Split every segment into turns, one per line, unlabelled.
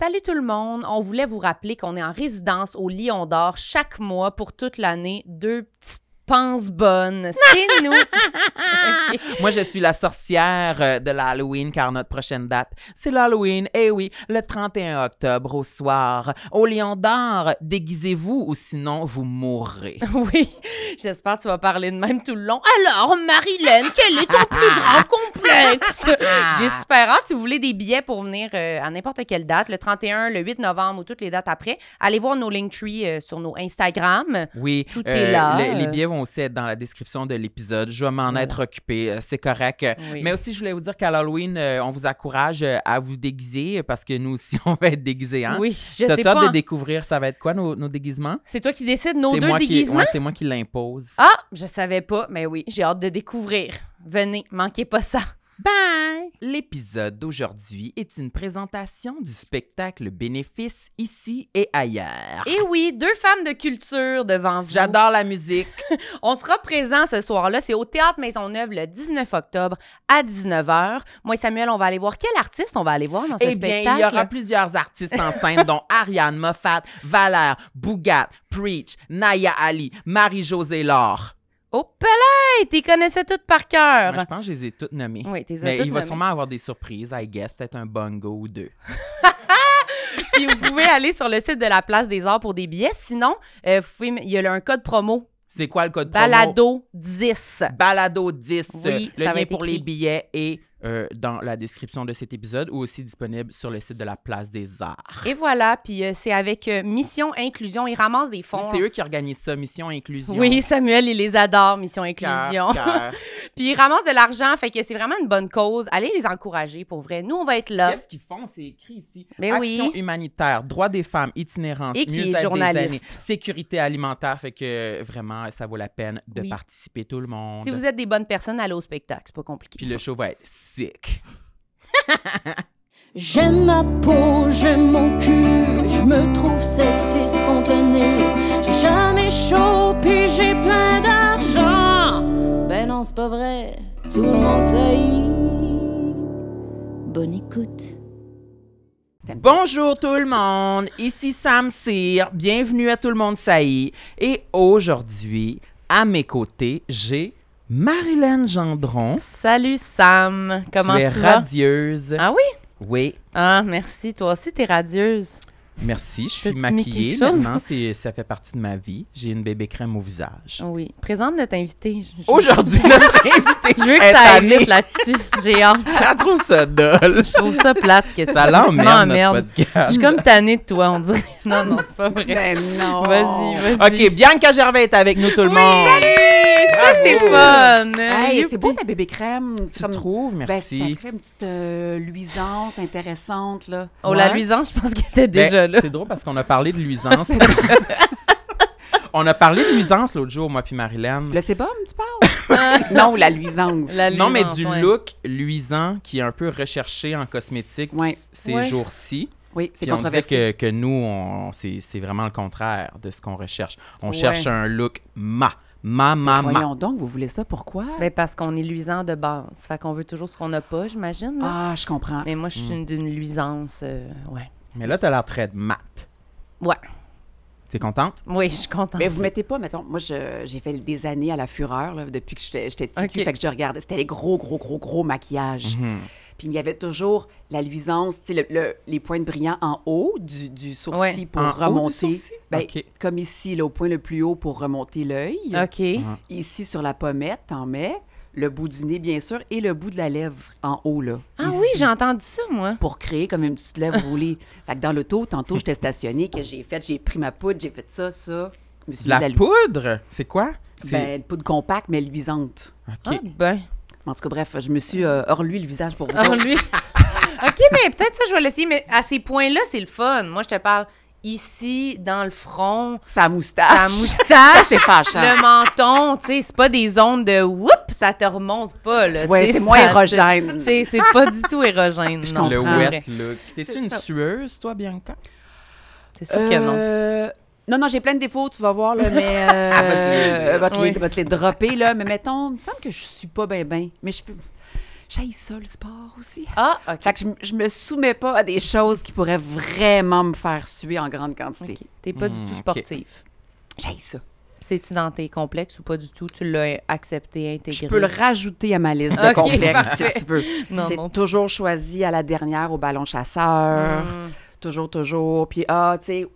Salut tout le monde. On voulait vous rappeler qu'on est en résidence au Lion d'Or chaque mois pour toute l'année. Deux petites penses bonnes. C'est nous.
Moi, je suis la sorcière euh, de l'Halloween car notre prochaine date, c'est l'Halloween. Eh oui, le 31 octobre au soir. Au Lion d'Or, déguisez-vous ou sinon vous mourrez.
Oui, j'espère que tu vas parler de même tout le long. Alors, Marilyn, quel est ton plus grand complexe? J'ai super hâte. Si vous voulez des billets pour venir euh, à n'importe quelle date, le 31, le 8 novembre ou toutes les dates après, allez voir nos Linktree euh, sur nos Instagram.
Oui,
Tout est là,
le- les
euh.
billets vont aussi être dans la description de l'épisode. Je vais m'en être occupé, euh, c'est correct.
Oui.
Mais aussi, je voulais vous dire qu'à l'Halloween, euh, on vous encourage euh, à vous déguiser parce que nous aussi, on va être déguisés. Hein?
Oui, je sais
hâte
pas.
de découvrir ça va être quoi nos, nos déguisements?
C'est toi qui décides nos
c'est
deux
moi qui,
déguisements?
ouais, c'est moi qui l'impose.
Ah, je savais pas, mais oui, j'ai hâte de découvrir. Venez, manquez pas ça.
Bye! L'épisode d'aujourd'hui est une présentation du spectacle Bénéfice ici et ailleurs.
Et oui, deux femmes de culture devant vous.
J'adore la musique.
On sera présent ce soir-là. C'est au Théâtre Maisonneuve le 19 octobre à 19h. Moi et Samuel, on va aller voir quel artiste on va aller voir dans ce
Eh bien,
spectacle.
il y aura plusieurs artistes en scène, dont Ariane Moffat, Valère, Bougat, Preach, Naya Ali, Marie-Josée Laure.
Oh, palais! T'es connaissais toutes par cœur.
Moi, je pense que je les ai toutes nommées.
Oui, t'es
Mais
toutes
il va
nommées.
sûrement avoir des surprises, I guess. Peut-être un bongo ou deux.
Puis vous pouvez aller sur le site de la Place des Arts pour des billets. Sinon, euh, vous pouvez, il y a un code promo.
C'est quoi le code promo?
Balado 10.
Balado 10.
Oui,
le
ça va
lien
être
pour
écrit.
les billets est euh, dans la description de cet épisode ou aussi disponible sur le site de la Place des Arts.
Et voilà, puis euh, c'est avec euh, Mission Inclusion. Ils ramassent des fonds.
C'est eux qui organisent ça, Mission Inclusion.
Oui, Samuel, il les adore, Mission Inclusion.
cœur.
Puis ils ramassent de l'argent, fait que c'est vraiment une bonne cause. Allez les encourager, pour vrai. Nous, on va être là.
Qu'est-ce qu'ils font? C'est écrit ici.
Ben
Action
oui.
humanitaire, droits des femmes, itinérance,
Et qui est
mieux-être des aînés, sécurité alimentaire. Fait que vraiment, ça vaut la peine de
Oui.
participer, tout le monde.
Si vous êtes des bonnes personnes, allez au spectacle, c'est pas compliqué.
Puis le show va être sick.
J'aime ma peau, j'aime mon cul, je me trouve sexy spontané. J'ai jamais chaud, puis j'ai plein d'argent. Ben non, c'est pas vrai, tout le monde sait. Bonne écoute.
Bonjour tout le monde, ici Sam Cyr, bienvenue à Tout le monde saillit. Et aujourd'hui, à mes côtés, j'ai Marilyn Gendron.
Salut Sam, comment
tu es
tu vas?
radieuse.
Ah oui?
Oui,
Ah, merci. Toi aussi, t'es radieuse.
merci, je suis maquillée maintenant, c'est- ça fait partie de ma vie. J'ai une bébé crème au visage.
Oui. Présente notre invité.
Aujourd'hui, notre invité
je veux que
est
ça vite là-dessus. J'ai hâte.
Elle trouve ça dole.
Je trouve ça plate ce que tu
Ça l'emmerde,
Je suis comme tannée de toi, on dirait. Non, non, c'est pas vrai.
Ben non.
Vas-y, vas-y.
OK, Bianca Gervais est avec nous, tout le
Oui,
monde.
salut! Ça, c'est fun!
Hey, c'est beau ta bébé crème.
Tu
Comme-
trouves?
Ben,
Merci.
ça fait une petite euh, luisance intéressante, là.
Oh, la luisance, je pense qu'elle était
Ben,
déjà là.
C'est drôle parce qu'on a parlé de luisance. On a parlé de luisance l'autre jour, moi puis Marilyn.
Le sébum, tu parles? non, la luisance.
La
non, mais
luisance,
du
ouais.
look luisant qui est un peu recherché en cosmétique ces
Ouais.
jours-ci.
oui, c'est
Puis on
controversé.
que, que nous, c'est, vraiment le contraire de ce qu'on recherche. On
Ouais.
cherche un look ma. Ma, ma, ma.
Voyons donc, vous voulez ça, pourquoi?
Ben, parce qu'on est luisant de base. Fait qu'on veut toujours ce qu'on n'a pas, j'imagine. là.
ah, je comprends.
Mais moi, je suis une- d'une luisance. euh, ouais.
Mais là, t'as l'air très mat.
Ouais.
T'es contente?
Oui, je suis contente.
Mais vous mettez pas, mettons, moi, je- j'ai fait des années à la fureur, là, depuis que j'étais petite,
Ok.
fait que je regardais, c'était les gros, gros, gros, gros maquillages.
Mhm.
Puis il y avait toujours la luisance, tu sais, le- le- les points de brillant en haut du, du sourcil
Ouais.
pour
En haut du
remonter.
sourcil?
Ben. Comme ici, là, au point le plus haut pour remonter l'œil.
OK.
Ici, sur la pommette, t'en mets. Le bout du nez, bien sûr, et le bout de la lèvre en haut, là.
Ah
Ici,
oui, j'ai entendu ça, moi.
Pour créer comme une petite lèvre roulée. Fait que dans l'auto, tantôt, j'étais stationnée, que j'ai fait, j'ai pris ma poudre, j'ai fait ça, ça. Je me suis
De la poudre? C'est quoi? C'est...
Ben, une poudre compacte, mais luisante.
Ah,
OK.
ben.
En tout cas, bref, je me suis euh, orlué le visage pour vous.
Ah, lui. OK, mais peut-être ça, je vais l'essayer. Mais à ces points-là, c'est le fun. Moi, je te parle ici, dans le front,
Sa
sa
moustache.
moustache,
c'est fâchant.
le menton. Tu sais, c'est pas des ondes de whoop, ça te remonte pas, là.
Ouais, c'est moins érogène.
C'est pas du tout érogène,
Je
non.
Le wet
vrai.
look. T'es-tu une
ça.
sueuse, toi, Bianca?
C'est sûr que non.
Euh, Non, non, j'ai plein de défauts, tu vas voir, là, mais... Euh,
Elle va te les-
elle va te les-
Oui.
elle va te les dropper, là. Mais mettons, il me semble que je suis pas bien, bien. Mais je fais... J'aille ça, le sport aussi.
Ah, OK.
Fait que je, je me soumets pas à des choses qui pourraient vraiment me faire suer en grande quantité.
T'es pas du
Hmm,
tout sportif.
J'aille ça.
C'est-tu dans tes complexes ou pas du tout? Tu l'as accepté, intégré?
Je peux le rajouter à ma liste de
Ok,
complexes
parfait.
si tu veux.
Non,
C'est toujours choisi à la dernière au ballon chasseur.
Hmm.
Toujours, toujours. Puis, ah, tu sais,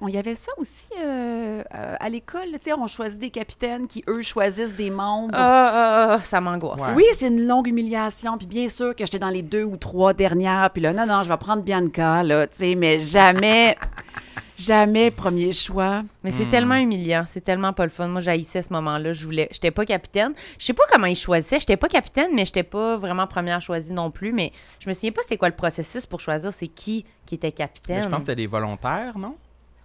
on y avait ça aussi euh, euh, à l'école. Tu sais, on choisit des capitaines qui, eux, choisissent des membres.
Ah, ah, ah, ça m'angoisse.
Ouais.
Oui, c'est une longue humiliation. Puis bien sûr que j'étais dans les deux ou trois dernières. Puis là, non, non, je vais prendre Bianca, là, tu sais, mais jamais, jamais premier choix.
Mais c'est tellement humiliant, c'est tellement pas le fun. Moi, j'haïssais ce moment-là. Je voulais, j'étais pas capitaine. Je sais pas comment ils choisissaient. J'étais pas capitaine, mais j'étais pas vraiment première choisie non plus. Mais je me souviens pas c'était quoi le processus pour choisir c'est qui qui était
Mais
capitaine.
je pense que c'était des volontaires, non?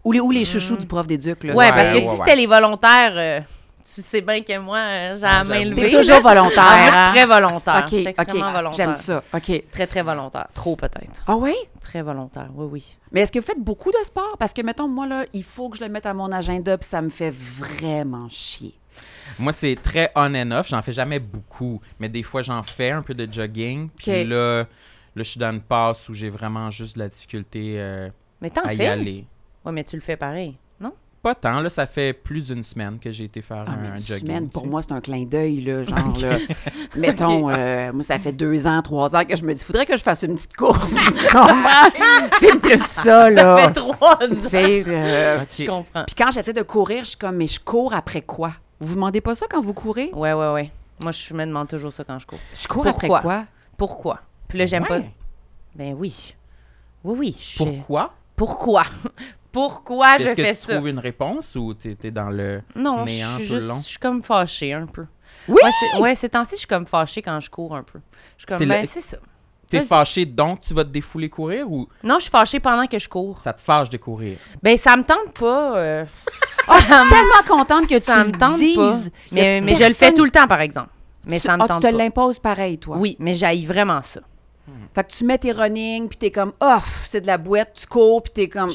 Ou les, ou les chouchous du prof d'éduc, là.
Ouais,
Ouais,
parce que
ouais,
si
ouais.
c'était les volontaires, euh, tu sais bien que moi, euh, j'ai la main
j'avoue.
levée.
T'es toujours
là.
volontaire.
Ah, moi, je
hein?
suis très volontaire.
OK,
je suis extrêmement
OK,
volontaire.
j'aime ça. OK.
Très, très volontaire. Trop peut-être.
Ah oui?
Très volontaire, oui, oui.
Mais est-ce que vous faites beaucoup de sport? Parce que, mettons, moi, là, il faut que je le mette à mon agenda, puis ça me fait vraiment chier.
Moi, c'est très on and off. J'en fais jamais beaucoup, mais des fois, j'en fais un peu de jogging. Puis
OK.
là, là, je suis dans une passe où j'ai vraiment juste de la difficulté euh,
Mais t'en
à y
fais?
aller.
Oui, mais tu le fais pareil, non?
Pas tant, là, ça fait plus d'une semaine que j'ai été faire
Ah,
un, un
une
jogging.
semaine, pour moi, c'est un clin d'œil, là, genre, là. Mettons, euh, moi, ça fait deux ans, trois ans que je me dis, faudrait que je fasse une petite course. C'est plus ça,
Ça
là.
fait trois ans.
Euh.
Je comprends.
Puis quand j'essaie de courir, je suis comme, mais je cours après quoi? Vous vous demandez pas ça quand vous courez?
Ouais, ouais, ouais. Moi, je me demande toujours ça quand je cours.
Je cours
Pourquoi?
après quoi?
Pourquoi? Puis là, j'aime pas. Ben oui. Oui, oui. je-
Pourquoi?
Pourquoi? Pourquoi je
Est-ce que
fais
tu
ça?
trouves une réponse ou t'es es dans le
Non, je
néant
suis
tout le long?
Je suis comme fâchée un peu.
Oui!
Ouais, ces temps-ci, je suis comme fâchée quand je cours un peu. Je suis comme,
le-
ben, c'est ça.
T'es
Vas-y.
fâché donc tu vas te défouler courir ou?
Non, je suis fâchée pendant que je cours.
ça te fâche de courir?
Ben, ça me tente pas. euh,
Ah, je suis tellement contente que
ça
tu
me tente
dises.
pas. Mais, mais je le fais tout le temps, par exemple. Mais
Tu-
ça me
ah,
tente
tu te l'imposes pareil, toi.
Oui, mais j'haïs vraiment ça.
Fait que tu mets tes running, puis t'es comme, oh, c'est de la boîte, tu cours, puis t'es comme,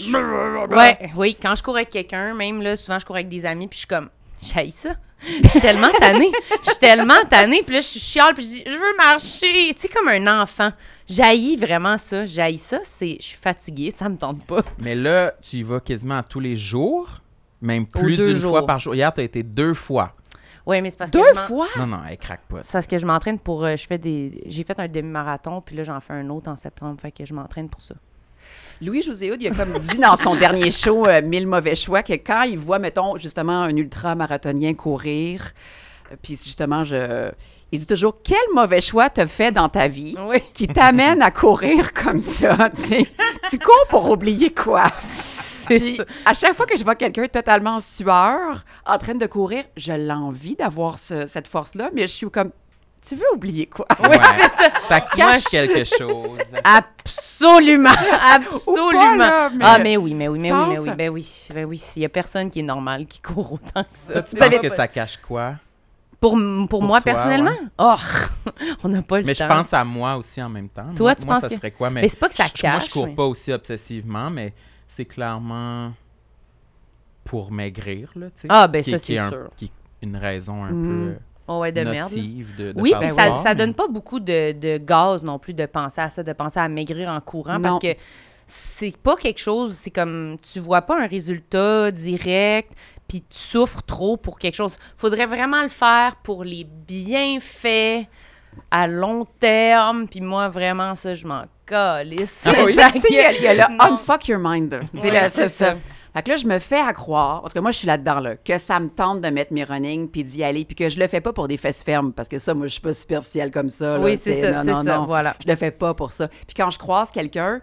Ouais, oui, quand je cours avec quelqu'un, même là, souvent je cours avec des amis, puis je suis comme, j'haïs ça. Je suis tellement tannée. Je suis tellement tannée. Puis là, je chiale, puis je dis, je veux marcher. Tu sais, comme un enfant. J'haïs vraiment ça. J'haïs ça. C'est, je suis fatiguée, ça me tente pas.
Mais là, tu y vas quasiment tous les jours, même plus d'une fois par jour. Hier, t'as été deux fois.
Ouais, mais c'est parce que.
deux
je m'en-
fois?
Non, non, elle craque pas.
C'est parce que je m'entraîne pour. euh, je fais des. J'ai fait un demi-marathon, puis là, j'en fais un autre en septembre. Fait que je m'entraîne pour ça.
Louis José il a comme dit dans son dernier show, euh, Mille mauvais choix, que quand il voit, mettons, justement, un ultra-marathonien courir, euh, puis justement, je... il dit toujours, quel mauvais choix t'as fait dans ta vie
Oui.
qui t'amène à courir comme ça, tu cours pour oublier quoi?
C'est
Puis,
ça.
à chaque fois que je vois quelqu'un totalement en sueur, en train de courir, je l'envie d'avoir ce- cette force-là, mais je suis comme, tu veux oublier quoi?
Oui, c'est ça.
Ça cache
Moi,
quelque chose.
Absolument. Absolument.
là, mais-
Ah, mais oui, mais oui,
Tu
mais oui, mais oui, ben oui. Ben oui. Il y a personne qui est normal qui court autant que ça.
Toi, tu penses que
pas.
ça cache quoi?
Pour, pour, moi,
toi,
personnellement? Oh, on n'a pas le
Mais
temps.
je pense à moi aussi en même temps.
Toi,
moi,
tu
moi,
penses
ça
que-
serait quoi?
Mais c'est pas que ça
je- Moi,
cache,
je cours
mais-
pas aussi obsessivement, mais c'est clairement pour maigrir, là, tu sais.
Ah, ben
qui-
ça, c'est
est un-
sûr.
qui est une raison un
Mm.
Oh, ouais, de
peu
merde.
nocive de, de
Oui, puis ça, ça
mais-
donne pas beaucoup de, de gaz non plus de penser à ça, de penser à maigrir en courant
Non.
parce que c'est pas quelque chose, c'est comme tu vois pas un résultat direct puis tu souffres trop pour quelque chose. Faudrait vraiment le faire pour les bienfaits à long terme puis moi vraiment ça je m'en calisse.
Ah oui?
Il y a- il y a le
Non.
unfuck your mind.
Ouais,
là,
c'est
ça. Fait que là, je me fais à croire, parce que moi, je suis là-dedans, là, que ça me tente de mettre mes running puis d'y aller, puis que je le fais pas pour des fesses fermes, parce que ça, moi, je suis pas superficielle comme ça. là,
Oui, c'est ça,
non,
c'est
non,
ça,
non.
voilà.
Je le fais pas pour ça. Puis quand je croise quelqu'un,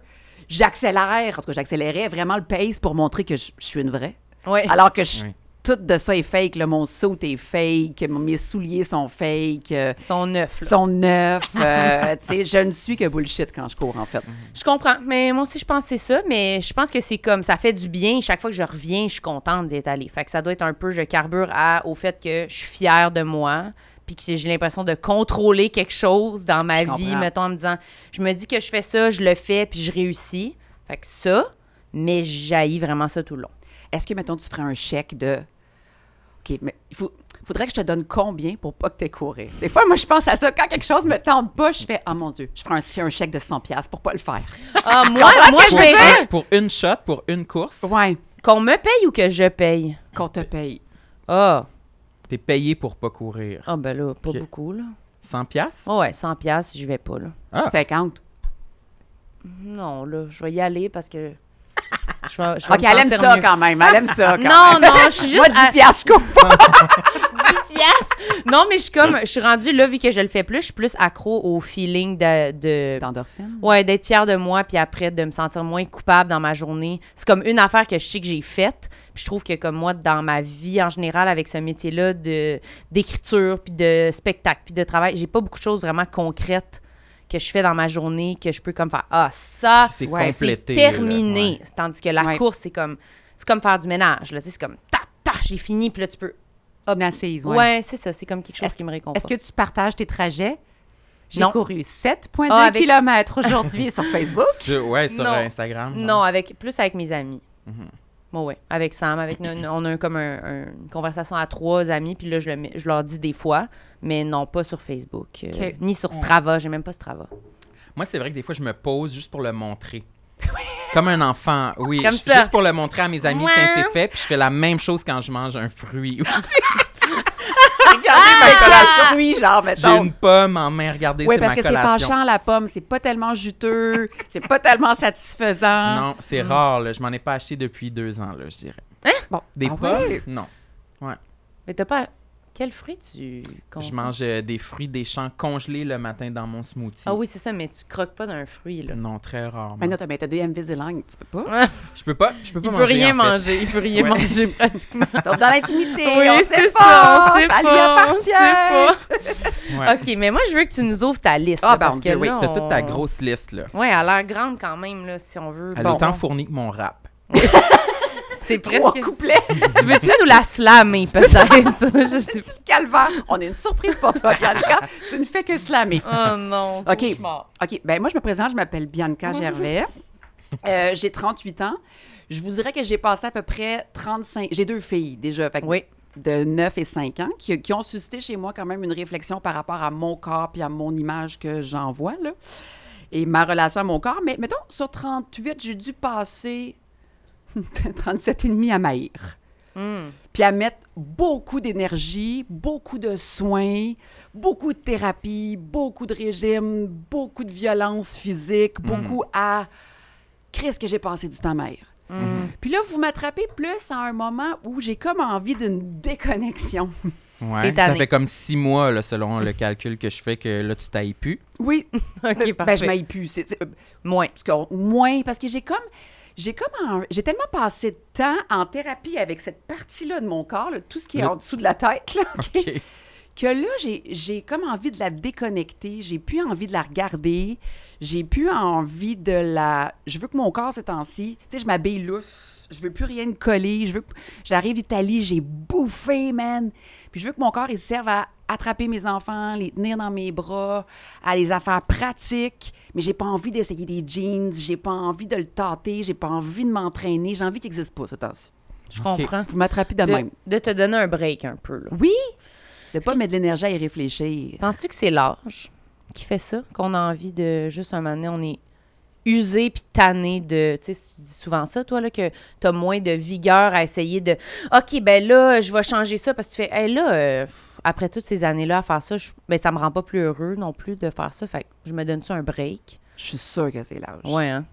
j'accélère, en tout cas, j'accélérais vraiment le pace pour montrer que je, je suis une vraie.
Ouais.
Alors que je-
Oui.
tout de ça est fake, là, mon saut est fake, mes souliers sont fake, euh,
Ils sont neufs. là.
sont neufs. euh, tu sais, je ne suis que bullshit quand je cours, en fait.
Je comprends, mais moi aussi je pense que c'est ça, mais je pense que c'est comme ça fait du bien. Chaque fois que je reviens, je suis contente d'y être allée. Fait que ça doit être un peu je carbure à au fait que je suis fière de moi, puis que j'ai l'impression de contrôler quelque chose dans ma
Je
vie,
comprends.
mettons en me disant je me dis que je fais ça, je le fais puis je réussis. Fait que ça, mais j'haïs vraiment ça tout le long.
Est-ce que, mettons, tu ferais un chèque de. OK, mais il faut, faudrait que je te donne combien pour pas que tu courir? Des fois, moi, je pense à ça. Quand quelque chose me tente pas, je fais, oh mon Dieu, je ferai un, un chèque de 100$ piastres pour pas le faire.
Ah, moi, moi je
Pour,
paierais.
un- pour une shot, pour une course,
Ouais,
Qu'on me paye ou que je paye?
qu'on te paye.
Ah,
t'es payé pour pas courir.
ah ben là, pas beaucoup, là.
100 piastres?
Oh ouais, 100 pièces, je vais pas, là.
Ah.
50.
Non, là, je vais y aller parce que... Je vais, je vais
OK, elle aime ça
mieux.
quand même. Elle aime ça quand
Non,
même.
non, je suis
Moi,
juste
10
à
piastres, je coupe pas.
10 piastres? Non, mais je suis comme... Je suis rendue, là, vu que je le fais plus, je suis plus accro au feeling de... de
D'endorphine.
Ouais, d'être fière de moi, puis après, de me sentir moins coupable dans ma journée. C'est comme une affaire que je sais que j'ai faite. Puis je trouve que, comme moi, dans ma vie en général, avec ce métier-là d'écriture, puis de spectacle, puis de travail, j'ai pas beaucoup de choses vraiment concrètes que je fais dans ma journée que je peux comme faire Ah, ça,
C'est
Ouais,
terminé.
là, ouais.
Tandis que la
Ouais.
course, c'est comme, c'est comme faire du ménage. C'est comme ta, ta, j'ai fini, puis là, tu peux.
Une assise,
Ouais,
ouais.
c'est ça. C'est comme quelque chose qui me réconforte.
Est-ce que tu partages tes trajets? J'ai couru 7,2
Ah, avec-
km aujourd'hui sur Facebook.
Sur- ouais, sur
Non.
Instagram.
Non, avec plus avec mes amis.
Mhm.
Bon, ouais, avec Sam, avec nous, on a comme un- un- une conversation à trois amis, puis là je, le mets- je leur dis des fois, mais non pas sur Facebook, euh, ni sur Strava, j'ai même pas Strava.
Moi, c'est vrai que des fois, je me pose juste pour le montrer. Comme un enfant, oui.
Comme
je-
ça.
Juste pour le montrer à mes amis,
Ouais.
tiens, c'est fait. Puis je fais la même chose quand je mange un fruit.
Regardez ma collation. Fruits, genre,
J'ai
mettons.
une pomme en main, regardez,
Oui,
c'est
parce
ma
que c'est fâchant, la pomme. C'est pas tellement juteux. c'est pas tellement satisfaisant.
Non, c'est rare. Là. Je m'en ai pas acheté depuis deux ans, là, je dirais.
Bon.
Des
Ah
pommes?
ouais?
Non.
Mais t'as pas. Quel fruit tu
Je mange euh, des fruits des champs congelés le matin dans mon smoothie.
Ah oui, c'est ça, mais tu croques pas d'un fruit, là.
Non, très rarement.
Mais non, t'as, mais t'as des Invisalign, tu peux pas.
Je peux pas, je peux pas
Il peut rien
en fait.
manger, il peut rien
Ouais.
manger pratiquement.
Sauf dans l'intimité.
Oui,
on
c'est
sait
ça,
pas.
on sait
lui
pas, on sait pas.
Ouais.
OK, mais moi, je veux que tu nous ouvres ta liste.
Ah,
là,
ben,
parce que
oui,
là,
T'as toute ta
on-
grosse liste, là.
Ouais, elle a l'air grande quand même, là, si on veut.
Elle
Bon,
est autant fournie que mon rap.
c'est
Trois
presque...
couplets.
tu veux-tu nous la slammer, peut-être? je sais pas.
Calvaire. On a une surprise pour toi, Bianca. tu ne fais que slammer.
Oh non.
OK. OK. Ben moi, je me présente. Je m'appelle Bianca Gervais. Euh, j'ai 38 ans. Je vous dirais que j'ai passé à peu près 35... J'ai deux filles, déjà. Fait que
Oui.
de 9 et 5 ans qui, qui ont suscité chez moi quand même une réflexion par rapport à mon corps puis à mon image que j'envoie, là. Et ma relation à mon corps. Mais mettons, sur 38, j'ai dû passer 37 et demi à maïr.
Hmm.
Puis à mettre beaucoup d'énergie, beaucoup de soins, beaucoup de thérapie, beaucoup de régime, beaucoup de violence physique, beaucoup à... Qu'est-ce que j'ai passé du temps maïr?
Hmm.
Puis là, vous m'attrapez plus à un moment où j'ai comme envie d'une déconnexion.
Ouais. Ça fait comme six mois, là, selon le calcul que je fais, que là, tu tailles plus.
Oui,
OK,
ben,
parfait.
je m'aille plus. Euh,
Moins.
parce que, moins, parce que j'ai comme... J'ai comme j'ai tellement passé de temps en thérapie avec cette partie-là de mon corps, là, tout ce qui est
Le-
en dessous de la tête, là, que là, j'ai, j'ai comme envie de la déconnecter, j'ai plus envie de la regarder, j'ai plus envie de la... Je veux que mon corps, ces temps-ci, tu sais, je m'habille lousse, je veux plus rien me coller, je veux que... J'arrive d'Italie, j'ai bouffé, man! Puis je veux que mon corps, il serve à attraper mes enfants, les tenir dans mes bras, à les affaires pratiques, mais j'ai pas envie d'essayer des jeans, j'ai pas envie de le tâter, j'ai pas envie de m'entraîner, j'ai envie qu'il n'existe pas, ce temps-ci.
Je comprends.
Vous m'attrapez de,
De,
même.
de te donner un break un peu, là.
Oui! De pas mettre de l'énergie à y réfléchir.
Penses-tu que c'est l'âge qui fait ça? Qu'on a envie de juste un moment donné, on est usé puis tanné de. Tu sais, tu dis souvent ça, toi, là, que tu as moins de vigueur à essayer de. OK, ben là, je vais changer ça parce que tu fais. Hey, là, euh, après toutes ces années-là à faire ça, je, ben, ça me rend pas plus heureux non plus de faire ça. Fait que je me donne-tu un break?
Je suis sûre que c'est l'âge.
Ouais, hein?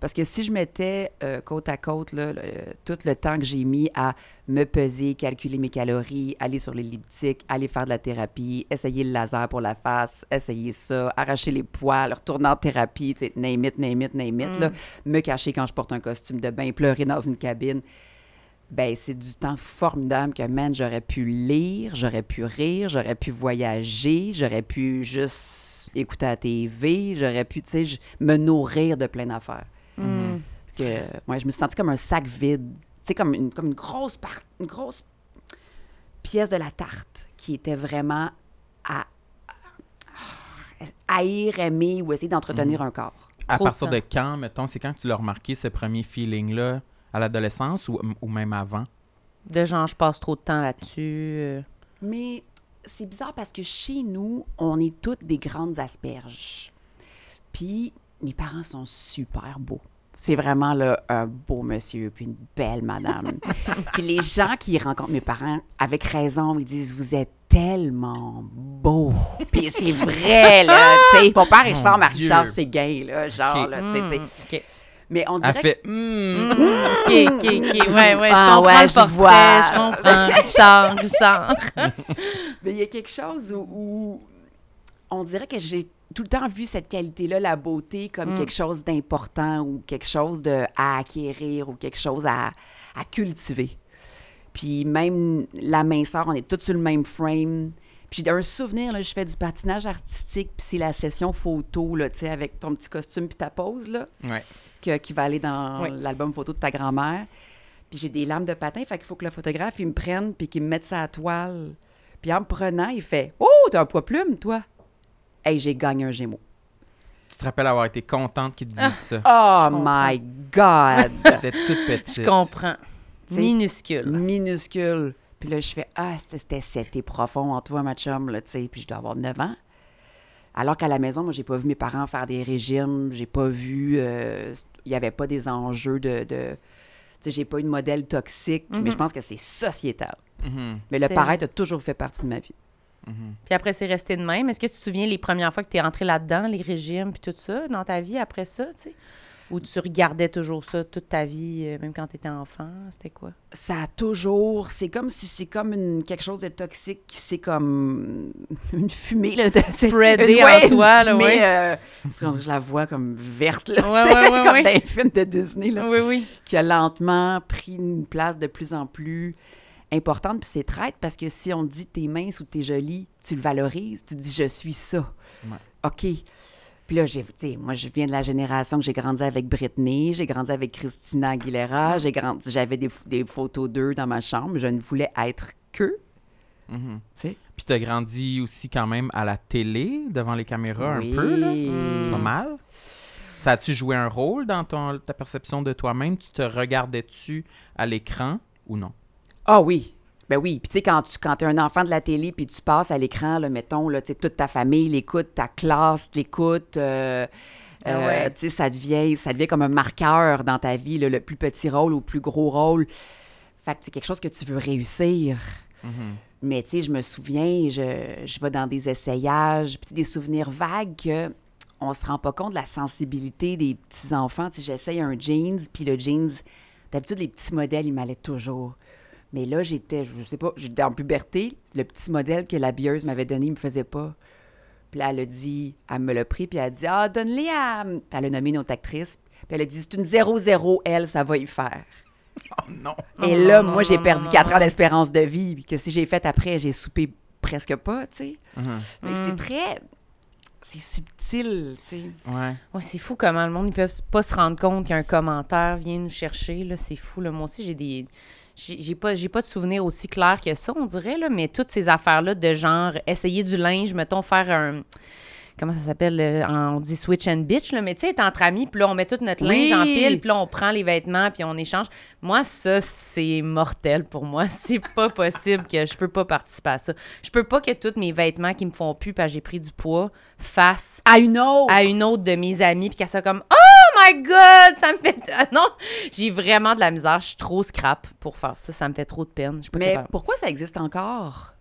Parce que si je mettais euh, côte à côte là, le- tout le temps que j'ai mis à me peser, calculer mes calories, aller sur l'elliptique, aller faire de la thérapie, essayer le laser pour la face, essayer ça, arracher les poils, retourner en thérapie, tu sais, name it, name it, name it, là, me cacher quand je porte un costume de bain, pleurer dans une cabine. Ben, c'est du temps formidable que, man, j'aurais pu lire, j'aurais pu rire, j'aurais pu voyager, j'aurais pu juste écouter la TV, j'aurais pu, tu sais, me nourrir de plein d'affaires.
Hmm.
que ouais, je me suis sentie comme un sac vide. Tu sais, comme une, comme une grosse part, une grosse pièce de la tarte qui était vraiment à, à haïr, aimer ou essayer d'entretenir un corps.
À
Trop
partir de quand, mettons, c'est quand tu l'as remarqué, ce premier feeling-là, à l'adolescence ou, ou même avant?
De genre, je passe trop de temps là-dessus. euh.
Mais c'est bizarre parce que chez nous, on est toutes des grandes asperges. Puis mes parents sont super beaux. C'est vraiment là, un beau monsieur puis une belle madame. puis les gens qui rencontrent mes parents, avec raison, ils disent Vous êtes tellement beau. Puis c'est vrai, là. mon père, il ressemble à. Richard Séguin, là, genre, là, tu sais,
Hmm.
Mais on
Elle
dirait
fait hmm.
OK, OK, OK. Ouais, ouais, je
Ah,
comprends
ouais,
le
je
portrait.
vois.
Je comprends. Richard, Richard.
Mais il y a quelque chose où, où on dirait que j'ai tout le temps vu cette qualité-là, la beauté, comme
Mm.
quelque chose d'important ou quelque chose de, à acquérir ou quelque chose à, à cultiver. Puis même la minceur, on est tous sur le même frame. Puis d'un souvenir, là, je fais du patinage artistique, puis c'est la session photo, là, tu sais, avec ton petit costume puis ta pose, là,
Ouais.
Que- qui va aller dans
Oui.
l'album photo de ta grand-mère. Puis j'ai des lames de patin, fait qu'il faut que le photographe, il me prenne puis qu'il me mette sa toile. Puis en me prenant, il fait « Oh, t'as un poids plume, toi! » Hey, j'ai gagné un Gémeaux.
Tu te rappelles avoir été contente qu'ils te disent ça?
Oh my God!
T'étais toute petite.
Je comprends.
T'sais,
Minuscule.
Minuscule. Puis là, je fais Ah, c'était- c'était c'était profond en toi, ma chum, là, tu sais. Puis je dois avoir 9 ans. Alors qu'à la maison, moi, j'ai pas vu mes parents faire des régimes. J'ai pas vu. euh, Il y avait pas des enjeux de. de tu sais, j'ai pas eu de modèle toxique, mais je pense que c'est sociétal.
Mhm,
Mais le paraître a toujours fait partie de ma vie.
mhm.
Puis après, c'est resté de même. Est-ce que tu te souviens les premières fois que tu es rentré là-dedans, les régimes, puis tout ça, dans ta vie après ça, tu sais? Ou tu regardais toujours ça toute ta vie, euh, même quand tu étais enfant? C'était quoi?
ça a toujours. C'est comme si c'est comme une, quelque chose de toxique qui c'est comme une fumée. Là, de, c'est-
Spreadé
une-
en
ouais,
toi, là, ouais.
euh, parce que je la vois comme verte, là,
Ouais, ouais, ouais,
comme
ouais.
dans les films de Disney, là,
Oui, oui.
qui a lentement pris une place de plus en plus importante. Puis c'est traite parce que si on dit t'es mince ou t'es jolie, tu le valorises, tu dis je suis ça.
Ouais.
OK. Puis là, j'ai, moi, je viens de la génération que j'ai grandi avec Britney, j'ai grandi avec Christina Aguilera, j'ai grandi, j'avais des, des photos d'eux dans ma chambre, je ne voulais être que,
Mhm.
tu sais.
Puis t'as grandi aussi quand même à la télé, devant les caméras
Oui.
un peu, là.
Mm.
Pas mal. Ça a-tu joué un rôle dans ton, ta perception de toi-même? Tu te regardais-tu à l'écran ou non?
Ah oui. Ben oui. Puis tu sais, quand tu quand es un enfant de la télé, puis tu passes à l'écran, là, mettons, là, toute ta famille l'écoute, ta classe l'écoute, euh,
Ah
euh,
ouais.
tu sais, ça devient, ça devient comme un marqueur dans ta vie, là, le plus petit rôle ou le plus gros rôle. Fait que c'est quelque chose que tu veux réussir.
Mhm.
Mais tu sais, je me souviens, je, je vais dans des essayages, puis des souvenirs vagues que on se rend pas compte de la sensibilité des petits-enfants. Tu sais, j'essaye un jeans, puis le jeans, d'habitude, les petits modèles, ils m'allaient toujours. Mais là, j'étais, je sais pas, j'étais en puberté, le petit modèle que la bieuse m'avait donné, il me faisait pas. Puis là, elle a dit, elle me l'a pris, puis elle a dit, ah, donne-les à... Puis elle a nommé une autre actrice, puis elle a dit, c'est une 0-0, elle, ça va y faire.
Oh non!
Et
Oh
là,
non,
moi, j'ai perdu
non,
4
non.
ans d'espérance de vie, puis que si j'ai fait après, j'ai soupé presque pas, tu sais.
Mhm.
Mais c'était très. C'est subtil, tu sais.
Ouais.
Ouais, c'est fou comment le monde, ils peuvent pas se rendre compte qu'un commentaire vient nous chercher. Là, c'est fou. Là. Moi aussi, j'ai des. J'ai pas, j'ai pas de souvenirs aussi clairs que ça, on dirait, là, mais toutes ces affaires-là de genre essayer du linge, mettons, faire un. Comment ça s'appelle? euh, On dit switch and bitch, là, mais tu sais, être entre amis, puis là, on met tout notre
Oui.
linge en pile, puis là, on prend les vêtements, puis on échange. Moi, ça, c'est mortel pour moi. C'est pas possible que je peux pas participer à ça. Je peux pas que tous mes vêtements qui me font plus, parce que j'ai pris du poids, fassent
À une autre!
à une autre de mes amies, puis qu'elle soit comme Oh my God, ça me fait. Ah non, j'ai vraiment de la misère. Je suis trop scrap pour faire ça. Ça me fait trop de peine. Je
Mais pourquoi ça existe encore?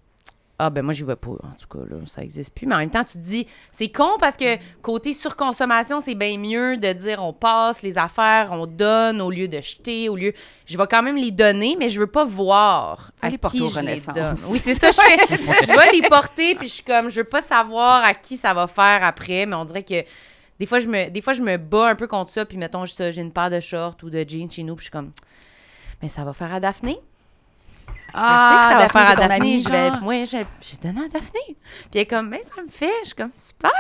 Ah, ben moi, j'y vais pas. En tout cas, là, ça existe plus. Mais en même temps, tu te dis, c'est con parce que côté surconsommation, c'est bien mieux de dire on passe les affaires, on donne au lieu de jeter, au lieu. Je vais quand même les donner, mais je veux pas voir
Faut
à
les porter
qui
aux
je les donne. Oui, c'est ça, je fais. je vais les porter, puis je suis comme, je veux pas savoir à qui ça va faire après, mais on dirait que. Des fois, je me, des fois, je me bats un peu contre ça, puis mettons, j'ai j'ai une paire de shorts ou de jeans chez nous, puis je suis comme, mais ça va faire à Daphné.
Ah,
je sais que ça va faire à Daphné.
amie,
Je vais-. Moi, j'ai j'ai donné à Daphné. Puis elle est comme, mais ça me fait. Je suis comme, super,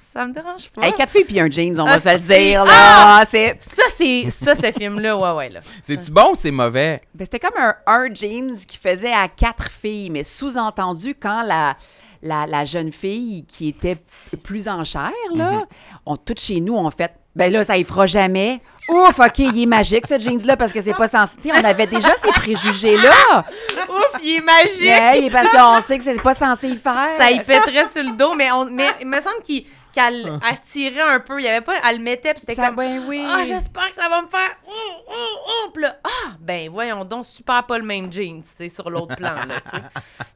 ça me dérange pas.
Hey, quatre filles puis un jeans, on
Ah,
va se le dire, là. C'est...
Ça, c'est ça, ce film-là, ouais, ouais, là.
C'est-tu bon ou c'est mauvais?
Ben, c'était comme un, un jeans qui faisait à quatre filles, mais sous-entendu, quand la, la, la jeune fille qui était plus en chair, là, on, toutes chez nous, on fait, ben là, ça y fera jamais. Ouf, OK, il est magique, ce jeans-là, parce que c'est pas sais, on avait déjà ces préjugés-là.
Ouf, il est magique!
Ouais, parce qu'on sait que c'est pas censé y faire.
Ça y pèterait sur le dos, mais, on, mais il me semble qu'il qu'elle elle tirait un peu. Il y avait pas, elle le mettait, puis c'était
Ça,
comme.
ben oui.
Ah, j'espère que ça va me faire. Hum, hum, hum. Puis là, ah, ben voyons donc, super pas le même jeans, c'est sur l'autre plan, là, tu sais.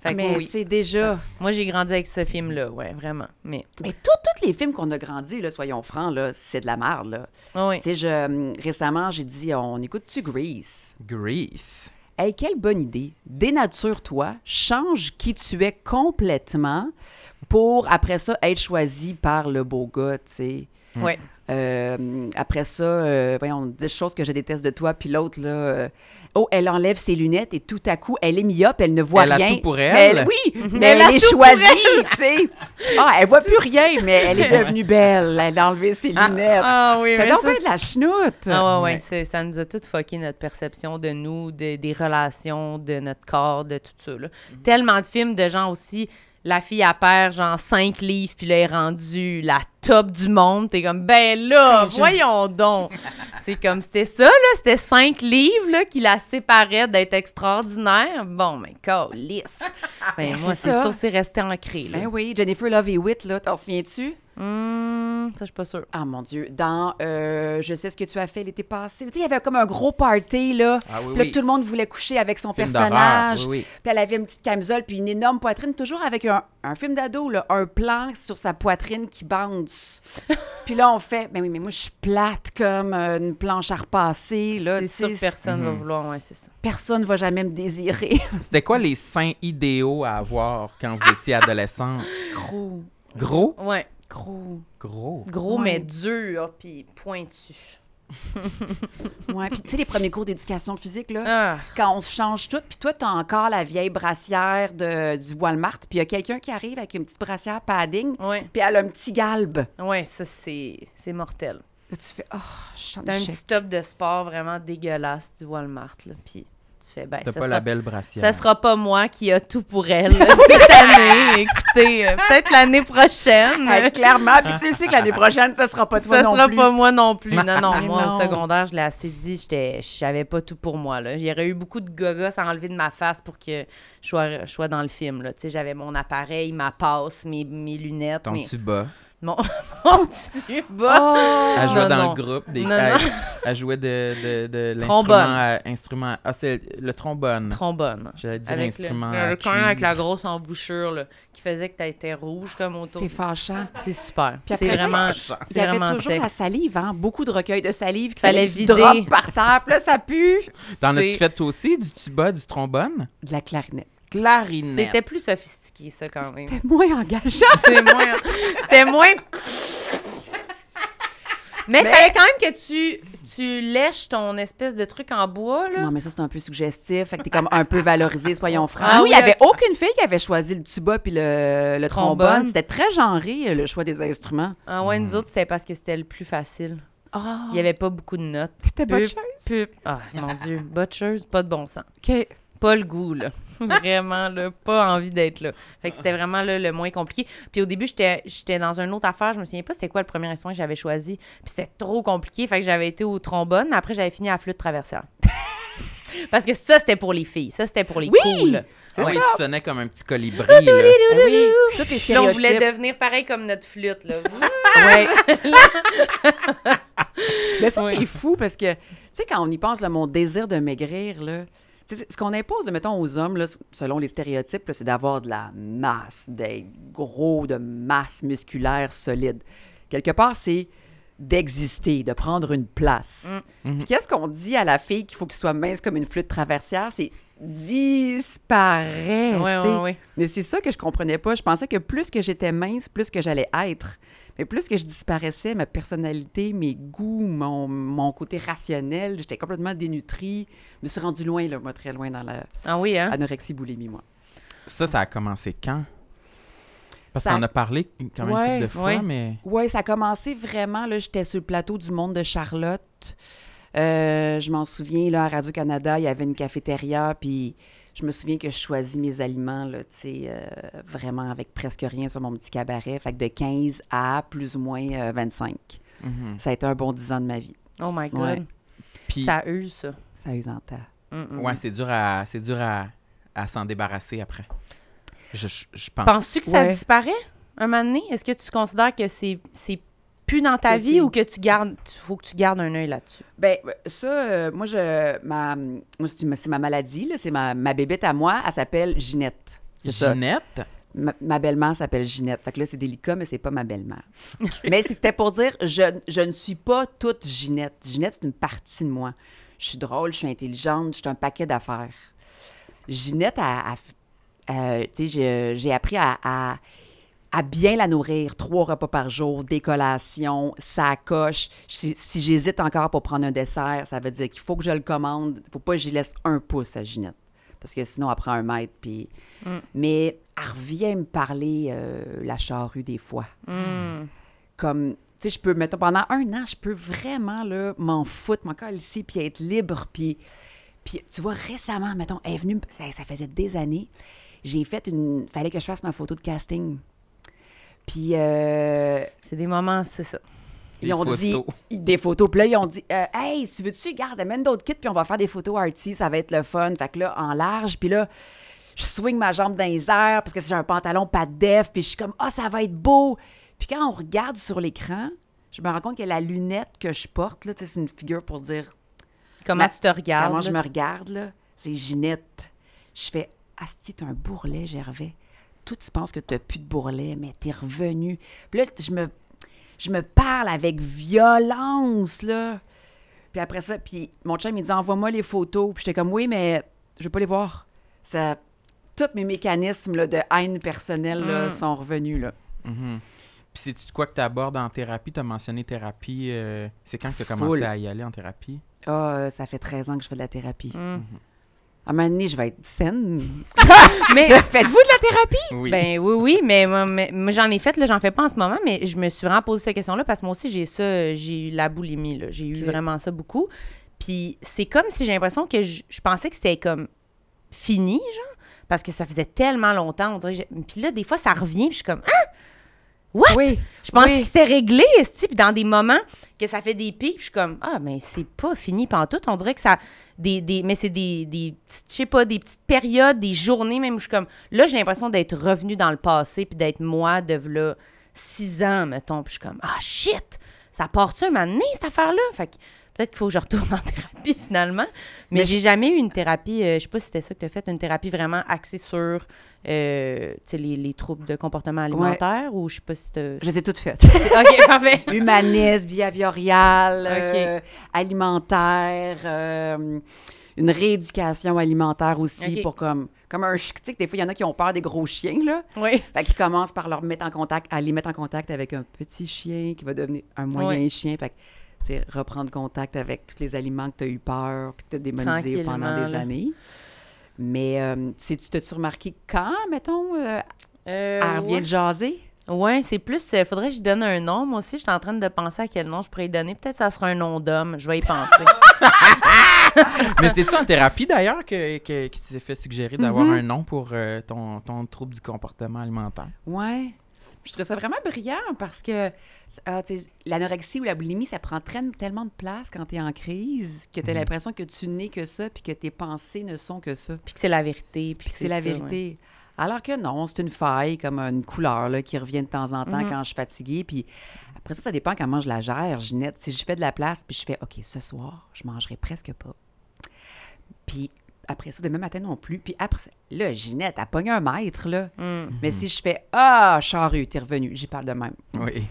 Fait que
Mais
oui.
tu sais, déjà.
Moi, j'ai grandi avec ce film-là, ouais, vraiment. Mais,
Mais tous tous les films qu'on a grandi, là, soyons francs, là, c'est de la merde, là.
ah oui.
Tu sais, je, hum, récemment, j'ai dit, on écoute-tu Grease?
Grease.
Hey, quelle bonne idée. Dénature-toi, change qui tu es complètement pour, après ça, être choisi par le beau gars, tu sais.
Ouais.
Euh, après ça, euh, voyons, 10 choses que je déteste de toi, puis l'autre, là, euh, oh, elle enlève ses lunettes et tout à coup, elle est myope, elle ne voit
Elle a
rien.
tout pour
Mais
elle.
oui, mais
Elle
elle,
a
est choisie, tu sais. Ah, elle voit plus rien, mais elle est devenue belle. Elle a enlevé ses lunettes.
Ah oui, mais
donc
ça,
bien de la chenoute.
Ah ouais, ouais, ça nous a tout fucké notre perception de nous, de- des relations, de notre corps, de tout ça. là.
Mm-hmm.
Tellement de films de gens aussi, la fille a perd genre 5 livres, puis là, elle est rendue la top du monde. T'es comme, ben là,
Ben, je-
voyons donc. c'est comme, c'était ça, là, c'était 5 livres là, qui la séparaient d'être extraordinaire. Bon, mais lisse. Ben,
Ben,
moi,
c'est
sûr, c'est resté ancré. Là.
Ben oui, Jennifer Love Hewitt, là, t'en souviens-tu?
Hum, ça, je suis pas sûre.
Ah mon Dieu, dans euh, Je sais ce que tu as fait l'été passé. Tu sais, il y avait comme un gros party, là.
Ah oui,
Puis là,
oui.
tout le monde voulait coucher avec son
Film
personnage.
oui, oui.
Puis elle avait une petite camisole, puis une énorme poitrine, toujours avec un, un film d'ado, là, un plan sur sa poitrine qui puis là, on fait, ben oui, mais moi, je suis plate comme euh, une planche à repasser.
C'est sûr que personne
Mhm.
va vouloir, ouais, c'est ça.
Personne ne va jamais me désirer.
C'était quoi les seins idéaux à avoir quand vous étiez adolescente?
gros,
Gros?
Ouais,
gros.
Gros.
gros
Ouais.
mais dur, puis pointu.
Ouais, puis tu sais, les premiers cours d'éducation physique, là.
Ah,
quand on se change tout, puis toi, t'as encore la vieille brassière de, du Walmart, puis il y a quelqu'un qui arrive avec une petite brassière padding, puis elle a un petit galbe.
ouais, ça, c'est c'est mortel.
Là, tu fais, oh, je
T'as un petit top de sport vraiment dégueulasse du Walmart, là, puis tu fais, ben, ça
pas
sera,
la belle brassière.
ça sera pas moi qui a tout pour elle cette année. Écoutez, euh, peut-être l'année prochaine.
Ouais, clairement, puis tu sais que l'année prochaine, ça sera pas toi
Ça
non
sera
plus.
pas moi non plus. Non, non,
Mais
moi,
non.
au secondaire, je l'ai assez dit, j'étais, j'avais pas tout pour moi. Là. Il y aurait eu beaucoup de gogos à enlever de ma face pour que je sois, je sois dans le film. Là. Tu sais, J'avais mon appareil, ma passe, mes, mes lunettes,
Ton
mes...
tuba.
Mon, mon tuba.
Oh!
Elle jouait
non,
dans
non.
le groupe. Des,
Non,
elle,
non.
elle jouait de, de, de
Trombone.
l'instrument à instrument. Ah, c'est le trombone.
Trombone.
J'allais dire
Avec
instrument.
le,
à
le coin avec la grosse embouchure là, qui faisait que t'étais rouge comme autour.
C'est fâchant.
C'est super.
Puis
C'est vraiment,
Il
c'est
y avait
vraiment
toujours la
sexe.
salive, hein? Beaucoup de recueils de salive qu'il
Fallait
fallait, tu
vider.
par terre, puis là, ça pue.
T'en as-tu fait toi aussi, du tuba, du trombone?
De la clarinette.
Clarinette.
C'était plus sophistiqué, ça, quand même.
C'était moins engageant.
C'était moins. C'était moins. Mais,
Mais-
fallait quand même que tu, tu lèches ton espèce de truc en bois, là.
Non, mais ça, c'est un peu suggestif. Fait que t'es comme un peu valorisé, soyons francs.
Ah
Nous,
oui,
il n'y avait aucune fille qui avait choisi le tuba puis le, le trombone.
Trombone.
C'était très genré, le choix des instruments.
Ah ouais, nous autres, c'était parce que c'était le plus facile.
Ah,
Il n'y avait pas beaucoup de notes.
T'étais botcheuse?
Ah, mon Dieu. Botcheuse, pas de bon sens.
OK.
Pas le goût, là. Vraiment, là. Pas envie d'être là. Fait que c'était vraiment là, le moins compliqué. Puis au début, j'étais dans une autre affaire. Je me souviens pas c'était quoi le premier instrument que j'avais choisi. Puis c'était trop compliqué. Fait que j'avais été au trombone. Mais après, j'avais fini à la flûte traversière. Parce que ça, c'était pour les filles. Ça, c'était pour les
Oui!
cools.
Oui, tu sonnais comme un petit colibri, là.
Oui, tous les
Puis là, on voulait devenir pareil comme notre flûte, là.
Ouais. Mais ça,
Oui.
c'est fou parce que, tu sais, quand on y pense, là, mon désir de maigrir, là, ce qu'on impose, mettons, aux hommes, là, selon les stéréotypes, c'est d'avoir de la masse, d'être gros, de masse musculaire solide. Quelque part, c'est d'exister, de prendre une place.
Mm.
Puis qu'est-ce qu'on dit à la fille qu'il faut qu'il soit mince comme une flûte traversière? C'est disparaît.
Ouais,
tu sais.
ouais, ouais.
Mais c'est ça que je comprenais pas. Je pensais que plus que j'étais mince, plus que j'allais être. Mais plus que je disparaissais, ma personnalité, mes goûts, mon, mon côté rationnel, j'étais complètement dénutrie. Je me suis rendue loin, là, moi, très loin dans la
Ah oui, hein?
anorexie boulimie, moi.
Ça, ça a commencé quand? Parce
Ça-
qu'on a parlé quand même
Ouais,
de fois,
ouais.
mais...
Oui, ça a commencé vraiment, là, j'étais sur le plateau du Monde de Charlotte. Euh, je m'en souviens, là, à Radio-Canada, il y avait une cafétéria, puis je me souviens que je choisis mes aliments, là, tu sais, euh, vraiment avec presque rien sur mon petit cabaret. Fait que de 15 à plus ou moins euh, 25.
Mhm.
Ça a été un bon 10 ans de ma vie.
Oh my God.
Ouais.
Puis,
Ça use, ça.
Ça use en.
Mm, mm.
ouais, c'est dur à, c'est dur à, à s'en débarrasser après. Je, je, je pense.
Penses-tu que ça
Ouais.
disparaît un moment donné? Est-ce que tu considères que c'est c'est plus dans ta vie ou que tu gardes, il faut que tu gardes un œil là-dessus?
Ben, ça, euh, moi, je, ma, moi, c'est ma- c'est ma maladie, là, c'est ma, ma bébête à moi, elle s'appelle Ginette. C'est ça.
Ginette,
Ma, ma belle-mère s'appelle Ginette. Fait que là, c'est délicat, mais c'est pas ma belle-mère. mais c'était pour dire, je, je ne suis pas toute Ginette. Ginette, c'est une partie de moi. Je suis drôle, je suis intelligente, je suis un paquet d'affaires. Ginette, a, a- euh, tu sais, j'ai- j'ai appris à, à- à bien la nourrir. Trois repas par jour, des collations, ça coche. Si, si j'hésite encore pour prendre un dessert, ça veut dire qu'il faut que je le commande. Il faut pas que j'y laisse un pouce à Ginette. Parce que sinon, elle prend un mètre. Puis... Mais elle revient me parler euh, la charrue des fois.
Mm.
Comme, tu sais, je peux, mettons, pendant un an, je peux vraiment m'en foutre, m'en ici, puis être libre. Puis, puis tu vois, récemment, mettons, elle est venue, ça, ça faisait des années, j'ai fait une. fallait que je fasse ma photo de casting. Puis, euh,
C'est des moments, c'est ça.
Des
ils ont
photos.
dit des photos. Puis là, ils ont dit euh, Hey, si veux-tu, garde, amène d'autres kits, puis on va faire des photos arty, ça va être le fun. Fait que là, en large, puis là, je swing ma jambe dans les airs parce que j'ai un pantalon pas de def, puis je suis comme Ah, ça va être beau. Puis quand on regarde sur l'écran, je me rends compte que la lunette que je porte, tu c'est une figure pour dire
Comment
Ma-
tu te regardes?
comment je me regarde, là. C'est Ginette. Je fais Asti, t'as un bourrelet, Gervais. Toi, tu penses que t'as plus de bourrelet, mais t'es revenu. Puis là, je me, je me parle avec violence, là. Puis après ça, puis mon chum, il dit Envoie-moi les photos. Puis j'étais comme Oui, mais je veux pas les voir. Ça, tous mes mécanismes là, de haine personnelle là,
Mm.
sont revenus, là.
Mhm. Puis c'est-tu quoi que tu abordes en thérapie? Tu as mentionné thérapie. euh, c'est quand que tu as
Full.
commencé à y aller en thérapie?
Ah, euh, ça fait 13 ans que je fais de la thérapie.
Mm.
À un moment donné, je vais être saine.
Mais
Faites-vous de la thérapie?
Oui.
Ben oui, oui, mais moi, mais- moi, j'en ai fait, là, j'en fais pas en ce moment, mais je me suis vraiment posé cette question-là parce que moi aussi, j'ai ça, j'ai eu la boulimie, là. J'ai eu vraiment ça beaucoup. Puis c'est comme si j'ai l'impression que je, je pensais que c'était comme fini, genre, parce que ça faisait tellement longtemps, on dirait. Puis là, des fois, ça revient, puis je suis comme, ah! What?
Oui.
Je pensais
Oui.
que c'était réglé, esti, puis dans des moments que ça fait des pics, puis je suis comme ah mais c'est pas fini pantoute, on dirait que ça des, des mais c'est des des petites je sais pas des petites périodes, des journées même où je suis comme là j'ai l'impression d'être revenu dans le passé puis d'être moi de là six ans mettons, puis je suis comme ah shit, ça part-tu un moment cette affaire là Fait que peut-être qu'il faut que je retourne en thérapie finalement, mais,
Mais
j'ai jamais eu une thérapie euh, je sais pas si c'était ça que tu as fait une thérapie vraiment axée sur euh, les, les troubles de comportement alimentaire ou je sais pas si
Je les ai toutes faites.
OK, parfait.
Humaniste, behaviorial,
Ok.
euh, alimentaire, euh, une rééducation alimentaire aussi pour comme comme un tu sais que des fois il y en a qui ont peur des gros chiens là.
Oui.
Fait qu'ils commencent par leur mettre en contact à les mettre en contact avec un petit chien qui va devenir un moyen chien. Fait reprendre contact avec tous les aliments que tu as eu peur puis que tu as démonisé pendant des
là.
années. Mais euh, sais, tu t'as-tu remarqué quand, mettons, euh,
Euh,
elle revient
ouais.
de jaser?
Ouais, c'est plus. euh, faudrait que je donne un nom. Moi aussi, je suis en train de penser à quel nom je pourrais y donner. Peut-être que ça sera un nom d'homme. Je vais y penser.
Mais c'est-tu en thérapie d'ailleurs que, que, que tu t'es fait suggérer d'avoir
Mhm.
un nom pour euh, ton, ton trouble du comportement alimentaire?
Ouais. Je trouve ça vraiment brillant parce que ah, l'anorexie ou la boulimie, ça prend tellement de place quand tu es en crise que tu as
Mhm.
l'impression que tu n'es que ça puis que tes pensées ne sont que ça.
puis que c'est la vérité. Puis que
c'est la
ça, ouais.
vérité. Alors que non, c'est une faille, comme une couleur là, qui revient de temps en temps
Mhm.
quand je suis fatiguée. Puis après ça, ça dépend comment je la gère, Ginette. Si je fais de la place, puis je fais, OK, ce soir, je mangerai presque pas. Puis après ça, demain matin non plus. Puis après ça, là, Ginette, elle pogne un mètre, là.
Mm.
Mais si je fais, ah, charrue, t'es revenu. J'y parle de même.
Oui.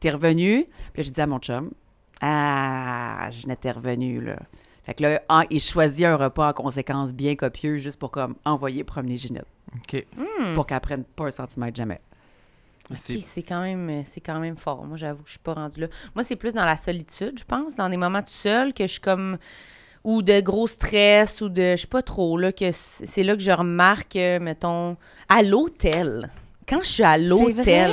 T'es revenu. Puis là, je dis à mon chum, ah, Ginette, t'es revenu, là. Fait que là, en- il choisit un repas en conséquence bien copieux juste pour comme envoyer promener Ginette
OK.
pour qu'elle prenne pas un centimètre jamais.
C'est-
Ok, c'est quand même c'est quand même fort. Moi, j'avoue que je suis pas rendue là. Moi, c'est plus dans la solitude, je pense, dans des moments tout seul que je suis comme ou de gros stress ou de je sais pas trop là que c'est là que je remarque euh, mettons à l'hôtel. Quand je suis à l'hôtel.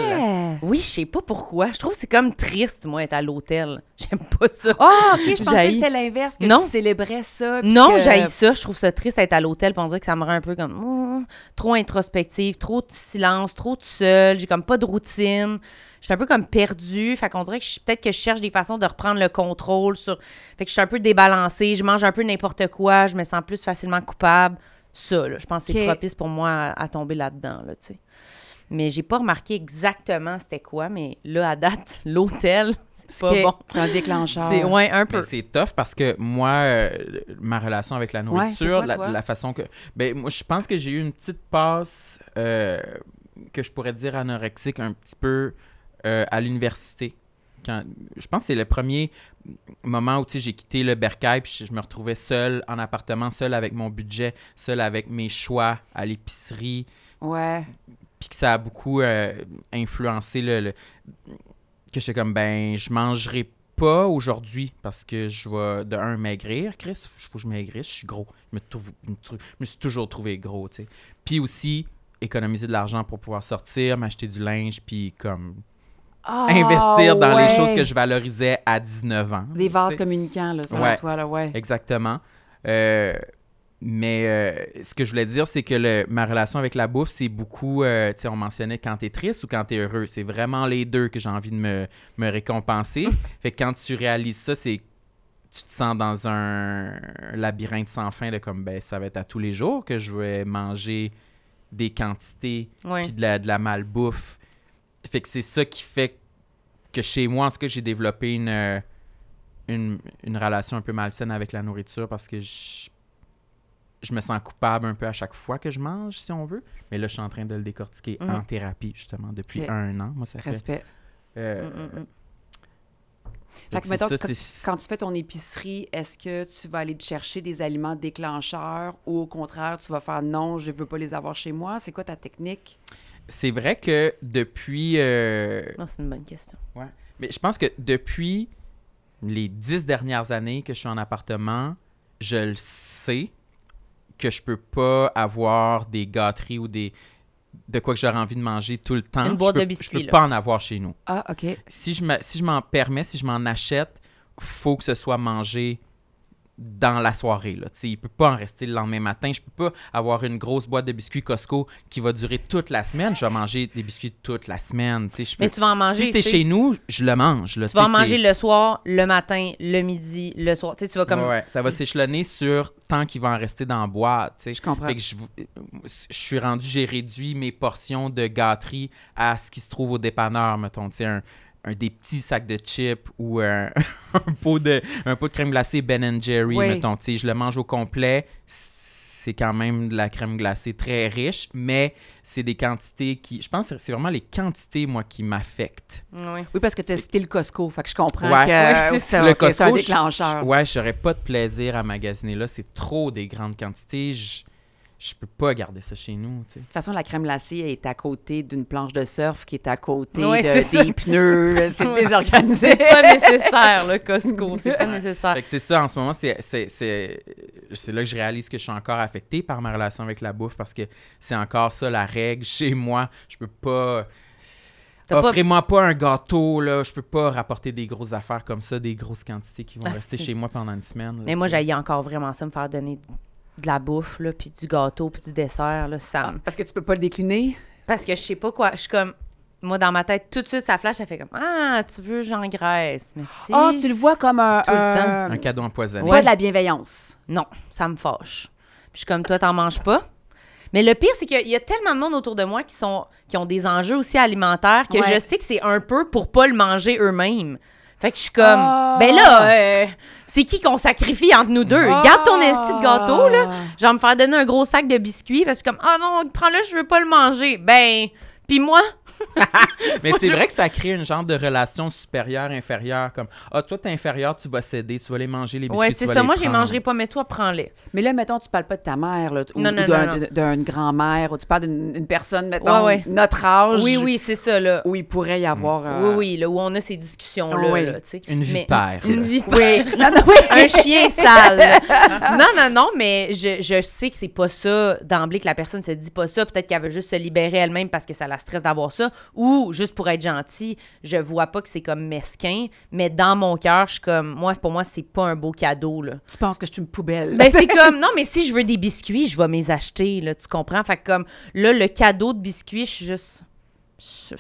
Oui, je sais pas pourquoi. Je trouve que c'est comme triste moi être à l'hôtel. J'aime pas ça.
Ah, OK, je pensais que c'était l'inverse, que
Non.
tu célébrais ça.
Non,
que-
j'aille ça. Je trouve ça triste d'être à l'hôtel. On dirait que ça me rend un peu comme oh, trop introspective, trop de silence, trop de seul. J'ai comme pas de routine. Je suis un peu comme perdue. Fait qu'on dirait que je- peut-être que je cherche des façons de reprendre le contrôle sur. Fait que je suis un peu débalancée. Je mange un peu n'importe quoi. Je me sens plus facilement coupable. Ça, là, je pense que c'est propice pour moi à, à tomber là-dedans, là, tu sais. Mais j'ai pas remarqué exactement c'était quoi, mais là, à date, l'hôtel, c'est pas bon.
C'est un déclencheur.
C'est ouais, un peu.
C'est tough parce que moi, euh, ma relation avec la nourriture,
quoi,
la façon que. Ben, moi, je pense que j'ai eu une petite passe euh, que je pourrais dire anorexique un petit peu euh, à l'université. Quand, je pense que c'est le premier moment où j'ai quitté le bercail puis je, je me retrouvais seul en appartement, seul avec mon budget, seul avec mes choix à l'épicerie
Ouais.
puis que ça a beaucoup euh, influencé le, le- que j'étais comme ben je mangerai pas aujourd'hui parce que je vais de un maigrir Chris faut que je maigrisse je suis gros je me, trouve- je me suis toujours trouvé gros tu sais puis aussi économiser de l'argent pour pouvoir sortir m'acheter du linge puis comme investir dans les choses que je valorisais à 19 ans
Des vases communicants, là, selon
Ouais.
toi, là, ouais.
Exactement. Euh, mais euh, ce que je voulais dire, c'est que le- ma relation avec la bouffe, c'est beaucoup, euh, tu sais, on mentionnait quand t'es triste ou quand t'es heureux. C'est vraiment les deux que j'ai envie de me, me récompenser. fait que quand tu réalises ça, c'est tu te sens dans un labyrinthe sans fin de comme, ben, ça va être à tous les jours que je vais manger des quantités puis de la, de la malbouffe. Fait que c'est ça qui fait que chez moi, en tout cas, j'ai développé une, euh, une, une relation un peu malsaine avec la nourriture parce que je, je me sens coupable un peu à chaque fois que je mange, si on veut. Mais là, je suis en train de le décortiquer
Mm.
en thérapie, justement, depuis un an. Moi, ça fait...
Respect.
euh,
Mm, mm.
Fait que, mettons,
ça,
quand tu fais ton épicerie, est-ce que tu vas aller te chercher des aliments déclencheurs ou au contraire, tu vas faire non, je veux pas les avoir chez moi? C'est quoi ta technique?
C'est vrai que depuis... euh,
Non, c'est une bonne question.
Mais je pense que depuis les dix dernières années que je suis en appartement, je le sais que je peux pas avoir des gâteries ou des de quoi que j'aurais envie de manger tout le temps.
Une boîte
je peux,
de biscuits,
Je peux
là.
pas en avoir chez nous.
Ah, OK.
Si je me, si je m'en permets, si je m'en achète, faut que ce soit mangé dans la soirée. Là. Tu sais, il peut pas en rester le lendemain matin. Je peux pas avoir une grosse boîte de biscuits Costco qui va durer toute la semaine. Je vais manger des biscuits toute la semaine. Peux-
Mais tu vas en manger.
si c'est chez nous, je le mange. Là,
Tu vas en manger le soir, le matin, le midi, le soir. Tu vas comme.
Ouais, ouais. Ça va s'échelonner sur tant qu'il va en rester dans la boîte.
Je comprends.
Fait que je, je suis rendu, j'ai réduit mes portions de gâterie à ce qui se trouve au dépanneur, mettons. Un, un des petits sacs de chips ou un, un pot, de, un pot de crème glacée Ben Jerry,
Oui.
mettons. Je le mange au complet. C'est quand même de la crème glacée très riche, mais c'est des quantités qui. Je pense que c'est vraiment les quantités, moi, qui m'affectent.
Oui.
Oui, parce que tu as cité le Costco, fait que je comprends
Ouais.
que
c'est
oui,
ça.
Le
ok, c'est un
Costco, je-
déclencheur.
je- ouais, j'aurais pas de plaisir à magasiner là. C'est trop des grandes quantités. Je, je peux pas garder ça chez nous.
De toute façon, la crème glacée est à côté d'une planche de surf qui est à côté
Ouais,
de- des pneus. C'est
Ouais.
désorganisé.
C'est pas nécessaire, le Costco. C'est pas nécessaire.
Fait que c'est ça, en ce moment, c'est, c'est, c'est, c'est là que je réalise que je suis encore affecté par ma relation avec la bouffe parce que c'est encore ça la règle. Chez moi, je peux pas.
T'as pas-
Offrez-moi pas... un gâteau, là. Je peux pas rapporter des grosses affaires comme ça, des grosses quantités qui vont
Ah,
rester chez moi pendant une semaine. là,
Mais moi,
tu sais.
j'ai encore vraiment ça, me faire donner de la bouffe, là, puis du gâteau, puis du dessert, là, ça me-
Parce que tu peux pas le décliner?
Parce que je sais pas quoi. Je suis comme. Moi, dans ma tête, tout de suite, ça flash, ça fait comme Ah, tu veux, j'engraisse. Merci.
Ah, tu le vois comme un.
Tout le
un-
Un cadeau empoisonné.
Pas de la bienveillance.
Non, ça me fâche. Puis je suis comme toi, t'en manges pas. Mais le pire, c'est qu'il y a tellement de monde autour de moi qui sont qui ont des enjeux aussi alimentaires que
Ouais.
je sais que c'est un peu pour pas le manger eux-mêmes. Fait que je suis comme,
Ah!
ben là, euh, c'est qui qu'on sacrifie entre nous deux? Garde ton esti de gâteau, là. Je vais me faire donner un gros sac de biscuits parce que je suis comme, ah non, prends-le, je veux pas le manger. Ben, puis moi,
Mais c'est vrai que ça crée une genre de relation supérieure-inférieure. Comme, ah, toi, t'es inférieur, tu vas céder, tu vas les manger, les biscuits.
ouais, c'est ça. Moi, je les mangerai pas, mais toi, prends-les.
Mais là, mettons, tu parles pas de ta mère, là, ou, d'une grand-mère, ou tu parles d'une personne, mettons,
Ouais, ouais.
notre âge.
Oui, oui, c'est ça, là.
Où il pourrait y avoir.
Oui,
euh,
oui, là où on a ces discussions-là.
Oui.
là.
Une
Mais-
vipère,
Une
là.
vipère.
Oui. Non, non, oui.
un chien sale. non, non, non, mais je, je sais que c'est pas ça d'emblée que la personne se dit pas ça. Peut-être qu'elle veut juste se libérer elle-même parce que ça la stresse d'avoir ça. Ou juste pour être gentil, je vois pas que c'est comme mesquin. Mais dans mon cœur, je suis comme, moi, pour moi, c'est pas un beau cadeau, là.
Tu penses que je suis une poubelle.
Ben, c'est comme, non, mais si je veux des biscuits, je vais m'les acheter, là, tu comprends? Fait que comme, là, le cadeau de biscuits, je suis juste. je-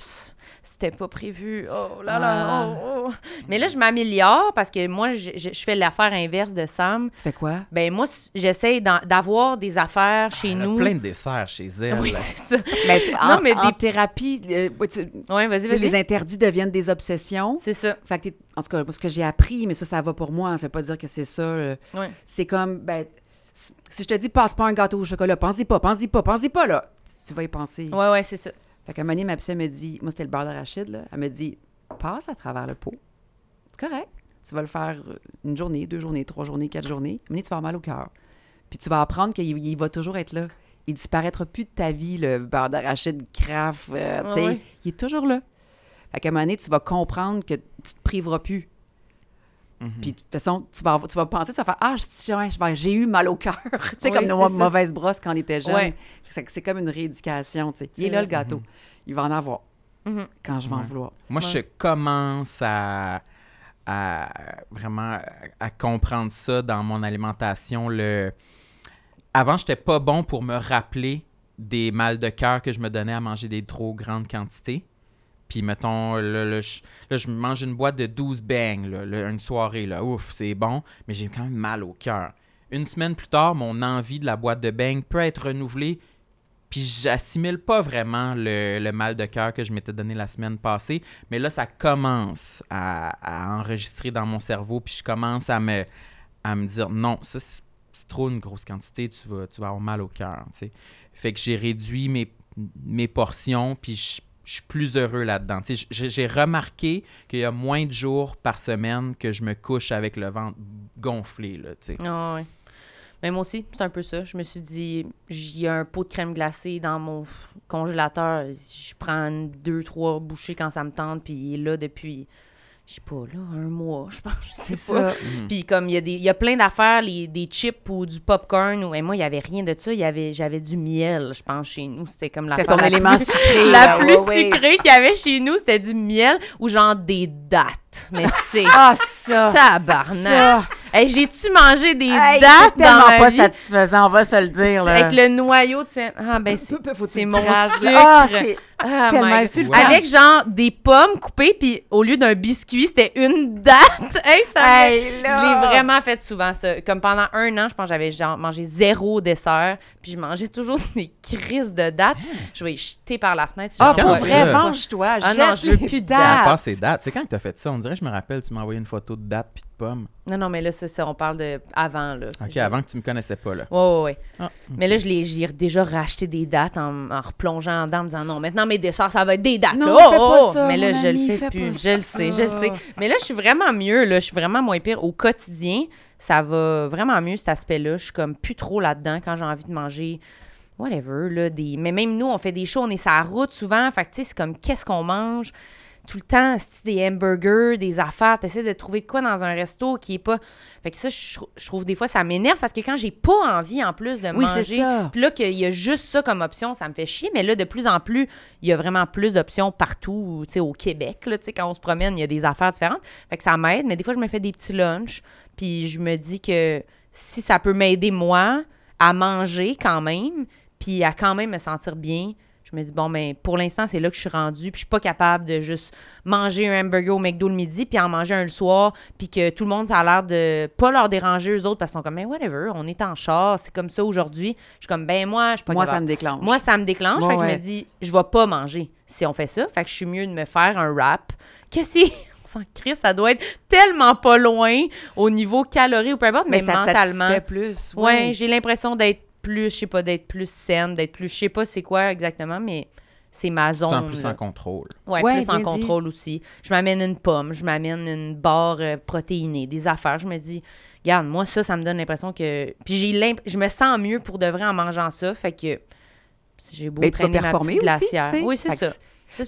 C'était pas prévu. Oh là là.
Ah.
oh, oh. Mais là, je m'améliore parce que moi, je, je- fais l'affaire inverse de Sam.
Tu fais quoi?
Ben moi, j'essaie d'avoir des affaires chez
Elle a
nous.
plein de desserts chez elle.
Oui, c'est ça.
C'est- en,
Non, mais
en
des-
thérapie, euh, ouais, tu-
Ouais, vas-y, vas-y.
les interdits deviennent des obsessions.
C'est ça.
Fait que en tout cas, ce que j'ai appris, mais ça, ça va pour moi, hein, ça veut pas dire que c'est ça. euh,
Ouais.
C'est comme, ben, si si je te dis, passe pas un gâteau au chocolat, pense-y pas, pense-y pas, pense-y pas, là. Tu vas y penser.
Ouais, ouais, c'est ça.
Fait qu'à un moment donné, ma psy, me dit, moi, c'était le beurre d'arachide, là. Elle me dit, passe à travers le pot. C'est correct. Tu vas le faire euh, une journée, deux journées, trois journées, quatre journées. À un moment donné, tu vas avoir mal au cœur. Puis tu vas apprendre qu'il il va toujours être là. Il disparaîtra plus de ta vie, le beurre d'arachide craft, euh, tu sais. Il est toujours là. Fait qu'à un moment donné, tu vas comprendre que tu te priveras plus.
Mhm.
Puis de toute façon, tu vas, tu vas penser, tu vas faire Ah, je- je j'ai eu mal au cœur. tu sais,
Oui,
comme
ça.
mauvaises brosses quand on était jeune.
Ouais.
C'est c'est comme une rééducation. tu sais. Il est là, le gâteau. Il va en avoir
Mhm.
quand je vais en vouloir.
Moi, je commence à, à vraiment à comprendre ça dans mon alimentation. Le... Avant, j'étais pas bon pour me rappeler des mal de cœur que je me donnais à manger des trop grandes quantités. Puis, mettons, là, je, mange une boîte de 12 bangs, une soirée, là. Ouf, c'est bon, mais j'ai quand même mal au cœur. Une semaine plus tard, mon envie de la boîte de bangs peut être renouvelée, puis j'assimile pas vraiment le, mal de cœur que je m'étais donné la semaine passée. Mais là, ça commence à, enregistrer dans mon cerveau, puis je commence à me, dire non, ça, c'est trop une grosse quantité, tu vas, tu vas avoir mal au cœur. Fait que j'ai réduit mes portions, puis je, je suis plus heureux là-dedans. J'ai j'ai remarqué qu'il y a moins de jours par semaine que je me couche avec le ventre gonflé. Là.
Ah ouais. Mais moi aussi, c'est un peu ça. Je me suis dit, a un pot de crème glacée dans mon congélateur. Je prends deux, trois bouchées quand ça me tente, puis il est là depuis, je sais pas, là, un mois, je pense. Je sais pas.
Mhm.
Puis comme il y a des il y a plein d'affaires, les- des chips ou du popcorn, ou et moi il y avait rien de ça, il y avait j'avais du miel, je pense chez nous, c'était comme la
C'était ton élément
plus,
sucré.
la plus
ouais, ouais.
sucrée qu'il y avait chez nous, c'était du miel ou genre des dattes. Mais tu sais,
Ah, ça!
tabarnak.
Ça!
Hey, j'ai-tu mangé des
Hey,
dates
c'est
dans
tellement
ma
pas
vie?
satisfaisant, on va se le dire. Là.
Avec le noyau, tu fais ah ben c'est c'est mon sucre.
Ah, c'est
Ah,
tellement insultant.
Avec genre des pommes coupées puis au lieu d'un biscuit, c'était une date. Hey, ça
Hey,
Je
là!
l'ai vraiment fait souvent, ça. Comme pendant un an, je pense que j'avais genre mangé zéro dessert, puis je mangeais toujours des crises de dates. Je vais jeter par la fenêtre.
Ah, pour vrai, venge-toi.
Ah non, je veux plus de
ces dates. C'est quand que t'as fait ça? On dirait, je me rappelle, tu m'as envoyé une photo de date puis
Non, non, mais là, c'est ça, on parle de avant, là.
OK, avant que tu me connaissais pas, là.
Ouais, ouais, ouais.
Ah,
Mais là, je l'ai j'ai déjà racheté des dates en, en replongeant dedans, en me disant non, maintenant mes desserts, ça va être des dates.
Non,
là. Oh,
fais pas
oh,
ça,
Mais là,
mon
je le
fais
fais plus. Je le sais, je le sais. Mais là, je suis vraiment mieux, là. Je suis vraiment moins pire. Au quotidien, ça va vraiment mieux, cet aspect-là. Je suis comme plus trop là-dedans quand j'ai envie de manger. Whatever, là. Des... Mais même nous, on fait des shows, on est sur la route souvent. Fait que, tu sais, c'est comme qu'est-ce qu'on mange? Tout le temps, des hamburgers, des affaires, t'essaies de trouver de quoi dans un resto qui est pas... Fait que ça, je, je trouve des fois, ça m'énerve parce que quand j'ai pas envie, en plus, de
Oui, c'est
manger... Puis là, qu'il y a juste ça comme option, ça me fait chier. Mais là, de plus en plus, il y a vraiment plus d'options partout, tu sais, au Québec, là, tu sais, quand on se promène, il y a des affaires différentes. Fait que ça m'aide, mais des fois, je me fais des petits lunchs, puis je me dis que si ça peut m'aider, moi, à manger quand même, puis à quand même me sentir bien, je me dis, bon, mais pour l'instant, c'est là que je suis rendue, puis je suis pas capable de juste manger un hamburger au McDo le midi, puis en manger un le soir, puis que tout le monde, ça a l'air de pas leur déranger eux autres, parce qu'ils sont comme, mais whatever, on est en char, c'est comme ça aujourd'hui. Je suis comme, ben moi, je suis pas
Moi, ça me déclenche.
Moi, ça me déclenche. Fait que je me dis, je vais pas manger si on fait ça. Fait que je suis mieux de me faire un wrap. Que si, on s'en crie, ça doit être tellement pas loin au niveau calories ou peu importe, mais,
mais ça te
mentalement.
satisfait plus.
Ouais, j'ai l'impression d'être plus, je sais pas, d'être plus saine, d'être plus, je sais pas c'est quoi exactement, mais c'est ma
Tu
zone.
sens plus
là.
en contrôle.
Ouais,
Ouais,
plus en
dit.
contrôle aussi. Je m'amène une pomme, je m'amène une barre euh, protéinée, des affaires. Je me dis, regarde, moi, ça, ça me donne l'impression que. Puis j'ai je me sens mieux pour de vrai en mangeant ça. Fait que j'ai beau
Mais tu vas
ma
aussi.
Oui, c'est ça.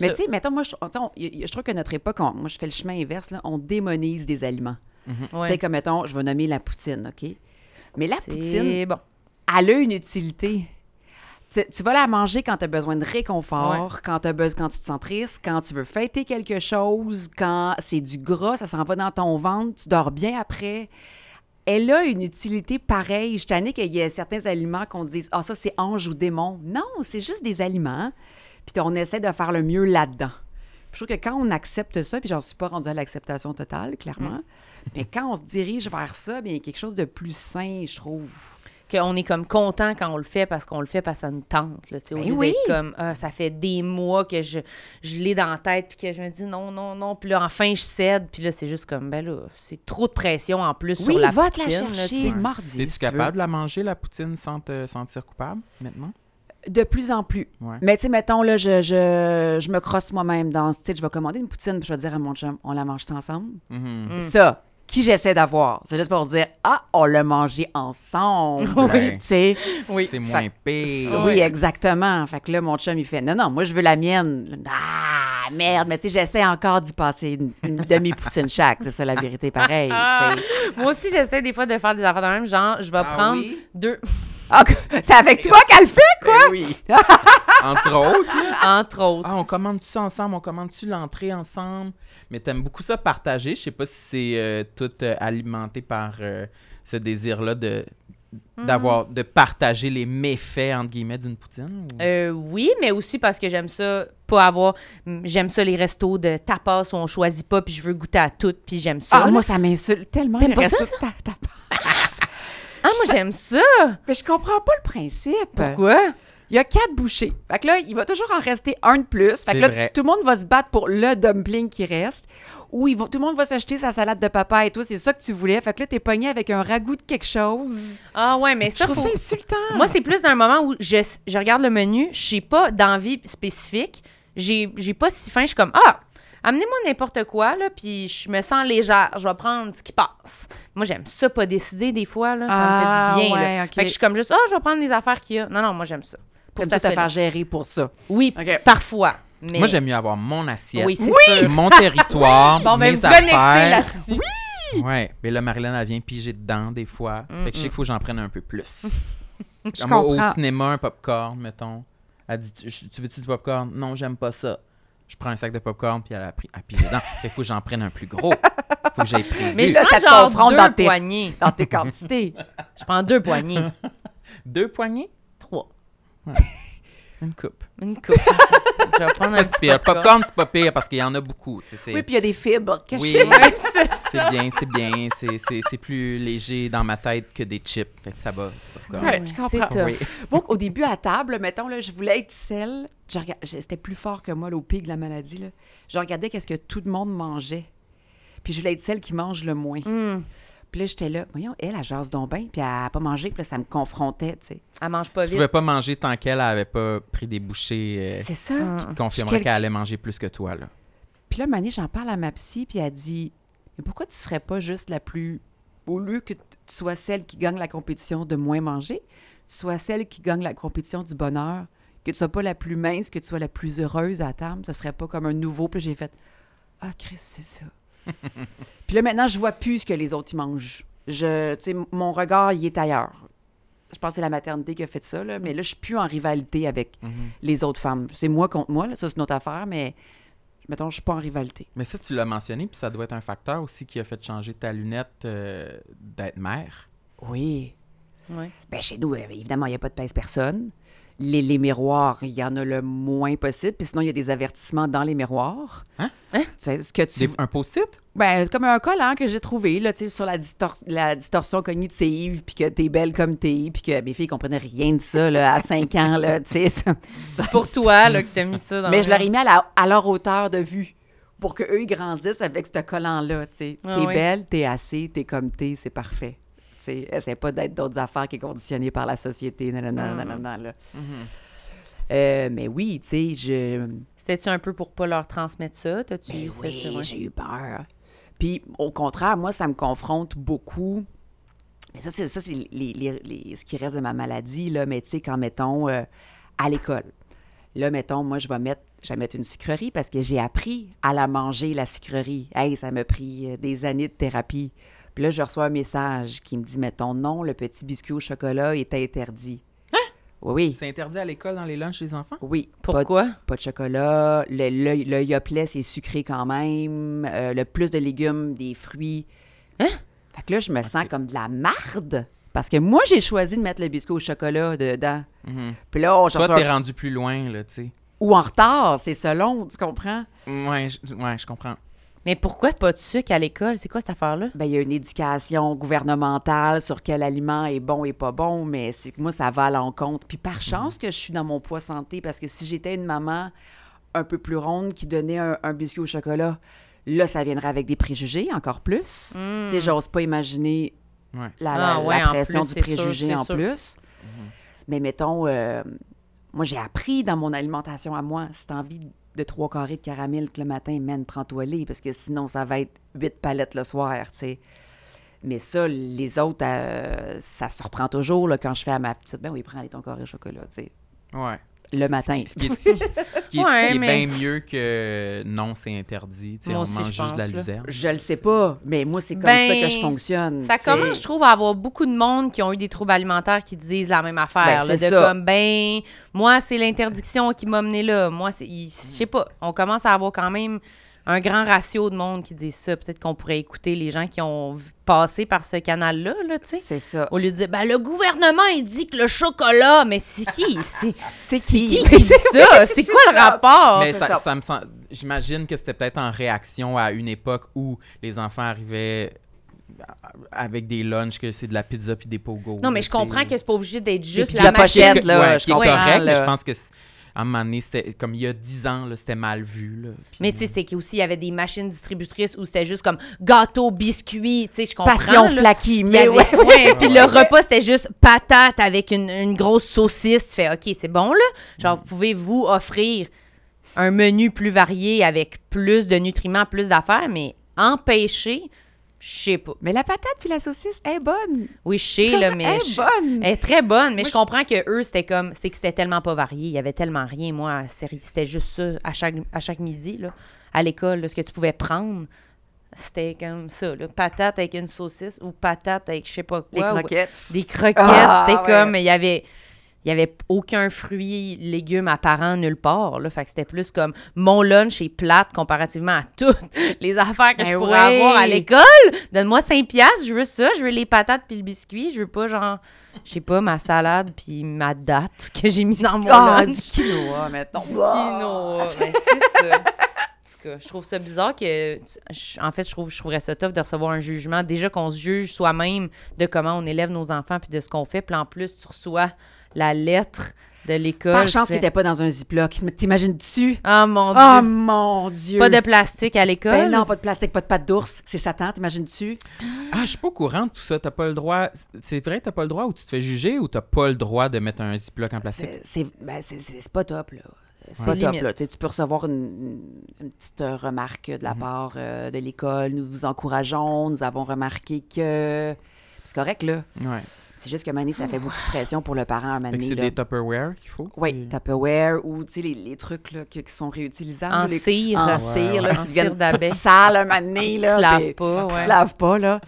Mais tu sais, mettons, moi, je, on- je trouve que notre époque, on- moi, je fais le chemin inverse, là, on démonise des aliments.
Ouais.
Tu sais, comme, mettons, je vais nommer la poutine, OK? Mais la poutine,
bon.
Elle a une utilité. Tu, tu vas la manger quand tu as besoin de réconfort, quand, as besoin, quand tu te sens triste, quand tu veux fêter quelque chose, quand c'est du gras, ça s'en va dans ton ventre, tu dors bien après. Elle a une utilité pareille. Je tannée qu'il y ait certains aliments qu'on se dise « Ah, ça, c'est ange ou démon ». Non, c'est juste des aliments. Puis on essaie de faire le mieux là-dedans. Je trouve que quand on accepte ça, puis j'en suis pas rendue à l'acceptation totale, clairement, mais quand on se dirige vers ça, bien, il y a quelque chose de plus sain, je trouve.
Qu'on est comme content quand on le fait parce qu'on le fait parce que ça nous tente. Là, tu sais, au
Ben
lieu
oui.
comme Ah, ça fait des mois que je, je l'ai dans la tête puis que je me dis non, non, non. Puis là, enfin, je cède. Puis là, c'est juste comme ben là, c'est trop de pression en plus
Oui,
sur la
va te la
là, tu
chercher
sais.
mardi.
Es-tu
si tu veux.
capable de la manger, la poutine, sans te sentir coupable, maintenant?
De plus en plus.
Ouais.
Mais tu sais, mettons, là, je, je, je me crosse moi-même dans ce style. Je vais commander une poutine, puis je vais dire à mon chum, on la mange ensemble.
Mhm.
Mm.
Ça, qui j'essaie d'avoir, c'est juste pour dire, ah, on l'a mangé ensemble.
Oui.
Tu sais.
Oui.
C'est moins pire.
Oui, exactement. Fait que là, mon chum, il fait Non, non, moi, je veux la mienne. Ah, merde, mais tu sais, j'essaie encore d'y passer une, une demi-poutine chaque. C'est ça la vérité, pareil. sais.
Moi aussi, j'essaie des fois de faire des affaires de même. Genre, je vais
Ah
prendre
oui?
deux,
Ah, c'est avec toi qu'elle le fait, quoi?
oui. Entre autres.
entre autres.
Ah, on commande-tu ça ensemble? On commande-tu l'entrée ensemble? Mais t'aimes beaucoup ça partager. Je sais pas si c'est euh, tout euh, alimenté par euh, ce désir-là de d'avoir de partager les méfaits entre guillemets d'une poutine. ou-
Euh, oui, mais aussi parce que j'aime ça, pas avoir. J'aime ça les restos de tapas où on choisit pas, puis je veux goûter à tout, puis j'aime ça.
Ah,
là.
moi, ça m'insulte tellement.
T'aimes pas ça,
de ta- ta-
Ah, moi, j'aime ça.
Mais je comprends pas le principe.
Pourquoi?
Il y a quatre bouchées. Fait que là, il va toujours en rester un de plus. Fait que là,
vrai.
tout le monde va se battre pour le dumpling qui reste. Ou ils vont, tout le monde va s'acheter sa salade de papa et tout. C'est ça que tu voulais. Fait que là, t'es pogné avec un ragoût de quelque chose.
Ah, ouais, mais
Je
ça,
trouve
faut-
ça insultant.
Moi, c'est plus dans un moment où je, je regarde le menu, je sais pas d'envie spécifique, j'ai j'ai pas si faim, je suis comme ah, amenez-moi n'importe quoi là, puis je me sens légère, je vais prendre ce qui passe. Moi, j'aime ça pas décider des fois là, ça
Ah,
me fait du bien
ouais,
là. Fait que je suis comme juste ah, je vais prendre les affaires qu'il y a. Non non, moi j'aime ça. Pour
ça te faire gérer pour ça.
Oui,
Ok.
parfois. Mais
Moi, j'aime mieux avoir mon assiette.
Oui, c'est.
Mon territoire,
Bon, ben
mes
vous connectez
affaires.
là-dessus.
Ouais, mais là, Marilyn, elle vient piger dedans des fois. Fait que je sais qu'il faut que j'en prenne un peu plus.
Je
Comme au-
comprends.
Au cinéma, un popcorn, mettons. Elle dit Tu, tu veux-tu du popcorn? Non, j'aime pas ça. Je prends un sac de popcorn, puis elle a pris à piger dedans. Fait faut que j'en prenne un plus gros. Faut que j'aille prévu.
Mais je
là,
prends
ça te
genre
confronte
deux
dans tes-
poignées.
Dans tes quantités.
Je prends deux poignées.
Deux poignées?
Trois.
Une coupe.
Une coupe. je vais prendre un petit
le
popcorn.
popcorn, c'est pas pire parce qu'il y en a beaucoup. tu sais, c'est-
Oui, puis il y a des fibres
Oui,
cachées.
Ouais, c'est ça.
c'est bien, c'est bien. C'est- C'est c'est plus léger dans ma tête que des chips. Fait que ça va.
Ouais, je comprends.
Oui.
Bon, au début, à table, mettons, là, je voulais être celle. C'était plus fort que moi, là, au pic de la maladie. Là. Je regardais qu'est-ce que tout le monde mangeait. Puis je voulais être celle qui mange le moins.
Hum,
Puis là, j'étais là, voyons, elle, elle jase donc bien, puis elle n'a pas mangé, puis là, ça me confrontait, tu sais.
Elle mange pas
Tu
vite.
pouvais pas manger tant qu'elle avait pas pris des bouchées euh,
C'est ça.
Hum.
qui confirmeraient
Quel-
qu'elle allait manger plus que toi. Là.
Puis là, Mané, j'en parle à ma psy, puis elle dit Mais pourquoi tu serais pas juste la plus. Au lieu que tu sois celle qui gagne la compétition de moins manger, tu sois celle qui gagne la compétition du bonheur, que tu sois pas la plus mince, que tu sois la plus heureuse à table, ça serait pas comme un nouveau. Puis là, j'ai fait Ah, Chris, c'est ça. puis là, maintenant, je vois plus ce que les autres ils mangent. Je, tu sais, m- mon regard, il est ailleurs. Je pense que c'est la maternité qui a fait ça, là, mais là, je suis plus en rivalité avec les autres femmes. C'est moi contre moi, là, ça, c'est une autre affaire, mais mettons, je suis pas en rivalité.
Mais ça, tu l'as mentionné, puis ça doit être un facteur aussi qui a fait changer ta lunette euh, d'être mère.
Oui.
Ouais.
Ben, chez nous, euh, évidemment, il n'y a pas de pèse-personne. Les, les miroirs, il y en a le moins possible. Puis sinon, il y a des avertissements dans les miroirs.
Hein?
C'est ce que tu...
Des- un post-it?
Ben, comme un collant que j'ai trouvé, là, tu sais, sur la, distor- la distorsion cognitive, puis que t'es belle comme t'es, puis que mes filles comprenaient rien de ça, là, à 5 ans, là, tu sais. ça- ça-
Pour toi, là, que t'as mis ça dans
Mais
le-
je leur ai mis à, la- à leur hauteur de vue pour qu'eux, ils grandissent avec ce collant-là, tu sais.
Ah
t'es
oui.
belle, t'es assez, t'es comme t'es, c'est parfait. Tu essaie pas d'être d'autres affaires qui est conditionnée par la société, non, non, non, non, non, non, là. Euh, mais oui, tu sais, je...
C'était-tu un peu pour pas leur transmettre ça? T'as-tu
Ben
eu
oui,
cette... ouais?
j'ai eu peur. Puis, au contraire, moi, ça me confronte beaucoup. Mais ça, c'est ça, c'est les- les- les- ce qui reste de ma maladie, là. Mais tu sais, quand, mettons, euh, à l'école, là, mettons, moi, je vais mettre, je vais mettre une sucrerie parce que j'ai appris à la manger, la sucrerie. Hey, ça m'a pris euh, des années de thérapie. Puis là, je reçois un message qui me dit, mettons, non, le petit biscuit au chocolat est interdit. Oui, oui.
C'est interdit à l'école dans les lunchs des enfants?
Oui. Pas de-
Pourquoi?
pas de chocolat. Le, le, c'est sucré quand même. Euh, le plus de légumes, des fruits.
Hein?
Fait que là, je me sens comme de la marde. Parce que moi, j'ai choisi de mettre le biscuit au chocolat dedans.
Mhm.
Puis là, on
Toi, t'es rendu plus loin, là, tu sais.
ou en retard, c'est selon, tu comprends?
Ouais, je, ouais, je comprends.
Mais pourquoi pas de sucre à l'école? C'est quoi cette affaire-là?
Ben, il y a une éducation gouvernementale sur quel aliment est bon et pas bon, mais c'est que moi, ça va à l'encontre. Puis par chance que je suis dans mon poids santé, parce que si j'étais une maman un peu plus ronde qui donnait un, un biscuit au chocolat, là, ça viendrait avec des préjugés, encore plus. Tu sais, j'ose pas imaginer
Ouais.
la,
Ah, ouais,
la pression
plus,
du
sûr,
préjugé en
sûr.
plus. Mais mettons, euh, moi, j'ai appris dans mon alimentation à moi, t'as envie de trois carrés de caramel que le matin, man, prends-toi les, parce que sinon, ça va être huit palettes le soir, tu sais. Mais ça, les autres, euh, ça se reprend toujours là, quand je fais à ma petite, ben oui, prends les ton carré chocolat, tu sais,
Ouais.
Le matin.
Ce qui est, ce qui est- ce qui est
Ouais, mais-
bien mieux que non, c'est interdit. Tu sais,
Moi
on
aussi,
mange
je
juste de la
là.
luzerne.
Je le sais pas, mais moi, c'est comme
Ben,
ça que je fonctionne.
Ça commence, je trouve, à avoir beaucoup de monde qui ont eu des troubles alimentaires qui disent la même affaire.
Ben,
là, de
ça.
comme, ben, moi, c'est l'interdiction qui m'a mené là. Moi, Je sais pas. On commence à avoir quand même un grand ratio de monde qui disent ça. Peut-être qu'on pourrait écouter les gens qui ont passé par ce canal-là, là, tu sais.
C'est ça.
Au lieu de dire, ben, le gouvernement, il dit que le chocolat, mais c'est qui? C'est
C'est
c'est qui? qui dit ça? C'est quoi le rapport?
Mais ça,
ça.
ça me sent- J'imagine que c'était peut-être en réaction à une époque où les enfants arrivaient avec des lunchs, que c'est de la pizza puis des pogos.
Non, mais je comprends que c'est pas obligé d'être juste la
pochette, là,
ouais,
je
qui est
comprends,
correct, mais
là.
je pense que c'est- à un moment donné, c'était comme il y a 10 ans, là, c'était mal vu. Là,
Mais tu sais, c'était qu'aussi, il y avait des machines distributrices où c'était juste comme gâteau, biscuit, tu sais, je comprends.
Passion
là.
flaky, mais
avait-
ouais.
ouais, puis le repas, c'était juste patate avec une, une grosse saucisse. Tu fais, OK, c'est bon, là. Genre, vous pouvez vous offrir un menu plus varié avec plus de nutriments, plus d'affaires, mais empêcher, je sais pas.
Mais la patate puis la saucisse est bonne.
Oui, je sais, là, mais...
Elle est bonne.
Elle est très bonne, mais je comprends que eux, c'était comme... C'est que c'était tellement pas varié. Il y avait tellement rien, moi. C'était juste ça à chaque, à chaque midi, là, à l'école, ce que tu pouvais prendre. C'était comme ça, là. Patate avec une saucisse ou patate avec je sais pas quoi. Ou-
croquettes.
des croquettes.
Ah,
c'était
ouais.
comme, il y avait, il y avait aucun fruit, légume apparent nulle part. Là. Fait que c'était plus comme mon lunch est plate comparativement à toutes les affaires que je
Ben
pourrais
oui.
avoir à l'école. Donne-moi 5 piastres, je veux ça, je veux les patates puis le biscuit, je veux pas genre, je sais pas, ma salade puis ma date que j'ai mis dans mon
Ah,
lunch.
du quinoa, mettons.
Du quinoa. Ben, c'est ça. En tout cas, je trouve ça bizarre que. je- En fait, je, trouve, je trouverais ça tough de recevoir un jugement. Déjà qu'on se juge soi-même de comment on élève nos enfants puis de ce qu'on fait. Puis en plus, tu reçois la lettre de l'école.
Par chance qu'il n'était pas dans un ziploc. T'imagines-tu?
Ah mon Dieu.
Oh mon Dieu!
pas de plastique à l'école?
Ben non, pas de plastique, pas de pâte d'ours. C'est Satan, t'imagines-tu?
Ah, je suis pas au courant de tout ça. T'as pas le droit. C'est vrai, t'as pas le droit ou tu te fais juger ou t'as pas le droit de mettre un ziploc en plastique?
C'est c'est- ben, c'est- c'est- c'est pas top, là. C'est
Ouais.
pas top,
Limite.
là. Tu sais, tu peux recevoir une, une petite euh, remarque de la part euh, de l'école. Nous vous encourageons. Nous avons remarqué que... C'est correct, là.
Ouais.
C'est juste que, Mané, ça fait beaucoup de pression pour le parent à Mané,
c'est des Tupperware qu'il faut.
Oui, Tupperware ou, tu sais, les, les trucs, là, qui, qui sont réutilisables.
En
les-
cire.
En
Ouais,
cire, là,
ouais.
qui
En
deviennent
cire d'abeille.
toutes sales
Qui
là.
se lavent pas,
qui
ouais.
se lavent pas, là.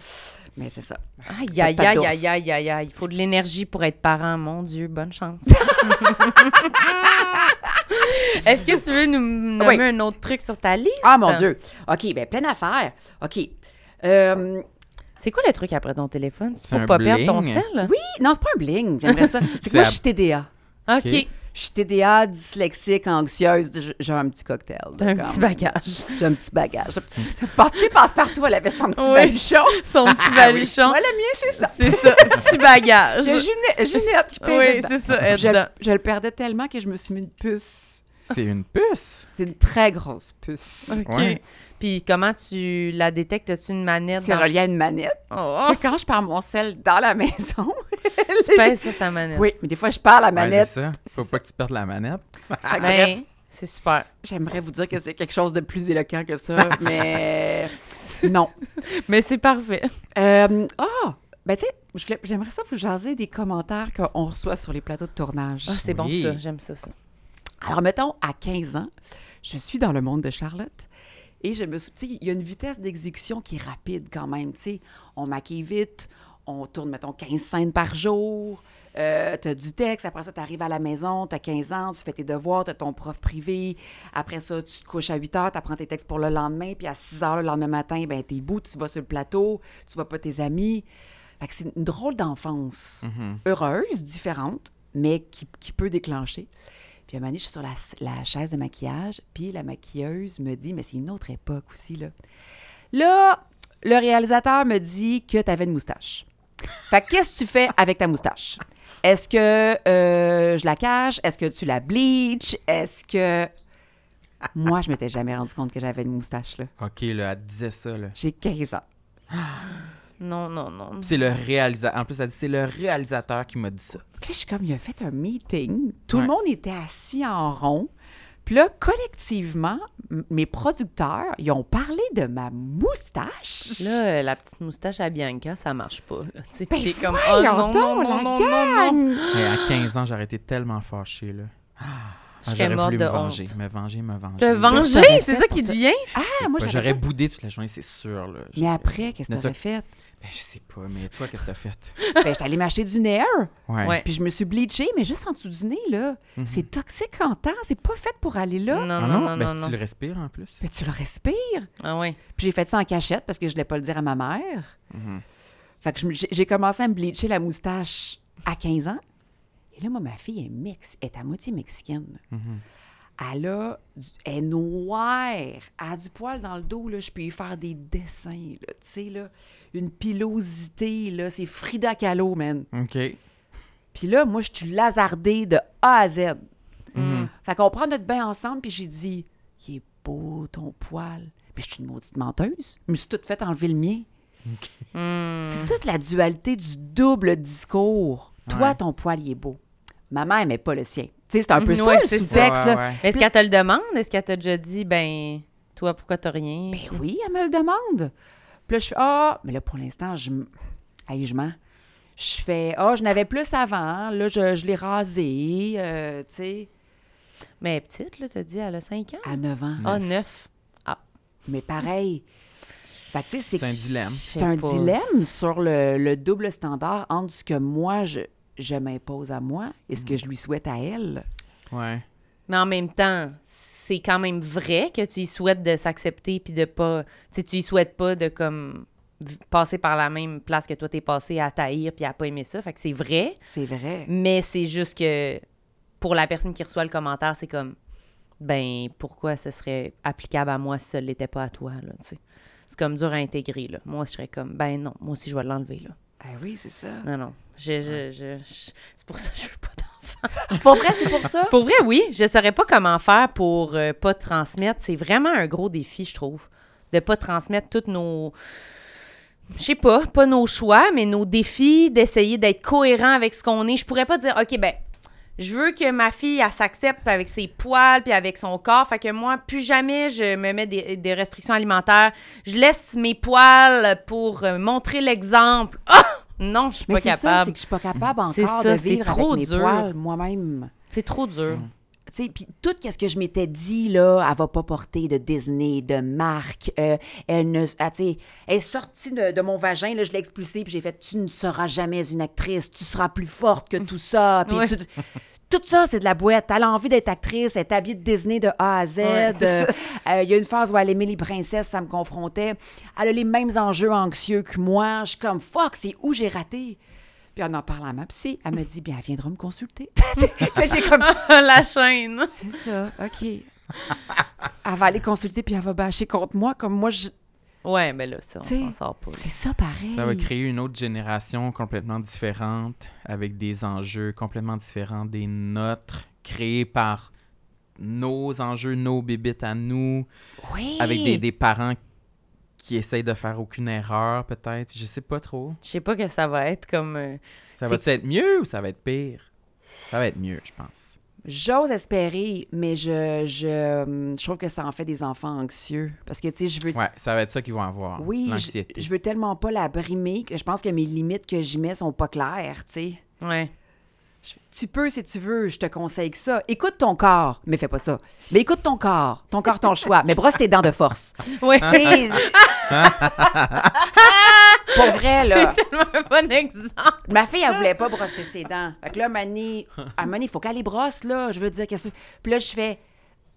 Mais c'est ça.
Aïe, aïe, aïe, aïe, aïe, aïe, aïe. Il faut de l'énergie pour être parent. Mon Dieu, bonne chance. Est-ce que tu veux nous nommer
Oui.
un autre truc sur ta liste?
Ah, mon Dieu. OK, ben pleine affaire. OK. Euh,
C'est quoi le truc après ton téléphone? C'est pour
un
pas perdre ton sel?
oui, non, c'est pas un bling. J'aimerais ça. C'est que moi,
à-
je suis TDA.
OK.
Ok.
Je suis TDA, dyslexique, anxieuse. J'ai un petit cocktail.
T'as un petit bagage.
J'ai un petit bagage. Passe, tu sais, passe-partout, elle avait son petit
Oui.
baluchon.
Son petit
Ah
baluchon.
Moi, le mien, c'est ça.
C'est ça, petit bagage.
J'ai Ginette, Ginette qui
Oui, c'est ça,
Je, le perdais tellement que je me suis mis une puce.
C'est une puce?
C'est une très grosse puce.
OK.
Ouais.
Puis comment tu la détectes? As-tu une manette?
C'est
dans-
relié à une manette.
Oh,
Et Quand je perds mon sel dans la maison,
tu pèses sur ta manette.
oui, mais des fois, je perds la
Ouais,
manette.
c'est ça. Faut pas que tu perdes la manette.
Que bref,
Ben, c'est super.
j'aimerais vous dire que c'est quelque chose de plus éloquent que ça, mais non.
Mais c'est parfait.
Euh, Ah! ben tu sais, j'aimerais ça vous jaser des commentaires qu'on reçoit sur les plateaux de tournage.
Ah, c'est bon ça, j'aime ça, ça.
Alors, mettons, à 15 ans, je suis dans le monde de Charlotte et je me suis. Sais, il y a une vitesse d'exécution qui est rapide quand même. Sais, on maquille vite, on tourne, mettons, 15 scènes par jour. Euh, tu as du texte, après ça, tu arrives à la maison, tu as 15 ans, tu fais tes devoirs, tu as ton prof privé. Après ça, tu te couches à 8 heures, tu apprends tes textes pour le lendemain, puis à 6 heures le lendemain matin, ben t'es bout, tu vas sur le plateau, tu vois pas tes amis. Fait que c'est une drôle d'enfance heureuse, différente, mais qui, qui peut déclencher. Puis à un moment donné, je suis sur la, la chaise de maquillage, puis la maquilleuse me dit, mais c'est une autre époque aussi, là. Là, le réalisateur me dit que tu avais une moustache. Fait que qu'est-ce que tu fais avec ta moustache? Est-ce que euh, je la cache? Est-ce que tu la bleach? Est-ce que... Moi, je m'étais jamais rendu compte que j'avais une moustache, là.
OK, là, elle disait ça, là.
J'ai 15 ans.
Non, non, non.
Puis C'est le réalisateur. En plus, elle dit c'est le réalisateur qui m'a dit ça.
Puis là, je suis comme, il a fait un meeting. Tout le monde était assis en rond. Puis là, collectivement, mes producteurs, ils ont parlé de ma moustache.
Là, la petite moustache à Bianca, ça marche pas. Là. Tu sais,
Ben
t'es comme, oh non, non, non,
la
non, non, non.
gang!
Mais à 15 ans, j'aurais été tellement fâché, là. Ah,
Je serais
j'aurais
morte
voulu
de
me venger,
honte.
me venger, me venger.
Te venger, c'est ça qui te
te-
vient?
Ah, moi, j'aurais
boudé toute la journée, c'est sûr, là.
Mais après, qu'est-ce que t'aurais fait?
Ben, je sais pas, mais toi, qu'est-ce que t'as fait?
ben, j'étais allée m'acheter du nair.
Ouais.
Ouais.
Puis je me suis bleachée, mais juste en dessous du nez, là.
Mhm.
C'est toxique en temps. C'est pas fait pour aller là.
Non,
Ah
non,
non?
non,
ben,
non,
tu le respires en plus.
Mais tu le respires.
Ah ouais.
Puis j'ai fait ça en cachette parce que je voulais pas le dire à ma mère. Fait que je me- j'ai j'ai commencé à me bleacher la moustache à 15 ans. Et là, moi, ma fille est mix, est à moitié mexicaine.
Mhm.
Elle a du, elle est noire. Elle a du poil dans le dos, là. Je peux y faire des dessins, là. Tu sais, là. Une pilosité, là. C'est Frida Kahlo, man.
OK.
Puis là, moi, je suis lazardée de A à Z.
Mm.
Fait qu'on prend notre bain ensemble, puis j'ai dit, il est beau ton poil. Mais je suis une maudite menteuse. Je me suis toute fait enlever le mien.
Mm.
C'est toute la dualité du double discours. Toi, ton poil, il est beau. Ma mère n'aimait pas le sien. Tu sais, c'est un peu
Mhm,
ça,
ouais,
le sous-texte,
Ouais,
là.
ouais.
Est-ce qu'elle te le demande? Est-ce qu'elle t'a déjà dit, ben, toi, pourquoi t'as rien?
Ben oui, elle me le demande. Puis là, je fais, ah, mais là, pour l'instant, je Hey, je mens. Je fais, ah, je n'avais plus avant. Là, je, je l'ai rasé, euh, tu sais,
Mais petite, là, t'as dit, elle a 5 ans?
à 9 ans.
Ah, 9.
Mais pareil. Fait que,
C'est un
c'est
dilemme.
C'est un
pas.
dilemme sur le, le double standard entre ce que moi, je, je m'impose à moi et ce que je lui souhaite à elle.
Ouais.
Mais en même temps, c'est quand même vrai que tu y souhaites de s'accepter puis de pas. Tu tu y souhaites pas de comme passer par la même place que toi t'es passé à taïr puis à pas aimer ça. Fait que c'est vrai,
C'est vrai.
mais c'est juste que pour la personne qui reçoit le commentaire, c'est comme ben pourquoi ce serait applicable à moi si ça l'était pas à toi là, tu sais? C'est comme dur à intégrer là. Moi, je serais comme ben non, moi aussi je vais l'enlever là.
Ah oui, c'est ça.
Non non, je, je, c'est pour ça que je veux pas.
Pour vrai, c'est pour ça?
Pour vrai, oui. Je saurais pas comment faire pour euh, pas transmettre. C'est vraiment un gros défi, je trouve. De pas transmettre toutes nos. Je sais pas, pas nos choix, mais nos défis, d'essayer d'être cohérent avec ce qu'on est. Je pourrais pas dire, OK, ben, je veux que ma fille, elle s'accepte avec ses poils puis avec son corps. Fait que moi, plus jamais je me mets des, des restrictions alimentaires. Je laisse mes poils pour euh, montrer l'exemple. Ah! Non, je suis
Mais
pas
c'est ça,
capable.
c'est que je suis pas capable
C'est
encore
ça,
de
c'est
vivre
trop
avec mes
dur.
poils moi-même.
C'est trop dur.
Tu sais, puis tout ce que je m'étais dit, là, elle va pas porter de Disney, de marque. euh, elle ne... ah, tu sais, elle est sortie de, de mon vagin, là, je l'ai expulsée, puis j'ai fait « Tu ne seras jamais une actrice, tu seras plus forte que tout ça. Puis
Ouais.
tu- Tout ça, c'est de la boîte. Elle a envie d'être actrice, elle est habillée de Disney de A à Z.
Ouais,
Euh, euh, Il y a une phase où elle aimait les princesses, ça me confrontait. Elle a les mêmes enjeux anxieux que moi. Je suis comme « Fuck, c'est où j'ai raté? » Puis en en parlant à ma psy, elle me dit « Bien, elle viendra me consulter. » j'ai comme
la chaîne.
c'est ça, OK. elle va aller consulter puis elle va bâcher contre moi comme moi je...
Ouais, mais là, ça, on
T'sais,
s'en sort pas.
C'est ça pareil.
Ça va créer une autre génération complètement différente, avec des enjeux complètement différents des nôtres, créés par nos enjeux, nos bébites à nous,
Oui.
avec des, des parents qui essayent de faire aucune erreur, peut-être. Je sais pas trop.
Je sais pas que ça va être comme. euh,
Ça va être mieux ou ça va être pire? Ça va être mieux, je pense.
J'ose espérer, mais je, je, je trouve que ça en fait des enfants anxieux. Parce que, tu sais, je veux...
Ouais, ça va être ça qu'ils vont avoir.
Oui, je, je veux tellement pas la brimer que je pense que mes limites que j'y mets sont pas claires, tu sais.
Ouais.
Je- Tu peux si tu veux, je te conseille que ça. Écoute ton corps, mais fais pas ça. Mais écoute ton corps, ton corps, ton choix, mais brosse tes dents de force. Sais, Pour vrai, là.
c'est tellement un bon exemple.
Ma fille, elle voulait pas brosser ses dents. Fait que là, Mani, à Mani, il faut qu'elle les brosse, là. Je veux dire, qu'est-ce que. Puis là, je fais.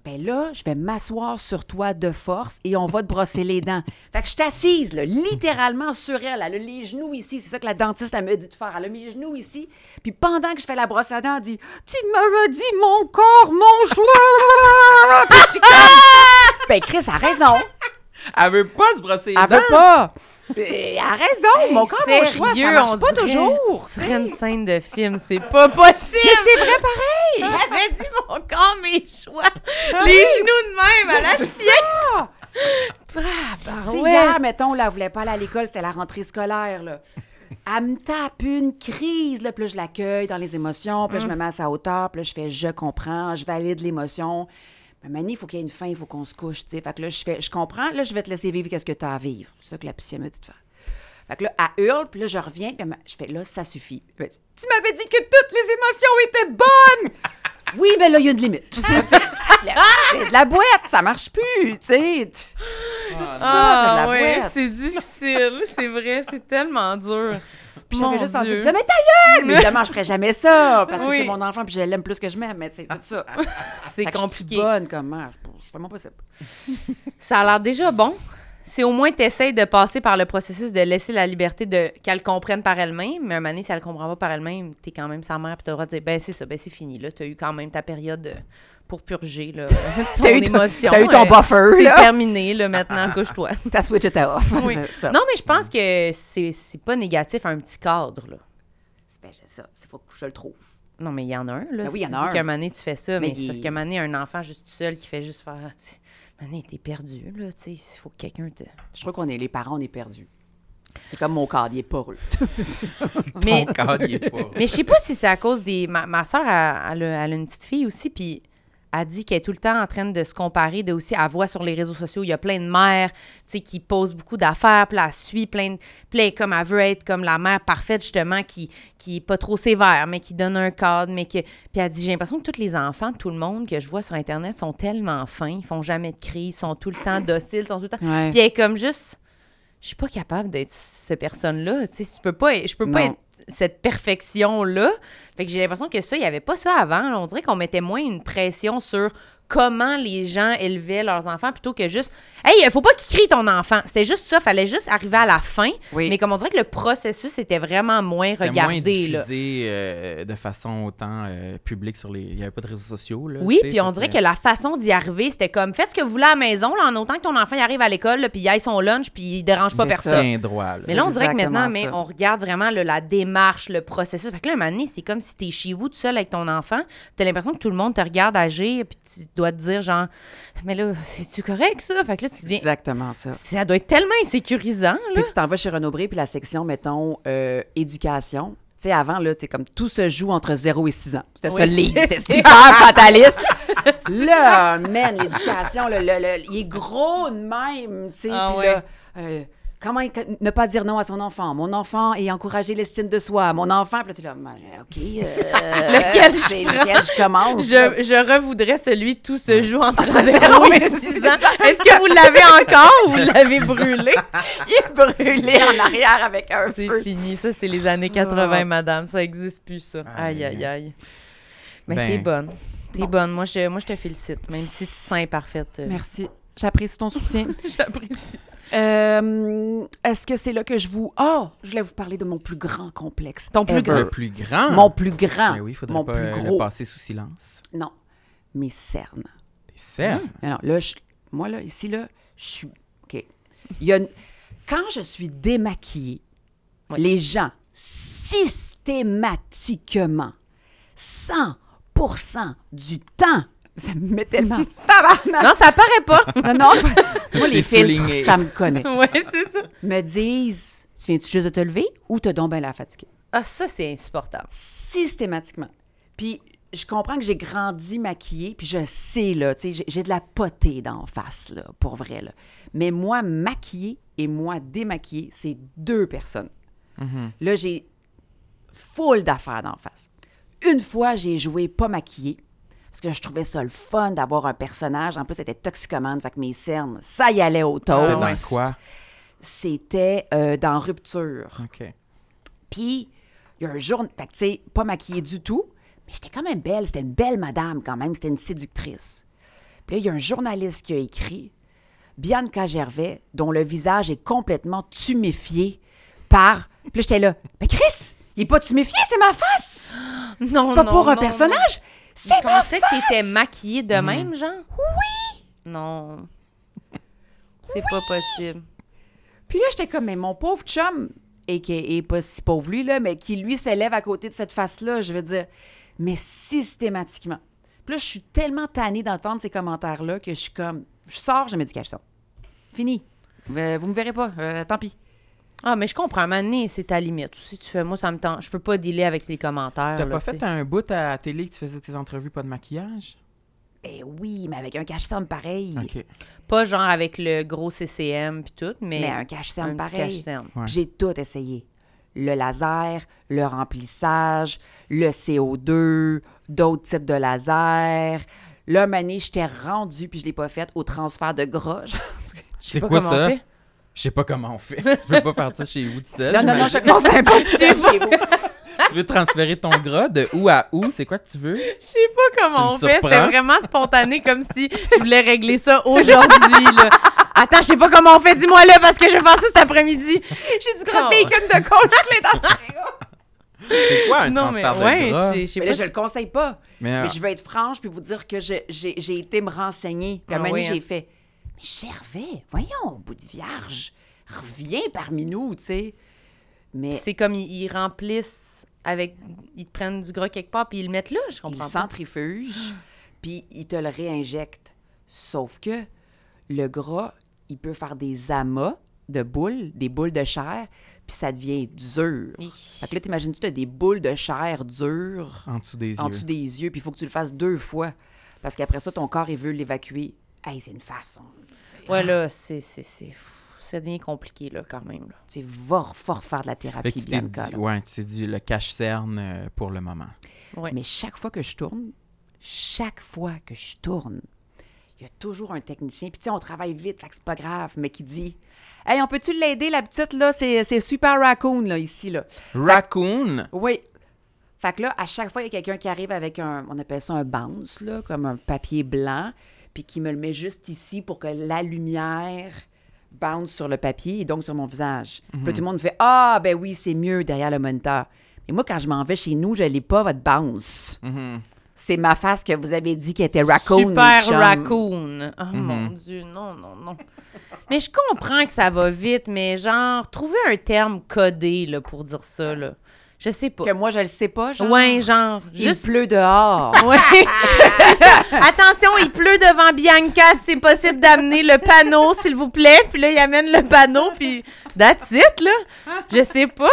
ben là, je vais m'asseoir sur toi de force et on va te brosser les dents. Fait que je t'assise, là, littéralement sur elle. Elle a les genoux ici. C'est ça que la dentiste, elle me dit de faire. Elle a mes genoux ici. Puis pendant que je fais la brosse à dents, elle dit Tu m'avais dit mon corps, mon choix. Puis je suis comme Ben, Chris a raison.
Elle veut pas se brosser les
Elle
dents.
veut pas. Elle a raison. mon corps, mon choix, ça marche
on
pas
dirait-
toujours.
Ce serait une scène de film, c'est pas possible!
C'est vrai pareil.
Elle avait dit mon corps, mes choix! Les genoux de même, à la sienne! Ah,
sais,
ouais.
hier, mettons, là, elle voulait pas aller à l'école, c'était la rentrée scolaire, là. Elle me tape une crise, là, puis là, je l'accueille dans les émotions, puis là, je me mets à sa hauteur, puis là, je fais « je comprends », je valide l'émotion. Mais Mani, il faut qu'il y ait une fin, il faut qu'on se couche, tu sais. Fait que là, je fais « je comprends, là, je vais te laisser vivre qu'est-ce que tu as à vivre ». C'est ça que la psy me dit de faire. Fait que là, elle hurle, puis là, je reviens, puis je fais « là, ça suffit ». Tu m'avais dit que toutes les émotions étaient bonnes! Oui, mais là, il y a une limite. c'est de la boîte, ça marche plus, tu sais. Tout ça, c'est de
Ah,
la
ouais,
boîte.
c'est difficile, c'est vrai, c'est tellement dur.
Puis j'avais juste envie de dire, mais ta gueule! Mais évidemment, je ferais jamais ça, parce que
Oui.
c'est mon enfant, puis je l'aime plus que je m'aime, mais tu sais, tout ça.
C'est
que Je suis
compliqué.
bonne comme mère. Suis vraiment pas ça.
Ça a l'air déjà bon. Si au moins tu essaies de passer par le processus de laisser la liberté de qu'elle comprenne par elle-même, mais un moment donné, si elle comprend pas par elle-même, t'es quand même sa mère, puis t'as le droit de dire, ben c'est ça, ben c'est fini, là. T'as eu quand même ta période euh, pour purger, là, ton
T'as eu ton-
émotion.
t'as eu ton
euh,
buffer,
C'est terminé, là, maintenant, couche-toi.
Ta switch était off.
Oui.
C'est.
Non, mais je pense que c'est c'est pas négatif, un petit cadre, là.
Ben, c'est ça. Il faut que je le trouve.
Non, mais il y en a un, là.
Ben
si
oui, il y en a un.
qu'un moment donné, tu fais ça, mais,
Mais
c'est
il-
parce qu'un moment donné, un enfant juste seul qui fait juste faire, donné, t'es perdu, là, tu sais, il faut que quelqu'un te...
Je trouve qu'on est les parents, on est perdus. C'est comme mon cadre, il est poreux.
Mais,
Ton cadre, il est pas.
mais je sais pas si c'est à cause des... Ma, ma soeur, elle, elle a elle a une petite fille aussi, puis elle dit qu'elle est tout le temps en train de se comparer, de aussi, elle voit sur les réseaux sociaux, il y a plein de mères, tu sais, qui posent beaucoup d'affaires, puis elle suit plein de... Puis comme, elle veut être comme la mère parfaite, justement, qui, qui est pas trop sévère, mais qui donne un cadre, mais que... Puis elle dit, j'ai l'impression que tous les enfants, tout le monde que je vois sur Internet sont tellement fins, ils font jamais de crise, sont tout le temps dociles, sont tout le temps...
Ouais.
Puis elle est comme juste, je suis pas capable d'être cette personne-là. Tu sais, je peux pas, je peux pas être cette perfection-là. Fait que j'ai l'impression que ça, il y avait pas ça avant. On dirait qu'on mettait moins une pression sur comment les gens élevaient leurs enfants plutôt que juste Hey, faut pas qu'il crie ton enfant. C'était juste ça, fallait juste arriver à la fin.
Oui.
Mais comme on dirait que le processus était vraiment moins
moins
regardé. là.
diffusé euh, de façon autant euh, publique sur les... Il n'y avait pas de réseaux sociaux, là.
Oui,
tu
puis on dirait que la façon d'y arriver, c'était comme faites ce que vous voulez à la maison, là, en autant que ton enfant y arrive à l'école, puis il aille son lunch, puis il dérange pas personne.
droit, là.
Mais là, on dirait que maintenant, mais on regarde vraiment là, la démarche, le processus. Fait que là, un moment donné, c'est comme si t'es chez vous tout seul avec ton enfant. T'as l'impression que tout le monde te regarde agir, puis tu dois te dire, genre, mais là, c'est-tu correct, ça? Fait que là, tu viens.
Exactement ça.
Ça doit être tellement insécurisant, là.
Puis tu t'en vas chez Renaud-Bré, puis la section, mettons, euh, éducation. Tu sais, avant, là, tu comme tout se joue entre 0 et 6 ans. C'était ça
Oui,
le livre.
c'est-
C'était super fataliste. là, man, l'éducation, le- le- le- il est gros de même, tu sais.
Ah
puis
ouais.
là, euh, comment il- ne pas dire non à son enfant? Mon enfant et encourager l'estime de soi. Mon enfant, puis là, tu es là, Ben, OK. euh,
Lequel je
c'est lequel je commence?
Je, je revoudrais celui tout se joue entre 0 et 6 ans. Est-ce que vous l'avez encore ou vous l'avez brûlé?
Il est brûlé en arrière avec un
C'est
feu.
fini. Ça, c'est les années 80,
Ah.
madame. Ça existe plus, ça. Aïe,
Aïe.
aïe, aïe. Mais
Ben.
t'es bonne. T'es
Bon.
bonne. Moi je, moi, je te félicite. Même si tu te sens imparfaite. euh,
Merci. J'apprécie ton soutien.
J'apprécie.
Euh, Est-ce que c'est là que je vous... Oh, je voulais vous parler de mon plus grand complexe.
Ton plus grand?
Le plus grand?
Mon plus grand.
Ben oui, il faudrait
mon
pas
plus gros.
le passer sous silence.
Non, mes cernes.
Des cernes?
Alors là, je- moi, là, ici, là, je suis... OK. Il y a une- Quand je suis démaquillée, les gens, systématiquement, 100% du temps, ça me met tellement... Tabarnak!
Non, ça paraît pas.
Non, non, moi, les filtres,
souligné.
ça me connaît.
ouais, c'est ça.
Me disent, tu viens-tu juste de te lever ou t'as donc bien la fatiguée?
Ah, ça, c'est insupportable.
systématiquement. Puis je comprends que j'ai grandi maquillée, puis je sais, là, tu sais, j'ai- j'ai de la potée d'en face, là, pour vrai, là. Mais moi, maquillée et moi, démaquillée, c'est deux personnes. Là, j'ai full d'affaires d'en face. Une fois, j'ai joué pas maquillée, parce que je trouvais ça le fun d'avoir un personnage. En plus, c'était toxicomane, fait que mes cernes, ça y allait au
C'était dans quoi?
C'était euh, dans Rupture.
OK.
Puis, il y a un jour, fait que, tu sais, pas maquillée du tout, mais j'étais quand même belle. C'était une belle madame, quand même. C'était une séductrice. Puis là, il y a un journaliste qui a écrit Bianca Gervais, dont le visage est complètement tuméfié par. Puis là, j'étais là, mais Chris, il est pas tuméfié, c'est ma face!
Non,
C'est pas
non,
pour un
non,
personnage,
non.
C'est ma
pensais
face!
que t'étais maquillée de même, genre? Oui! Non. C'est pas possible.
Puis là, j'étais comme, mais mon pauvre chum, et qui est pas si pauvre lui, là, mais qui lui se lève à côté de cette face-là, je veux dire, mais systématiquement. Puis là, je suis tellement tannée d'entendre ces commentaires-là que je suis comme, je sors, je mets du caleçon. Fini. Euh, vous me verrez pas, euh, tant pis.
Ah, mais je comprends. À un moment donné, c'est ta limite. Si tu fais, moi, ça me tente. Je peux pas dealer avec les commentaires.
T'as pas fait un bout à la télé que tu faisais tes entrevues pas de maquillage?
Ben oui, mais avec un cache-somme pareil.
OK.
Pas genre avec le gros CCM puis tout, mais,
Mais un cache-somme pareil.
cache-cerne.
Ouais.
J'ai tout essayé. Le laser, le remplissage, le CO2, d'autres types de lasers. Là, mané, j'étais rendue, puis je l'ai pas fait, au transfert de gras.
Je sais
C'est
pas
quoi
comment
ça?
on fait.
Je sais pas comment on fait. tu peux pas faire ça chez vous, tu sais.
non, non, non, je... non, c'est impossible chez vous.
Tu veux transférer ton gras de où à où? C'est quoi que tu veux?
Je sais pas comment on fait. C'était vraiment spontané, comme si je voulais régler ça aujourd'hui. Attends, je sais pas comment on fait. Dis-moi là, parce que je vais faire ça cet après-midi.
J'ai du
Oh.
gros bacon de congelé dans le frigo.
C'est quoi un
non, mais
transfert de
ouais,
gras?
Mais là, je le conseille pas.
Mais, euh,
Mais je vais être franche puis vous dire que j'ai été me renseigner. Puis à
Ah hein.
j'ai fait Mais Gervais, voyons, au bout de vierge, reviens parmi nous, tu sais. Mais
Puis C'est comme ils, ils remplissent avec. Ils te prennent du gras quelque part puis ils le mettent là. Je
ils
comprends pas.
centrifugent, puis ils te le réinjectent. Sauf que le gras, il peut faire des amas de boules, des boules de chair, puis ça devient dur. Fait que là, t'imagines-tu, t'as des boules de chair dures
en dessous des
en
yeux.
dessous des yeux, puis il faut que tu le fasses deux fois. Parce qu'après ça, ton corps, il veut l'évacuer. Hey, c'est une façon.
Ouais, là, c'est. c'est- c'est- Ça devient compliqué, là, quand même. là.
Tu vas fort faire de la thérapie,
tu t'es
Bianca.
dit, ouais, tu t'es dit le cache-cerne euh, pour le moment.
Ouais.
Mais chaque fois que je tourne, chaque fois que je tourne, il y a toujours un technicien. Puis tu sais, on travaille vite, fait que c'est pas grave, mais qui dit Hey, on peut-tu l'aider, la petite, là? C'est c'est super raccoon, là, ici, là.
Raccoon,
Oui. Fait que là, à chaque fois, il y a quelqu'un qui arrive avec un, on appelle ça un bounce, là, comme un papier blanc, puis qui me le met juste ici pour que la lumière bounce sur le papier et donc sur mon visage. Puis là, tout le monde fait Ah, ben oui, c'est mieux derrière le moniteur. Mais moi, quand je m'en vais chez nous, je n'ai pas votre bounce.
Mhm.
C'est ma face que vous avez dit qu'elle était raccoon.
Super raccoon. Oh mon Dieu, non, non, non. Mais je comprends que ça va vite, mais genre, trouver un terme codé là, pour dire ça, là. Je sais pas.
Que moi, je le sais pas, genre.
Ouais, genre,
Il
juste.
pleut dehors.
Ouais. Attention, il pleut devant Bianca. C'est possible d'amener le panneau, s'il vous plaît. Puis là, il amène le panneau, puis that's it, là. Je sais pas.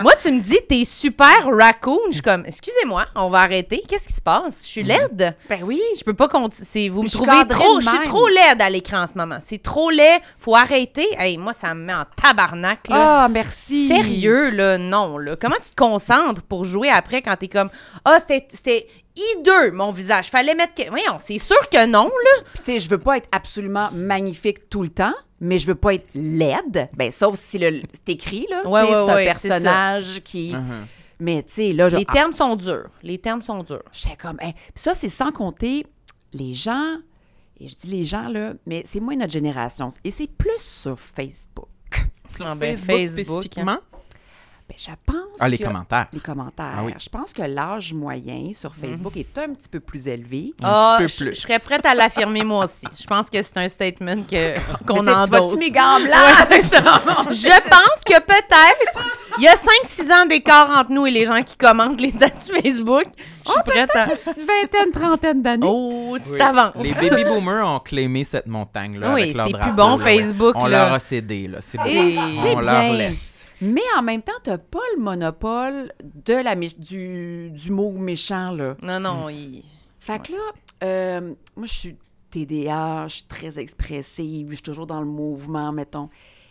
Moi, tu me dis, t'es super raccoon. Je suis comme, excusez-moi, on va arrêter. Qu'est-ce qui se passe? Je suis laide.
ben oui.
Je peux pas continuer. Vous me
Je
trouvez trop. Je suis trop laide à l'écran en ce moment. C'est trop laid. Faut arrêter. Hey, moi, ça me met en tabarnak.
Ah, merci.
Sérieux, là, non, là. Comment tu te concentres pour jouer après quand t'es comme Ah, c'était hideux, mon visage. Fallait mettre. que- Voyons, c'est sûr que non, là.
Puis, tu sais, je veux pas être absolument magnifique tout le temps, mais je veux pas être laide. Ben, sauf si le, c'est écrit, là. Tu
Ouais,
sais,
ouais,
c'est un
ouais,
personnage qui.
Mhm.
Mais, tu sais, là, je.
Les termes sont durs. Les termes sont durs.
J'étais comme. hein. Puis ça, c'est sans compter les gens. Et je dis les gens, là, mais c'est moins notre génération. Et c'est plus sur Facebook.
Sur
Ah, ben,
Facebook,
Facebook,
spécifiquement?
Ben, je pense.
Ah, les
que-
commentaires.
Les commentaires.
Ah oui.
Je pense que l'âge moyen sur Facebook est un petit peu plus élevé.
Un
Ah,
petit peu
je
plus.
je serais prête à l'affirmer, moi aussi. Je pense que c'est un statement que- qu'on
tu tu
endosse.
vas-tu mes gants blancs?
Ouais, c'est ça. Je pense que peut-être, il y a 5-6 ans d'écart entre nous et les gens qui commentent les statuts Facebook. Je suis prête à...
Une vingtaine, trentaine d'années.
Oh, tu
Oui.
t'avances.
Les baby boomers ont claimé cette montagne-là.
Oui,
avec leur
c'est plus bon,
là, ouais.
Facebook,
On
là.
leur a cédé, là. C'est
C'est-
bon.
c'est
On leur laisse.
Mais en même temps, tu n'as pas le monopole de la mé- du, du mot méchant, là.
Non, non, il...
Fait que là, euh, moi, je suis TDA, je suis très expressive, je suis toujours dans le mouvement, mettons.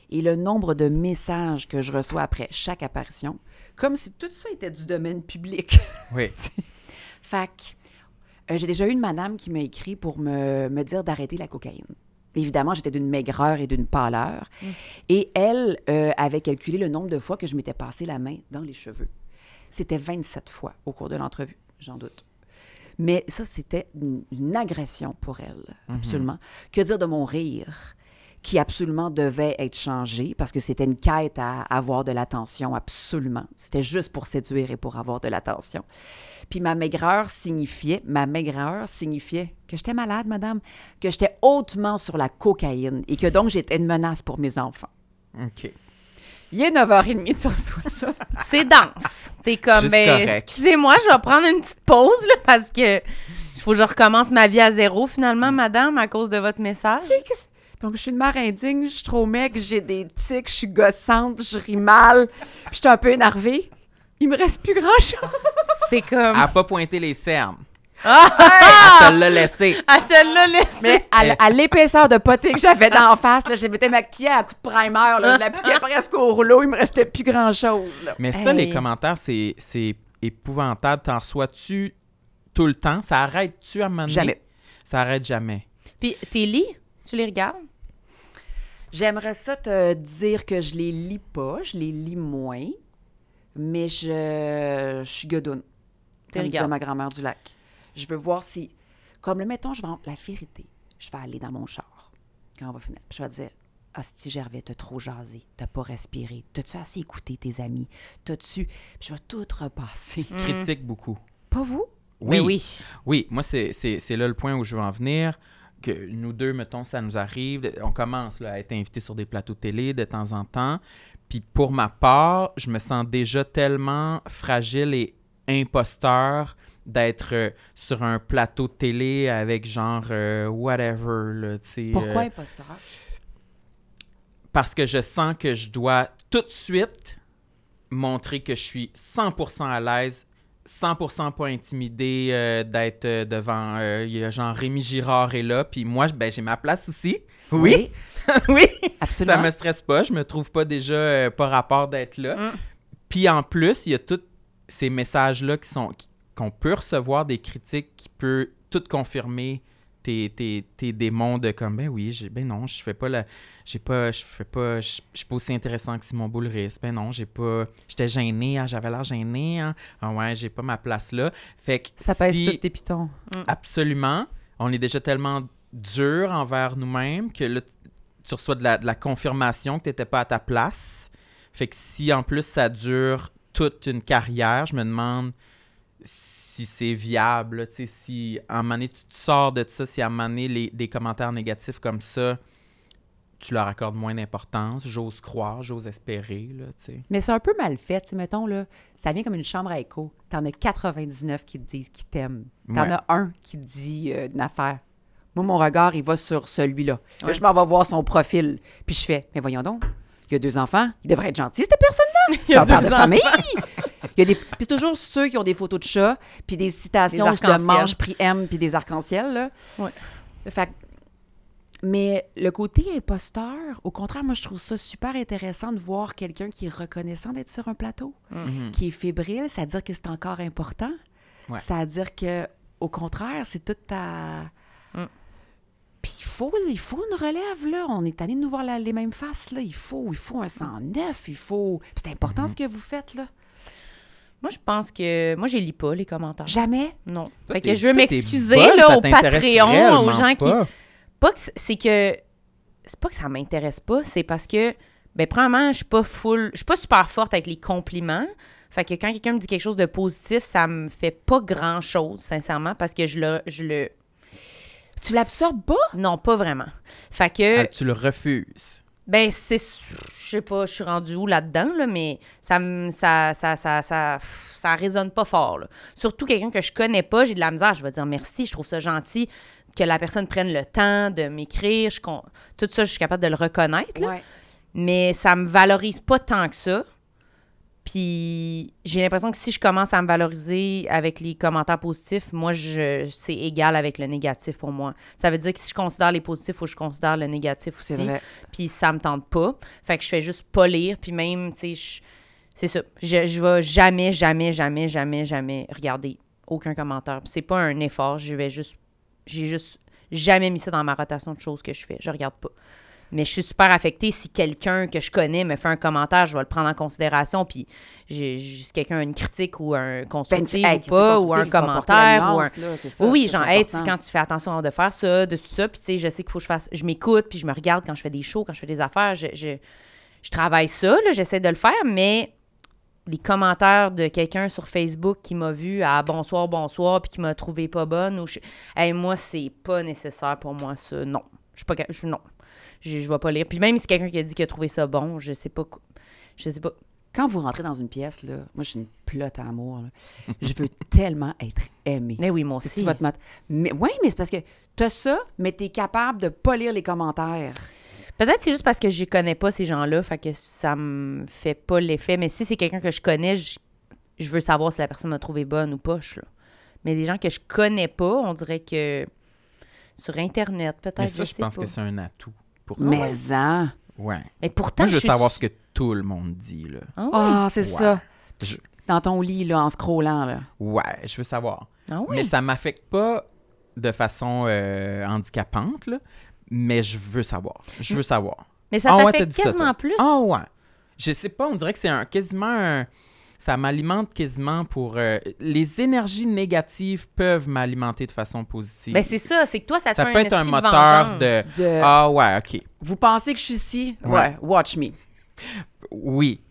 Et le nombre de messages que je reçois après chaque apparition, comme si tout ça était du domaine public.
Oui.
fait que euh, j'ai déjà eu une madame qui m'a écrit pour me, me dire d'arrêter la cocaïne. Évidemment, j'étais d'une maigreur et d'une pâleur. Et elle euh, avait calculé le nombre de fois que je m'étais passé la main dans les cheveux. C'était 27 fois au cours de l'entrevue, j'en doute. Mais ça, c'était une, une agression pour elle, absolument. Que dire de mon rire, qui absolument devait être changé parce que c'était une quête à avoir de l'attention, absolument. C'était juste pour séduire et pour avoir de l'attention. Puis ma maigreur signifiait, ma maigreur signifiait que j'étais malade, madame, que j'étais hautement sur la cocaïne et que donc j'étais une menace pour mes enfants.
OK.
Il est 9h30, tu reçois ça.
C'est dense. T'es comme, ben, excusez-moi, je vais prendre une petite pause, là, parce que il faut que je recommence ma vie à zéro, finalement, madame, à cause de votre message.
Que Donc, je suis une mère indigne, je suis trop maigre, j'ai des tics, je suis gossante, je ris mal, puis je suis un peu énervée. Il me reste plus grand-chose.
C'est comme.
Elle a pas pointé les cernes.
Ah!
Elle te l'a laissé.
Elle te l'a laissé.
Mais à, l'épaisseur de potée que j'avais d'en face, là, je m'étais maquillée à coup de primer, là, je l'appliquais presque au rouleau, il me restait plus grand-chose. là.
Mais ça, les commentaires, c'est c'est épouvantable. T'en reçois-tu tout le temps? Ça arrête-tu à un moment donné?
Jamais.
Ça arrête jamais.
Puis tes lis, tu les regardes?
J'aimerais ça te dire que je les lis pas, je les lis moins, mais je, je suis gueudonne,
Tu
comme disait ma grand-mère du lac. Je veux voir si, comme le mettons, je vais en- la vérité, je vais aller dans mon char quand on va finir, puis je vais dire, Hostie Gervais, t'as trop jasé, t'as pas respiré, t'as-tu assez écouté tes amis, t'as-tu, puis je vais tout repasser.
Critique beaucoup.
Pas vous?
Oui.
Ben oui.
Oui, moi, c'est c'est- c'est là le point où je veux en venir. Que nous deux, mettons, ça nous arrive. On commence là, à être invités sur des plateaux de télé de temps en temps. Puis pour ma part, je me sens déjà tellement fragile et imposteur d'être euh, sur un plateau de télé avec genre euh, whatever. Là,
Pourquoi
euh,
imposteur?
parce que je sens que je dois tout de suite montrer que je suis 100% à l'aise, 100% pas intimidé euh, d'être devant. Il y a genre Rémi Girard est là, puis moi, ben, j'ai ma place aussi. Oui, oui.
absolument.
Ça me stresse pas, je me trouve pas déjà euh, pas rapport d'être là.
Mm.
Puis en plus, il y a tous ces messages-là qui sont qu'on peut recevoir des critiques qui peut tout confirmer tes, tes, tes démons de comme ben oui, j'ai- ben non, je fais pas la j'ai pas je fais pas je suis pas aussi intéressant que Simon Boulris. Ben non, j'ai pas j'étais gêné, ah, j'avais l'air gêné hein. Ah ouais, j'ai pas ma place là. Fait que
Ça pèse
si-
tous tes pitons.
Absolument. On est déjà tellement dur envers nous-mêmes que là, tu reçois de la, de la confirmation que tu n'étais pas à ta place. Fait que si en plus ça dure toute une carrière, je me demande si c'est viable. tu sais, si à un moment donné, tu te sors de ça, si à un moment donné, les- des commentaires négatifs comme ça, tu leur accordes moins d'importance. J'ose croire, j'ose espérer. Là, tu sais.
Mais c'est un peu mal fait, tu sais, mettons, là, ça vient comme une chambre à écho. T'en as 99 qui te disent qu'ils t'aiment. T'en
Ouais.
as un qui te dit euh, une affaire. Moi, mon regard, il va sur celui-là. Là,
Ouais.
je m'en vais voir son profil. Puis je fais, mais voyons donc, il y a deux enfants, il devrait être gentil, cette personne-là.
Il y a
C'est un père
deux
de famille. Il y a des... Puis c'est toujours ceux qui ont des photos de chats, puis des citations
Des
de manches prix M, puis des arcs-en-ciel. là.
Ouais.
Fait mais le côté imposteur, au contraire, moi, je trouve ça super intéressant de voir quelqu'un qui est reconnaissant d'être sur un plateau,
Mhm.
qui est fébrile, c'est-à-dire que c'est encore important.
Ouais.
C'est-à-dire que, au contraire, c'est toute ta.
Mm.
Il faut, il faut une relève, là. On est allé nous voir la- les mêmes faces, là. Il faut, il faut un sang neuf, il faut. C'est important
Mhm.
ce que vous faites, là.
Moi, je pense que. Moi, je lis pas les commentaires.
Jamais?
Non.
Toi,
Fait que je veux m'excuser
bonne,
là,
ça
au Patreon, aux gens qui.
pas.
Que c'est que. C'est pas que ça m'intéresse pas, c'est parce que. Ben, premièrement, je suis pas full. Je suis pas super forte avec les compliments. Fait que quand quelqu'un me dit quelque chose de positif, ça me fait pas grand chose, sincèrement, parce que je le. Je le...
Tu l'absorbes pas?
Non, pas vraiment. Fait que.
Ah, tu le refuses.
Ben, c'est. Je sais pas, je suis rendue où là-dedans, là, mais ça me. Ça, ça, ça, ça, ça résonne pas fort, là. Surtout quelqu'un que je connais pas, j'ai de la misère, je vais dire merci, je trouve ça gentil que la personne prenne le temps de m'écrire. Con- Tout ça, je suis capable de le reconnaître, là.
Ouais.
Mais ça me valorise pas tant que ça. Puis j'ai l'impression que si je commence à me valoriser avec les commentaires positifs, moi, je, c'est égal avec le négatif pour moi. Ça veut dire que si je considère les positifs, faut que je considère le négatif aussi
vrai.
puis ça me tente pas. Fait que je fais juste pas lire, puis même, tu sais, c'est ça. Je, je vais jamais, jamais, jamais, jamais, jamais regarder aucun commentaire. Puis c'est pas un effort, je vais juste, j'ai juste jamais mis ça dans ma rotation de choses que je fais. Je regarde pas. Mais je suis super affectée si quelqu'un que je connais me fait un commentaire, je vais le prendre en considération. Puis si quelqu'un a une critique ou un
Ben,
constructif
hey,
ou pas, ou un commentaire ou un.
là, ça,
Oui, genre, hey, quand tu fais attention de faire ça, de tout ça, puis tu sais, je sais qu'il faut que je fasse, je m'écoute, puis je me regarde quand je fais des shows, quand je fais des affaires, je, je, je travaille ça, j'essaie de le faire, mais les commentaires de quelqu'un sur Facebook qui m'a vu à bonsoir, bonsoir, puis qui m'a trouvé pas bonne, ou je, hey, moi, c'est pas nécessaire pour moi, ça, non. Je suis pas, je, non. Je, je vais pas lire. Puis même si c'est quelqu'un qui a dit qu'il a trouvé ça bon, je sais pas, quoi- je sais pas.
Quand vous rentrez dans une pièce, là, moi, je suis une plotte à amour. là. Je veux tellement être aimée.
Mais oui, moi
C'est
aussi.
votre mot. Mais, oui, mais c'est parce que tu as ça, mais tu es capable de pas lire les commentaires.
Peut-être c'est juste parce que je connais pas ces gens-là, fait que ça me fait pas l'effet. Mais si c'est quelqu'un que je connais, je, je veux savoir si la personne m'a trouvé bonne ou pas. je- là. Mais des gens que je connais pas, on dirait que sur Internet, peut-être.
Mais ça, je pense
pas.
que c'est un atout. Pour
Mais hein?
Ouais.
Mais pourtant,
Moi, je veux
suis-
savoir ce que tout le monde dit, là.
Ah?
Ah, c'est
Ouais.
ça.
Je-
Dans ton lit, là, en scrollant, là.
Ouais, je veux savoir.
Ah?
Mais ça m'affecte pas de façon euh, handicapante, là. Mais je veux savoir. Je veux savoir.
Mais ça
Ah
t'affecte quasiment plus?
Ah ouais. Je sais pas, on dirait que c'est un, quasiment un- Ça m'alimente quasiment pour... euh, les énergies négatives peuvent m'alimenter de façon positive.
Ben c'est ça, c'est que toi, ça te
Ça
fait
peut
un
être un moteur
de...
Ah ouais, OK.
Vous pensez que je suis ici? Ouais.
Ouais.
Watch me.
Oui.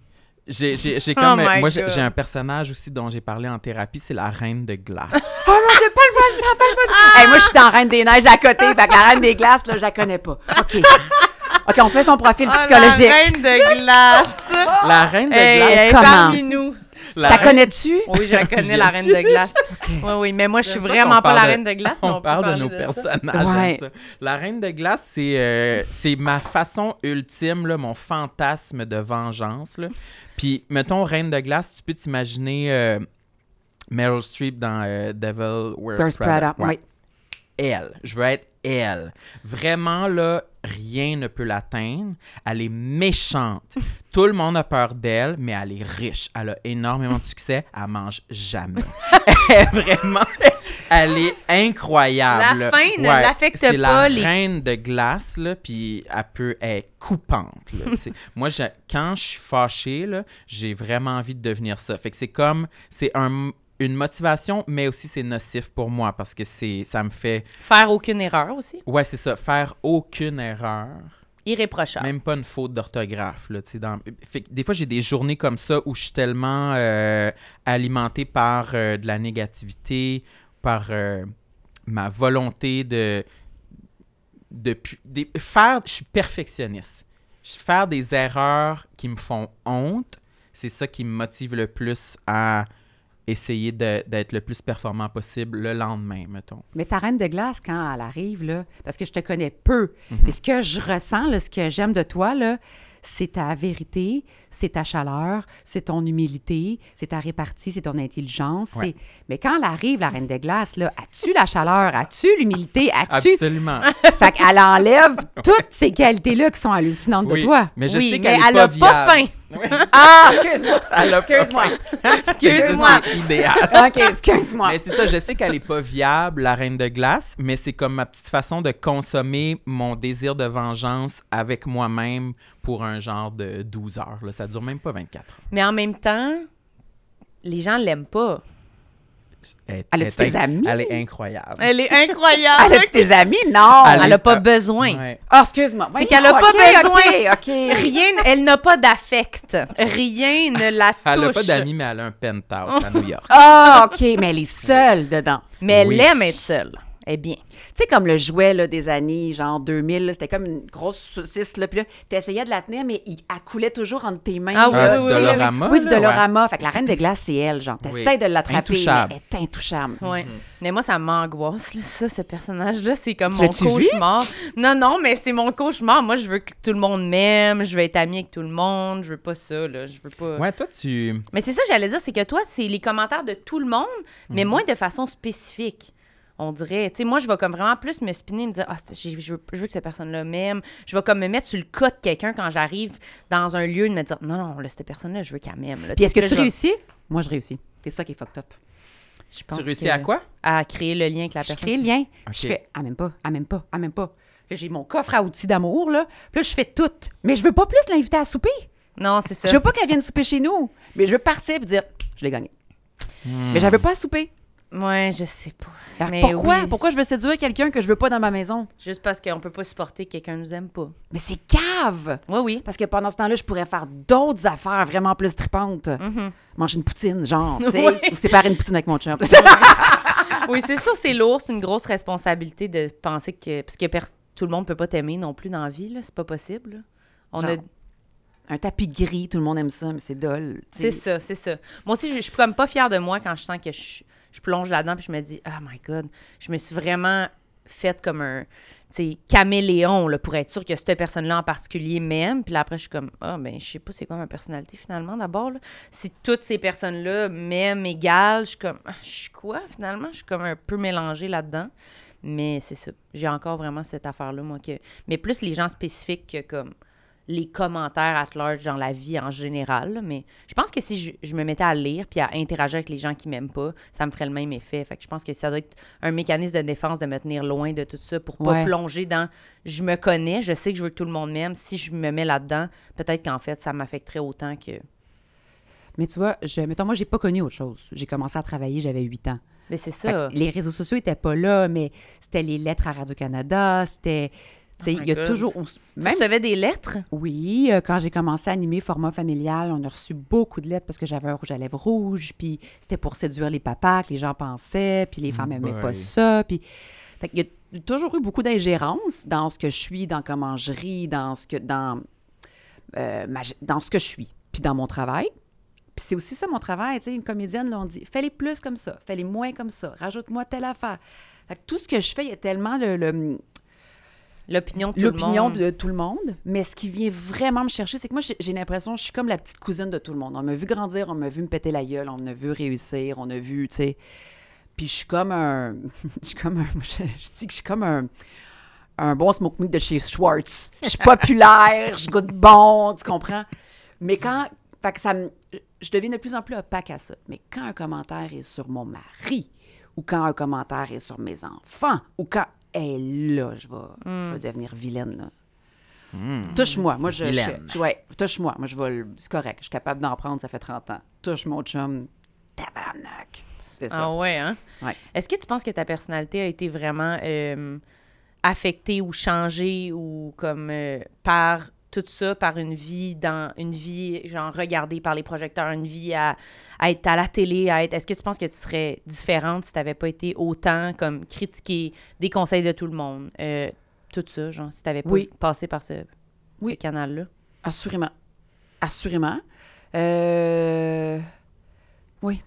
J'ai j'ai- j'ai
Oh
comme...
my
moi, j'ai un personnage aussi dont j'ai parlé en thérapie, c'est la reine de glace.
Oh non, c'est pas le président, pas le président. Hey, moi, je suis dans Reine des Neiges à côté. Fait que la Reine des Glaces, là, je la connais pas. OK. OK, on fait son profil
Ah,
psychologique.
la reine de glace!
la reine de
hey,
glace...
elle est parmi nous.
la
La connais-tu?
Oui, je la connais, la reine de glace. Oui, oui, mais moi, je suis vraiment pas la reine de glace. mais
On parle de nos personnages.
Ouais.
j'aime ça. La reine de glace, c'est euh, c'est ma façon ultime, là, mon fantasme de vengeance. là. Puis, mettons, reine de glace, tu peux t'imaginer euh, Meryl Streep dans euh, Devil Wears
First
Prada.
Prada.
Ouais.
Oui.
Elle. Je veux être elle. Vraiment, là, rien ne peut l'atteindre. Elle est méchante. Tout le monde a peur d'elle, mais elle est riche. Elle a énormément de succès. Elle mange jamais. Elle est vraiment... Elle est incroyable.
La faim ne l'affecte
c'est
pas,
la
les-
reine de glace, là, puis elle peut être coupante. là. Moi, je- quand je suis fâchée, j'ai vraiment envie de devenir ça. Fait que c'est comme... C'est un, une motivation, mais aussi c'est nocif pour moi parce que c'est ça me fait...
Faire aucune erreur aussi?
Ouais, c'est ça. Faire aucune erreur.
Irréprochable.
Même pas une faute d'orthographe. Là, dans... fait que des fois, j'ai des journées comme ça où je suis tellement euh, alimenté par euh, de la négativité, par euh, ma volonté de, de faire. Je suis perfectionniste. Faire des erreurs qui me font honte, c'est ça qui me motive le plus à essayer d'être le plus performant possible le lendemain, mettons.
Mais ta reine de glace, quand elle arrive, là, parce que je te connais peu,
Mhm.
mais ce que je ressens, là, ce que j'aime de toi, là, c'est ta vérité, c'est ta chaleur, c'est ton humilité, c'est ta répartie, c'est ton intelligence.
Ouais.
Mais quand elle arrive, la reine de glace, là, as-tu la chaleur, as-tu l'humilité, as-tu...
Absolument.
fait qu'elle enlève toutes ces qualités-là qui sont hallucinantes de toi.
Mais je
oui,
sais
mais
qu'elle est
elle
pas
a pas
viable.
faim.
Oui.
Ah, excuse-moi! Excuse-moi. Excuse-moi.
C'est idéal.
OK, excuse-moi.
Mais c'est ça, je sais qu'elle est pas viable, la reine de glace, mais c'est comme ma petite façon de consommer mon désir de vengeance avec moi-même pour un genre de 12 heures. Là. Ça dure même pas 24 heures.
Mais en même temps, les gens l'aiment pas.
Elle,
Elle
est inc-
amis?
Elle est incroyable.
Elle est incroyable.
Elle a-tu tes amis? Non!
Elle
Elle
est-
a pas besoin.
Ouais.
Ah, excuse-moi.
C'est qu'elle a pas besoin.
OK, OK.
Rien, elle n'a pas d'affect. Rien ne la touche.
Elle a pas d'amis, mais elle a un penthouse à New York.
Ah, OK, mais elle est seule dedans.
Mais elle aime être seule. Est bien.
Tu sais, comme le jouet là, des années, genre 2000, là, c'était comme une grosse saucisse, là, puis là, t'essayais de la tenir, mais il, elle coulait toujours entre tes mains.
Ah oui,
là.
Du
oui, oui,
Dolorama,
Oui, du
là, ouais.
Dolorama. Fait que la reine de glace, c'est elle, genre.
Oui.
T'essayes de l'attraper, mais
Intouchable.
elle est intouchable.
Ouais. Mais moi, ça m'angoisse, là, ça, ce personnage-là. C'est comme
Tu
mon
vu?
cauchemar. Non, non, mais c'est mon cauchemar. Moi, je veux que tout le monde m'aime. Je veux être amie avec tout le monde. Je veux pas ça, là. Je veux pas.
Ouais, toi, tu.
Mais c'est ça, j'allais dire, c'est que toi, c'est les commentaires de tout le monde, mais
Mhm.
moins de façon spécifique. On dirait, tu sais, moi, je vais comme vraiment plus me spinner, me dire, ah, je veux, je veux que cette personne-là m'aime. Je vais comme me mettre sur le cas de quelqu'un quand j'arrive dans un lieu, de me dire, non, non, là, cette personne-là, je veux qu'elle m'aime. là.
Puis est-ce que tu
je vais-
réussis? Moi, je réussis. C'est ça qui est fucked up.
Je pense
Tu réussis
que-
à quoi?
À créer le lien avec la
Je
personne.
crée le lien. Je fais, ah, même pas, ah, même pas, ah, même pas. J'ai mon coffre à outils d'amour, là. Puis là, je fais tout. Mais je veux pas plus l'inviter à souper.
Non, c'est ça.
Je veux pas qu'elle vienne souper chez nous. Mais je veux partir et dire, je l'ai gagné. Mais j'avais pas à souper.
Ouais, je sais pas. Mais
pourquoi?
oui,
Pourquoi je veux séduire quelqu'un que je veux pas dans ma maison?
Juste parce qu'on peut pas supporter que quelqu'un nous aime pas.
Mais c'est cave!
Oui, oui.
Parce que pendant ce temps-là, je pourrais faire d'autres affaires vraiment plus tripantes.
Mhm.
Manger une poutine, genre, tu sais,
Ouais.
ou séparer une poutine avec mon chum.
Oui, c'est ça, c'est lourd, c'est une grosse responsabilité de penser que. Parce que tout le monde peut pas t'aimer non plus dans la vie, là. C'est pas possible. là. On a
un tapis gris, tout le monde aime ça, mais c'est dole. tu
C'est ça, c'est ça. Moi aussi, je, je suis comme pas fière de moi quand je sens que je, je plonge là-dedans puis je me dis, oh my God, je me suis vraiment faite comme un, caméléon là, pour être sûre que cette personne-là en particulier m'aime. Puis là, après, je suis comme, ah, ben, je sais pas c'est quoi ma personnalité finalement d'abord. Si toutes ces personnes-là m'aiment égal, je suis comme, ah, je suis quoi finalement? Je suis comme un peu mélangée là-dedans. Mais c'est ça. J'ai encore vraiment cette affaire-là, moi. Que... Mais plus les gens spécifiques que comme les commentaires at large dans la vie en général. Mais je pense que si je, je me mettais à lire puis à interagir avec les gens qui m'aiment pas, ça me ferait le même effet. Fait que je pense que ça doit être un mécanisme de défense de me tenir loin de tout ça pour pas
Ouais.
plonger dans je me connais, je sais que je veux que tout le monde m'aime. Si je me mets là-dedans, peut-être qu'en fait, ça m'affecterait autant que.
Mais tu vois, je, mettons, moi, j'ai pas connu autre chose. J'ai commencé à travailler, j'avais 8 ans.
Mais c'est ça.
les réseaux sociaux étaient pas là, mais c'était les lettres à Radio-Canada, c'était... Tu sais,
Oh
il y a
God.
toujours...
Tu
Même
recevais des lettres?
Oui, euh, quand j'ai commencé à animer format familial, on a reçu beaucoup de lettres parce que j'avais un rouge à lèvres rouge, puis c'était pour séduire les papas que les gens pensaient, puis les femmes n'aimaient pas ça, puis... Fait qu'il y a toujours eu beaucoup d'ingérence dans ce que je suis, dans comment je ris, dans ce que... dans, euh, ma- dans ce que je suis, puis dans mon travail. Puis c'est aussi ça mon travail, tu sais, une comédienne, là, on dit, fais-les plus comme ça, fais-les moins comme ça, rajoute-moi telle affaire. Fait que tout ce que je fais, il y a tellement le- le,
L'opinion de tout le
l'opinion
monde.
de tout le monde. Mais ce qui vient vraiment me chercher, c'est que moi, j'ai l'impression que je suis comme la petite cousine de tout le monde. On m'a vu grandir, on m'a vu me péter la gueule, on m'a vu réussir, on a vu, tu sais. Puis je suis comme un. Je suis comme un. Je, je dis que je suis comme un. Un bon smoke meat de chez Schwartz. Je suis populaire, je goûte bon, tu comprends? Mais quand. Fait que ça me. Je deviens de plus en plus opaque à ça. Mais quand un commentaire est sur mon mari, ou quand un commentaire est sur mes enfants, ou quand. Et là, je vais, je vais devenir vilaine, là. Touche-moi. Moi, je. je-
Vilaine.
je- ouais, touche-moi. Moi, je vais. C'est correct. Je suis capable d'en prendre, ça fait 30 ans. Touche mon chum. Tabarnak. C'est ça.
Ah ouais, hein?
Ouais.
Est-ce que tu penses que ta personnalité a été vraiment euh, affectée ou changée ou comme euh, par tout ça, par une vie dans une vie genre regardée par les projecteurs, une vie à, à être à la télé, à être. Est-ce que tu penses que tu serais différente si tu n'avais pas été autant comme critiquer des conseils de tout le monde, euh, tout ça, genre si tu n'avais pas
Oui.
passé par ce, ce
Oui.
canal-là?
Assurément. Assurément. Euh... Oui.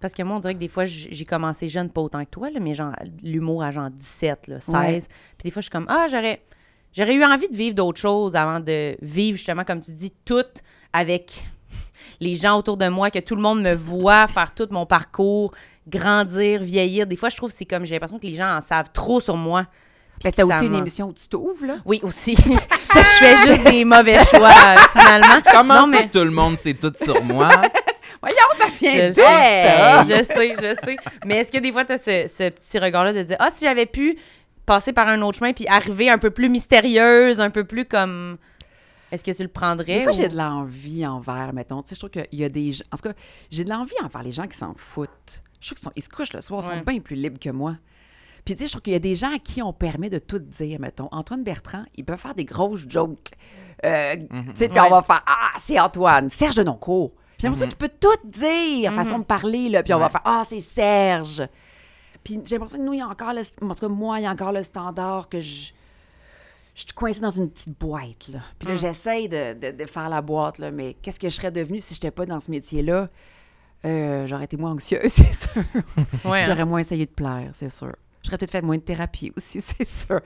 Parce que moi, on dirait que des fois, j'ai commencé jeune, pas autant que toi, là, mais genre l'humour à genre 17, là, 16.
Ouais.
Puis des fois, je suis comme, ah, j'aurais, j'aurais eu envie de vivre d'autres choses avant de vivre, justement, comme tu dis, tout avec les gens autour de moi, que tout le monde me voit faire tout mon parcours, grandir, vieillir. Des fois, je trouve que c'est comme, j'ai l'impression que les gens en savent trop sur moi.
Ben, t'as aussi une émission où tu t'ouvres, là.
Oui, aussi. Je fais juste des mauvais choix, euh, finalement.
Comment
Non,
ça,
mais-
tout le monde sait tout sur moi?
Voyons, ça vient
Je
d'où,
sais,
ça?
je sais, je sais. Mais est-ce que des fois, tu as ce, ce petit regard-là de dire Ah, si j'avais pu passer par un autre chemin puis arriver un peu plus mystérieuse, un peu plus comme. Est-ce que tu le prendrais?
Des fois,
ou-
j'ai de l'envie envers, mettons. Tu sais, je trouve qu'il y a des gens. En tout cas, j'ai de l'envie envers les gens qui s'en foutent. Je trouve qu'ils sont- ils se couchent le soir, ils
Ouais.
sont bien plus libres que moi. Puis, tu sais, je trouve qu'il y a des gens à qui on permet de tout dire, mettons. Antoine Bertrand, il peut faire des grosses jokes. Euh, Tu sais, puis
Ouais.
on va faire Ah, c'est Antoine, Serge de Noncourt. Puis j'ai l'impression qu'il peut tout dire, façon de parler, là. Puis on va faire Ah, c'est Serge. Puis j'ai l'impression que nous, il y a encore le. En tout cas, moi, il y a encore le standard que je. Je suis coincée dans une petite boîte, là. Puis là, j'essaye de, de- de faire la boîte, là. Mais qu'est-ce que je serais devenue si je n'étais pas dans ce métier-là? Euh, J'aurais été moins anxieuse, c'est sûr.
Ouais, hein?
J'aurais moins essayé de plaire, c'est sûr. J'aurais peut-être fait moins de thérapie aussi, c'est sûr.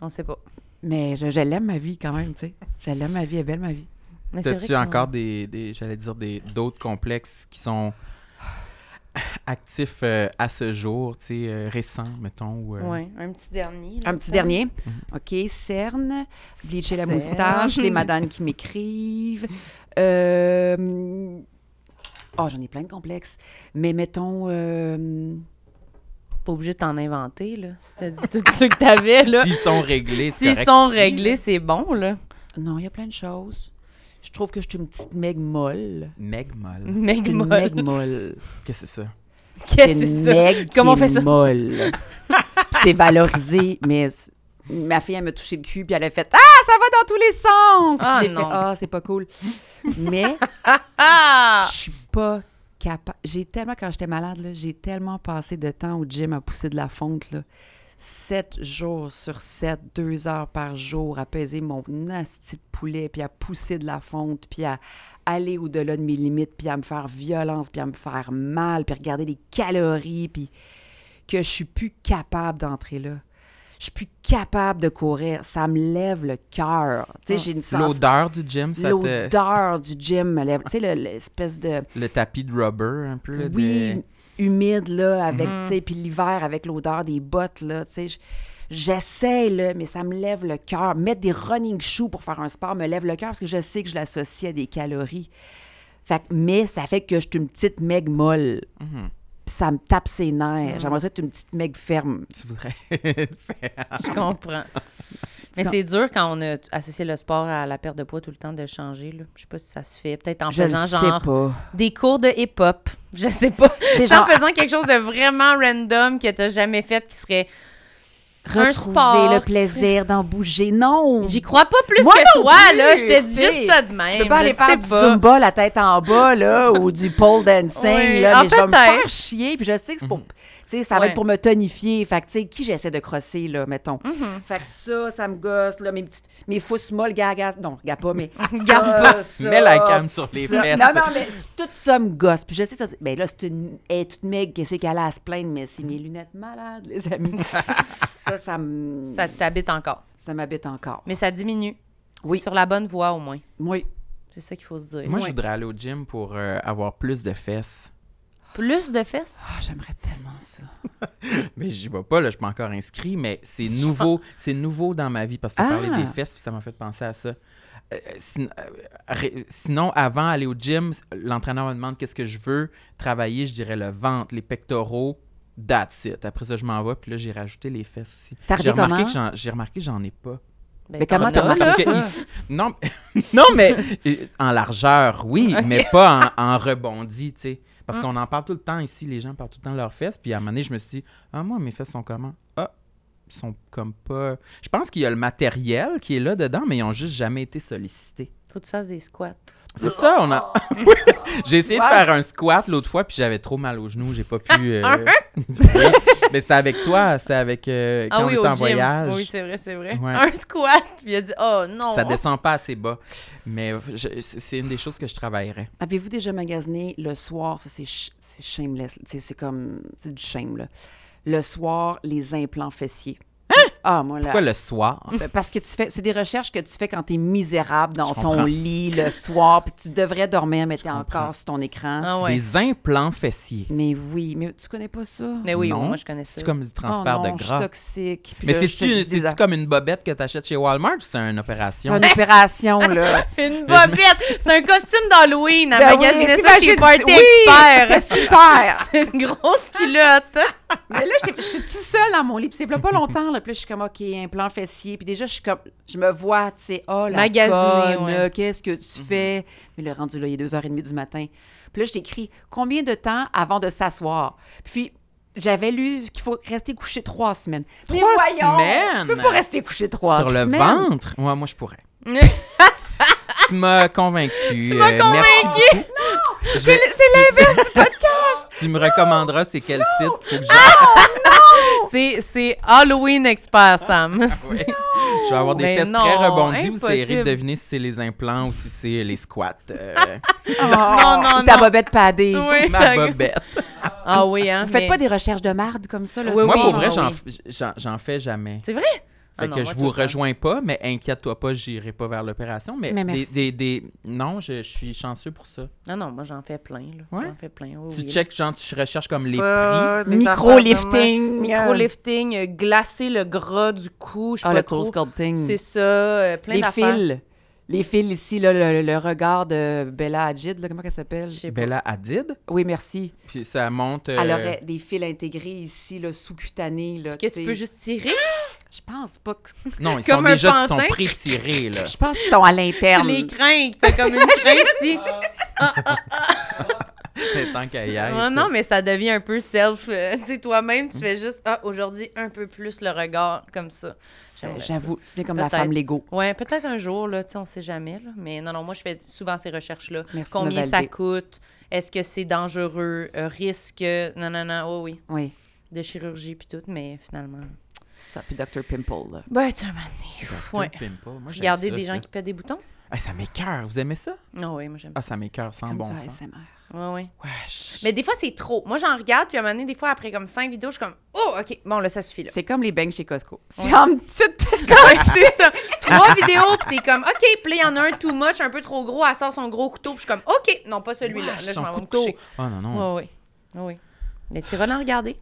On sait pas.
Mais je, je l'aime, ma vie, quand même, tu sais. Je l'aime, ma vie est belle, ma vie.
Mais c'est vrai
T'as-tu
que-
encore des, des j'allais dire, des, d'autres complexes qui sont actifs euh, à ce jour, tu sais, euh, récents, mettons? Ou, euh,
Ouais, un petit dernier. là,
Un petit
ça.
dernier. OK, cerne, bleacher la moustache, les madanes qui m'écrivent. Euh, Oh, j'en ai plein de complexes. Mais mettons... euh,
Pas obligé de t'en inventer, là. Si t'as dit tous ceux que t'avais, là.
S'ils sont réglés, c'est
S'ils sont réglés, c'est bon, là.
Non, il y a plein de choses. Je trouve que je suis une petite meg molle.
Meg molle.
meg molle.
Qu'est-ce que c'est ça?
Qu'est-ce que c'est ça? Comment on fait ça?
molle. C'est valorisé, mais ma fille, elle m'a touché le cul, puis elle a fait « Ah, ça va dans tous les sens!
Ah,
J'ai fait
non.
« Ah, c'est pas cool. » Mais je suis pas capable. J'ai tellement, quand j'étais malade, j'ai tellement passé de temps au gym à pousser de la fonte, là. Sept jours sur sept, deux heures par jour, à peser mon nasty de poulet, puis à pousser de la fonte, puis à aller au-delà de mes limites, puis à me faire violence, puis à me faire mal, puis regarder les calories, puis que je suis plus capable d'entrer là. Je suis plus capable de courir. Ça me lève le cœur. Tu sais, j'ai une sensation...
L'odeur du gym, ça te...
L'odeur du gym me lève. Tu sais, le- l'espèce de...
Le tapis de rubber, un peu. Là,
Oui,
de-
humide, là, avec,
Mhm.
tu sais, puis l'hiver avec l'odeur des bottes, là, tu sais. je- J'essaie, là, mais ça me lève le cœur. Mettre des running shoes pour faire un sport me lève le cœur parce que je sais que je l'associe à des calories. Fait, que- mais ça fait que je suis une petite meg molle.
Mhm.
Puis ça me tape ses nerfs.
Mhm.
J'aimerais ça être une petite meg ferme.
Tu voudrais faire...
Je comprends. Mais c'est dur quand on a associé le sport à la perte de poids tout le temps de changer. Là. Je sais pas si ça se fait. Peut-être en
Je
faisant genre
pas.
des cours de hip-hop. Je sais pas. Genre
genre
faisant quelque chose de vraiment random que t'as jamais fait qui serait.
retrouver
sport
le plaisir d'en bouger. Non!
J'y crois pas plus
Moi
que
non
toi,
plus,
là. Je te dis juste ça de même.
Je peux pas aller
le
faire du
pas.
Zumba la tête en bas, là, ou du pole dancing,
Oui.
là,
Ah,
mais je vais me faire chier, puis je sais que c'est pour... Tu sais, ça va
Ouais.
être pour me tonifier. Fait que, tu sais, qui j'essaie de crosser, là, mettons?
Mhm.
Fait que ça, ça me gosse, là, mes petites... Mes fousses molles, gagas... Non, regarde pas, mais...
Regarde
pas. Ça,
Mets la cam sur les
ça-
fesses.
Non, non, mais tout ça me gosse. Puis je sais, ça, ben là, c'est une... Elle est toute maigre, qu'est-ce qu'elle a à se plaindre, mais c'est mes lunettes malades, les amis. ça, ça me...
Ça t'habite encore.
Ça m'habite encore.
Mais ça diminue.
Oui.
Sur la bonne voie, au moins.
Oui.
C'est ça qu'il faut se dire.
Moi, je voudrais aller au gym pour euh, avoir plus de fesses.
Plus de fesses?
Ah, j'aimerais tellement ça.
Mais j'y vais pas, là, je suis pas encore inscrit, mais c'est nouveau, c'est nouveau dans ma vie parce que tu as parlé
Ah.
des fesses, puis ça m'a fait penser à ça. Euh, sin- euh, ré- sinon, avant d'aller au gym, l'entraîneur me demande qu'est-ce que je veux travailler, je dirais le ventre, les pectoraux, that's it. Après ça, je m'en vais, puis là, j'ai rajouté les fesses aussi.
C'est arrivé
J'ai remarqué
comment?
que j'en- j'ai remarqué que j'en ai pas.
Ben,
Mais comment
t'en
t'as
as,
remarqué ça?
ici- non, non, mais euh, en largeur, oui, mais pas en, en rebondi, tu sais. Parce
Mm.
qu'on en parle tout le temps ici, les gens parlent tout le temps de leurs fesses. Puis à un moment donné, je me suis dit, ah, moi, mes fesses sont comment? Ah, ils sont comme pas. Je pense qu'il y a le matériel qui est là dedans, mais ils ont juste jamais été sollicités.
Faut que tu fasses des squats.
C'est ça, on a. j'ai essayé de faire un squat l'autre fois, puis j'avais trop mal aux genoux, j'ai pas pu. euh. Mais c'était avec toi, c'était avec. euh, quand
ah
on
oui,
était
au
en
gym.
voyage.
Oui, c'est vrai, c'est vrai.
Ouais.
Un squat, puis il a dit « Oh non! »
Ça descend pas assez bas. Mais je- c'est c'est une des choses que je travaillerais.
Avez-vous déjà magasiné le soir? Ça, c'est sh- c'est shameless. Tu sais, C'est comme. C'est du shame, là. Le soir, les implants fessiers. Ah, moi, là.
Pourquoi le soir?
Parce que tu fais. C'est des recherches que tu fais quand tu es misérable dans
Je
ton lit le soir, puis tu devrais dormir, mais tu encore sur ton écran.
Ah ouais.
Des implants fessiers.
Mais oui, mais tu connais pas ça?
Mais oui,
Non.
moi, je connais ça.
C'est comme du transfert
oh non,
de
je suis
gras.
toxique. Puis
Mais
je
c'est-tu
des
comme une bobette que tu achètes chez Walmart ou c'est une
C'est
opération?
une opération, là.
Une bobette! C'est un costume d'Halloween! À
Ben oui,
magasiner ça chez Party
oui,
Expert!
super!
C'est une grosse culotte!
Mais là, je suis tout seule dans mon lit. Puis c'est pas longtemps. Là, puis là, je suis comme, OK, un plan fessier. Puis déjà, je suis comme, je me vois, tu sais, oh, la
Magasiner,
conne,
ouais.
qu'est-ce que tu fais? Mais le rendu là, il est 2h30 du matin. Puis là, je t'écris, combien de temps avant de s'asseoir? Puis j'avais lu qu'il faut rester couché trois semaines. Mais
Trois
voyons!
semaines?
Je peux pas rester couché trois
Sur le
semaines.
ventre? Ouais, moi, je pourrais. Tu m'as convaincu. Tu
m'as convaincu.
C'est l'inverse du podcast. Tu me recommanderas c'est quel site? Faut que j'aille.
C'est- C'est Halloween Expert, Sam.
Ouais. Je vais avoir des
non,
très rebondies. Vous essayerez de deviner si c'est les implants ou si c'est les squats. Euh,
Oh,
Non, non,
ta
non.
bobette padée.
Oui,
ma
t'as-
bobette.
Ah oui, hein?
Vous faites
mais-
pas des recherches de marde comme ça, le
Oui,
Moi, pour vrai,
ah
j'en
oui.
j'en- j'en fais jamais.
C'est vrai?
Fait
Ah non,
que je vous rejoins pas, mais inquiète-toi pas, j'irai pas vers l'opération. Mais,
Mais
des,
merci.
des, des- Non, je, je suis chanceux pour ça.
Non, non, moi, j'en fais plein, là.
Ouais?
J'en fais plein, oui,
Tu
oui.
checkes, genre, tu recherches comme les prix.
Micro-lifting.
Micro-lifting, euh, glacer le gras du cou, je sais
Ah,
pas
le
trop. C'est ça, euh, plein
Les
d'affaires.
fils. Les fils ici, là, le, le regard de Bella Hadid, là, comment elle s'appelle?
Bella Hadid,
Oui, merci.
puis ça monte. euh,
Elle aurait des fils intégrés ici, là, sous-cutanés. Là,
Que tu peux juste tirer?
Je pense pas que...
Non, ils
Comme
sont
un
déjà ils sont pré-tirés, là.
Je pense qu'ils sont à
Tu
l'interne.
les crains, t'as comme une crainte ici.
Tant qu'à y aille,
Ah non, mais ça devient un peu self. euh, tu sais, toi-même, tu fais juste, ah, aujourd'hui, un peu plus le regard, comme ça. Ça.
J'avoue, es comme la
Peut-être.
femme Lego.
Ouais, peut-être un jour, là, tu sais, on sait jamais, là. Mais non, non, moi, je fais souvent ces recherches-là. Combien ça coûte? Est-ce que c'est dangereux? Euh, risque? Non, non, non, oh oui.
Oui,
De chirurgie puis tout, mais finalement...
ça, puis Dr. Pimple. Là.
Ben, tu as donné. Ouais.
Pimple. Moi,
Regardez
ça,
des
ça.
gens qui pètent des boutons?
Ah, ça m'écœure. Vous aimez ça?
Ah oui, moi, j'aime
Ah,
ça.
ça
aussi.
m'écœure sans
Comme
bon sens.
ASMR.
Ouais, ouais.
Wesh.
Mais des fois, c'est trop. Moi, j'en regarde, puis à un moment donné, des fois, après comme cinq vidéos, je suis comme, oh, OK, bon, là, ça suffit, là.
C'est comme les bangs chez Costco. C'est
Ouais.
en petite...
C'est ça. Trois vidéos, puis t'es comme, OK, puis là, il y en a un too much, un peu trop gros, elle sort son gros couteau, puis je suis comme, OK, non, pas celui-là. Là, je m'en vais me
couteau.
coucher.
Oh non, non.
Oui, oui. Oui. Mais tu iras l'en regarder.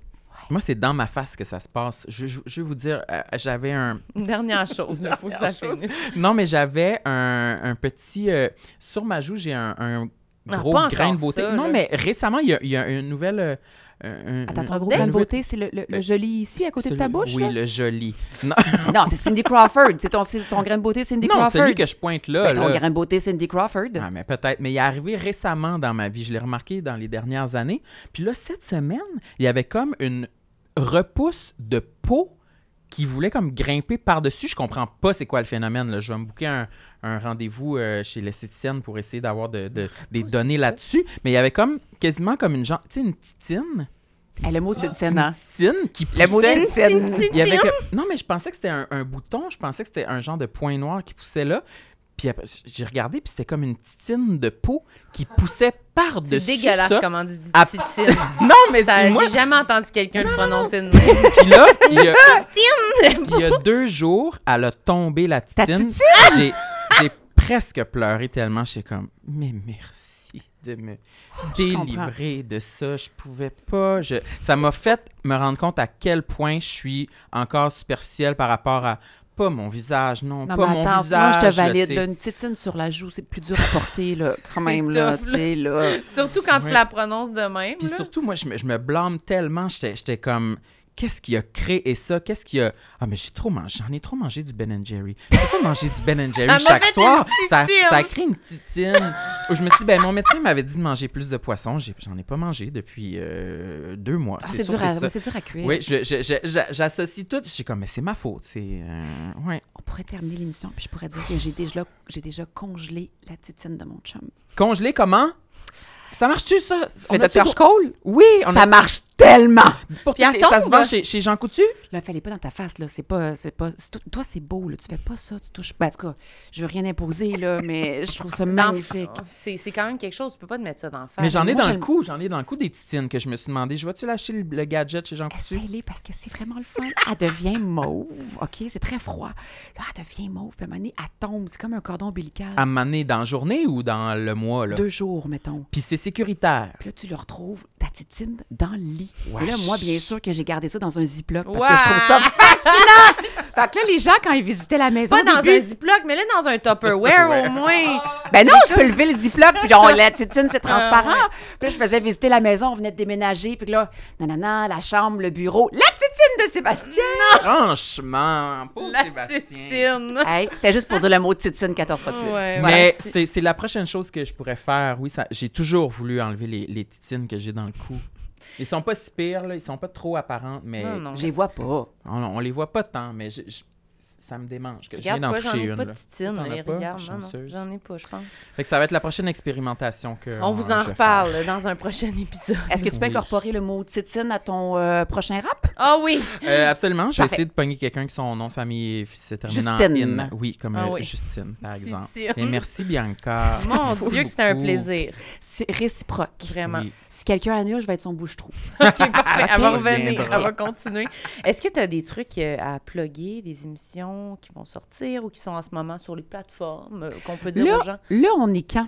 Moi, c'est dans ma face que ça se passe. Je, je- je vais vous dire, euh, j'avais un...
Une dernière chose, il faut que ça finisse.
Non, mais j'avais un, un petit... euh, sur ma joue, j'ai un, un
Non,
gros grain de beauté.
ça,
non,
là.
mais récemment, il y a, il y a une nouvelle... euh,
Attends, ton
un-
gros grain de beauté, c'est le, le- le
Euh,
joli ici, à côté de ta bouche?
Oui,
là?
le joli. Non,
Non, c'est Cindy Crawford. C'est ton, ton grain de beauté, Cindy
non
Crawford.
celui que je pointe là.
Ben, ton
là.
grain de beauté, Cindy Crawford.
Ah, mais peut-être. Mais il est arrivé récemment dans ma vie. Je l'ai remarqué dans les dernières années. Puis là, cette semaine, il y avait comme une repousse de peau qui voulait comme grimper par-dessus. Je comprends pas c'est quoi le phénomène. Là. Je vais me booker un, un rendez-vous euh, chez l'esthéticienne pour essayer d'avoir de, de- des données là-dessus. Mais il y avait comme quasiment comme une genre, tu sais, une titine.
Eh, le mot titine, hein?
Titine qui
Le mot
poussait.
titine.
Il y avait que- Non, mais je pensais que c'était un, un bouton. Je pensais que c'était un genre de point noir qui poussait là. Puis j'ai regardé, puis c'était comme une titine de peau qui poussait par-dessus
C'est dégueulasse
ça.
comment tu dis
Ah,
titine.
Non, mais
Ça,
moi,
J'ai jamais entendu quelqu'un le prononcer de même.
puis là, il y, a, il y a deux jours, elle a tombé la titine. J'ai, j'ai presque pleuré tellement j'étais comme, mais merci de me
comprends.
délivrer de ça. Je pouvais pas. Je... Ça m'a fait me rendre compte à quel point je suis encore superficielle par rapport à pas mon visage, non,
Non,
pas
mais
mon visage.
moi, je te valide. là, une titine sur la joue, c'est plus dur à porter, là, quand même, là,
tough. Surtout quand tu la prononces de même.
Puis
là.
surtout, moi, je me, je me blâme tellement. J'étais j'étais comme, qu'est-ce qui a créé ça? Qu'est-ce qui a. Ah, mais j'ai trop mangé. J'en ai trop mangé du Ben Jerry. J'ai pas mangé du Ben Jerry chaque soir. Ça, ça a créé une titine. Je me suis dit, ben, mon médecin m'avait dit de manger plus de poisson. J'ai- J'en ai, pas mangé depuis euh, deux mois.
Ah, c'est dur, à- dur cuire.
Oui, j'associe tout. Je suis comme, mais c'est ma faute. C'est. euh, ouais.
On pourrait terminer l'émission, puis je pourrais dire que j'ai déjà, congelé la titine de mon chum.
Congelé, comment? Ça marche-tu, ça? On
Le Dr. Cole?
Oui, on
Ça
a...
marche tellement!
pour
Puis
les- Ça se vend chez, chez Jean Coutu?
Là, fallait pas dans ta face, là. C'est pas. C'est pas c'est toi, c'est beau, là. Tu fais pas ça, tu touches. Ben, en tout cas, je veux rien imposer, là, mais je trouve ça magnifique.
C'est c'est quand même quelque chose, tu peux pas te mettre ça dans la face.
Mais j'en ai
moi,
dans le
le-
cou, j'en ai dans le cou des titines que je me suis demandé, je vais-tu l'acheter le, le gadget chez Jean Coutu?
Essaye-les parce que c'est vraiment le fun. Elle devient mauve, OK? C'est très froid. Là, elle devient mauve, puis à un moment donné, elle tombe. C'est comme un cordon ombilical.
À m'amener dans la journée ou dans le mois, là?
Deux jours, mettons.
Puis c'est sécuritaire.
Puis là, tu le retrouves, ta titine, dans le lit.
Wesh.
Et là, moi, bien sûr que j'ai gardé ça dans un ziploc parce que je trouve ça fascinant. fait que là, les gens, quand ils visitaient la maison,
Pas
au
dans
début,
un Ziploc, mais là, dans un Tupperware
Ouais.
au moins.
Ben non, je peux lever le ziploc, puis on, la titine, c'est transparent.
Ah,
Puis là, je faisais visiter la maison, on venait de déménager, puis là, nanana, la chambre, le bureau, la titine de Sébastien!
Franchement, pauvre
La
Sébastien.
titine.
Hey, c'était juste pour dire le mot titine 14 fois de plus.
Ouais,
Voilà.
Mais
c'est-
c'est c'est la prochaine chose que je pourrais faire. Oui, ça, j'ai toujours voulu enlever les, les titines que j'ai dans le cou. Ils sont pas si pires, là. Ils sont pas trop apparentes, mais
Non, non.
Je les vois pas.
on, on les voit pas tant, mais je- je- ça me démange que je viens
Regarde
d'en
pas, j'en
toucher
ai
une.
pas de titine.
As
mais
pas?
regarde, non, non,
Chanceuse?
j'en ai pas, je pense.
Fait que ça va être la prochaine expérimentation que
On vous en reparle
faire.
dans un prochain épisode.
Est-ce que tu peux
Oui.
incorporer le mot titine à ton euh, prochain rap?
Ah oui!
Euh, absolument. Je vais
Parfait.
essayer de pogner quelqu'un qui son nom de famille se termine en
Justine.
in. Oui, comme
Ah
euh,
oui.
Justine, par exemple.
Titine.
Et merci, Bianca.
Mon Dieu, que c'était un plaisir.
C'est réciproque.
Vraiment.
Oui.
Si quelqu'un annule, je vais être son bouche-trou.
OK, parfait. Elle va revenir. Elle va continuer. Est-ce que tu as des trucs euh, à plugger, des émissions? Qui vont sortir ou qui sont en ce moment sur les plateformes euh, qu'on peut dire
Là,
aux gens?
là, on est quand?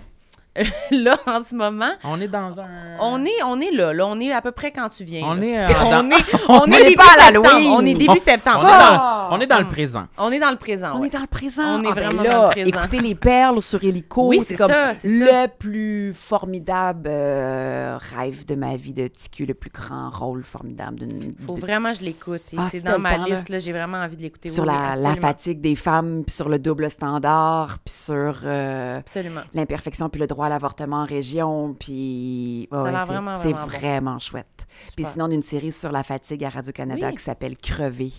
là, en ce moment,
On est dans un.
on est, on est là, là. On est à peu près quand tu viens.
On
là.
est, euh, dans-
on est, on est
est
début
pas à
septembre. On est début
On-
septembre.
On est
Ah!
dans, on est dans le
Hum.
présent.
On est dans le présent.
On
ouais.
est dans le présent.
On est
Ah, ben
vraiment
là,
dans le présent.
Écoutez les perles sur Hélico.
Oui, c'est
comme
ça,
le
ça.
plus formidable euh, rêve de ma vie de TQ, le plus grand rôle formidable d'une.
Faut vraiment que je l'écoute.
Ah,
c'est
c'était
dans ma
temps,
liste, là. J'ai vraiment envie de l'écouter.
sur
Oui,
la, fatigue des femmes, puis sur le double standard, puis sur euh, l'imperfection, puis le droit à l'avortement en région, puis ouais, ouais, c'est
vraiment,
c'est
vraiment bon.
vraiment chouette. Puis sinon, une série sur la fatigue à Radio-Canada
Oui.
qui s'appelle Crever.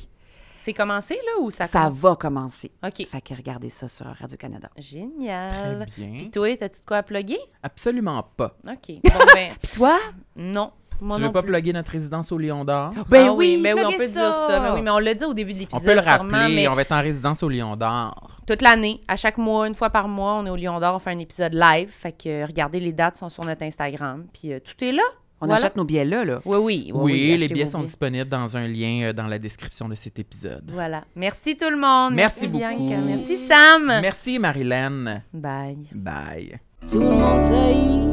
C'est commencé, là, ou ça,
Ça
commence?
va commencer.
OK.
Fait que regardez ça sur Radio-Canada.
Génial.
Très bien.
Puis toi, t'as-tu de quoi à plugger?
Absolument pas.
OK. Bon, ben,
Puis toi?
non. Moi
tu
non
veux pas
plus.
plugger notre résidence au Lion d'Or?
Ben
Ah oui, ben oui, on
pluguez
peut dire ça. Ben oui, mais on l'a dit au début de
On
l'épisode,
peut le
sûrement,
rappeler,
mais
on va être en résidence au Lion d'Or.
toute l'année, à chaque mois, une fois par mois, on est au Lion d'Or, on fait un épisode live. Fait que euh, regardez, les dates sont sur notre Instagram. Puis euh, tout est là.
On
Voilà.
achète nos billets là, là.
Oui, oui.
Oui, les
achetez
billets sont disponibles dans un lien euh, dans la description de cet épisode.
Voilà. Merci tout le monde.
Merci beaucoup.
Bianca. Merci Sam.
Merci Marilyn.
Bye.
Bye.
Tout le monde sait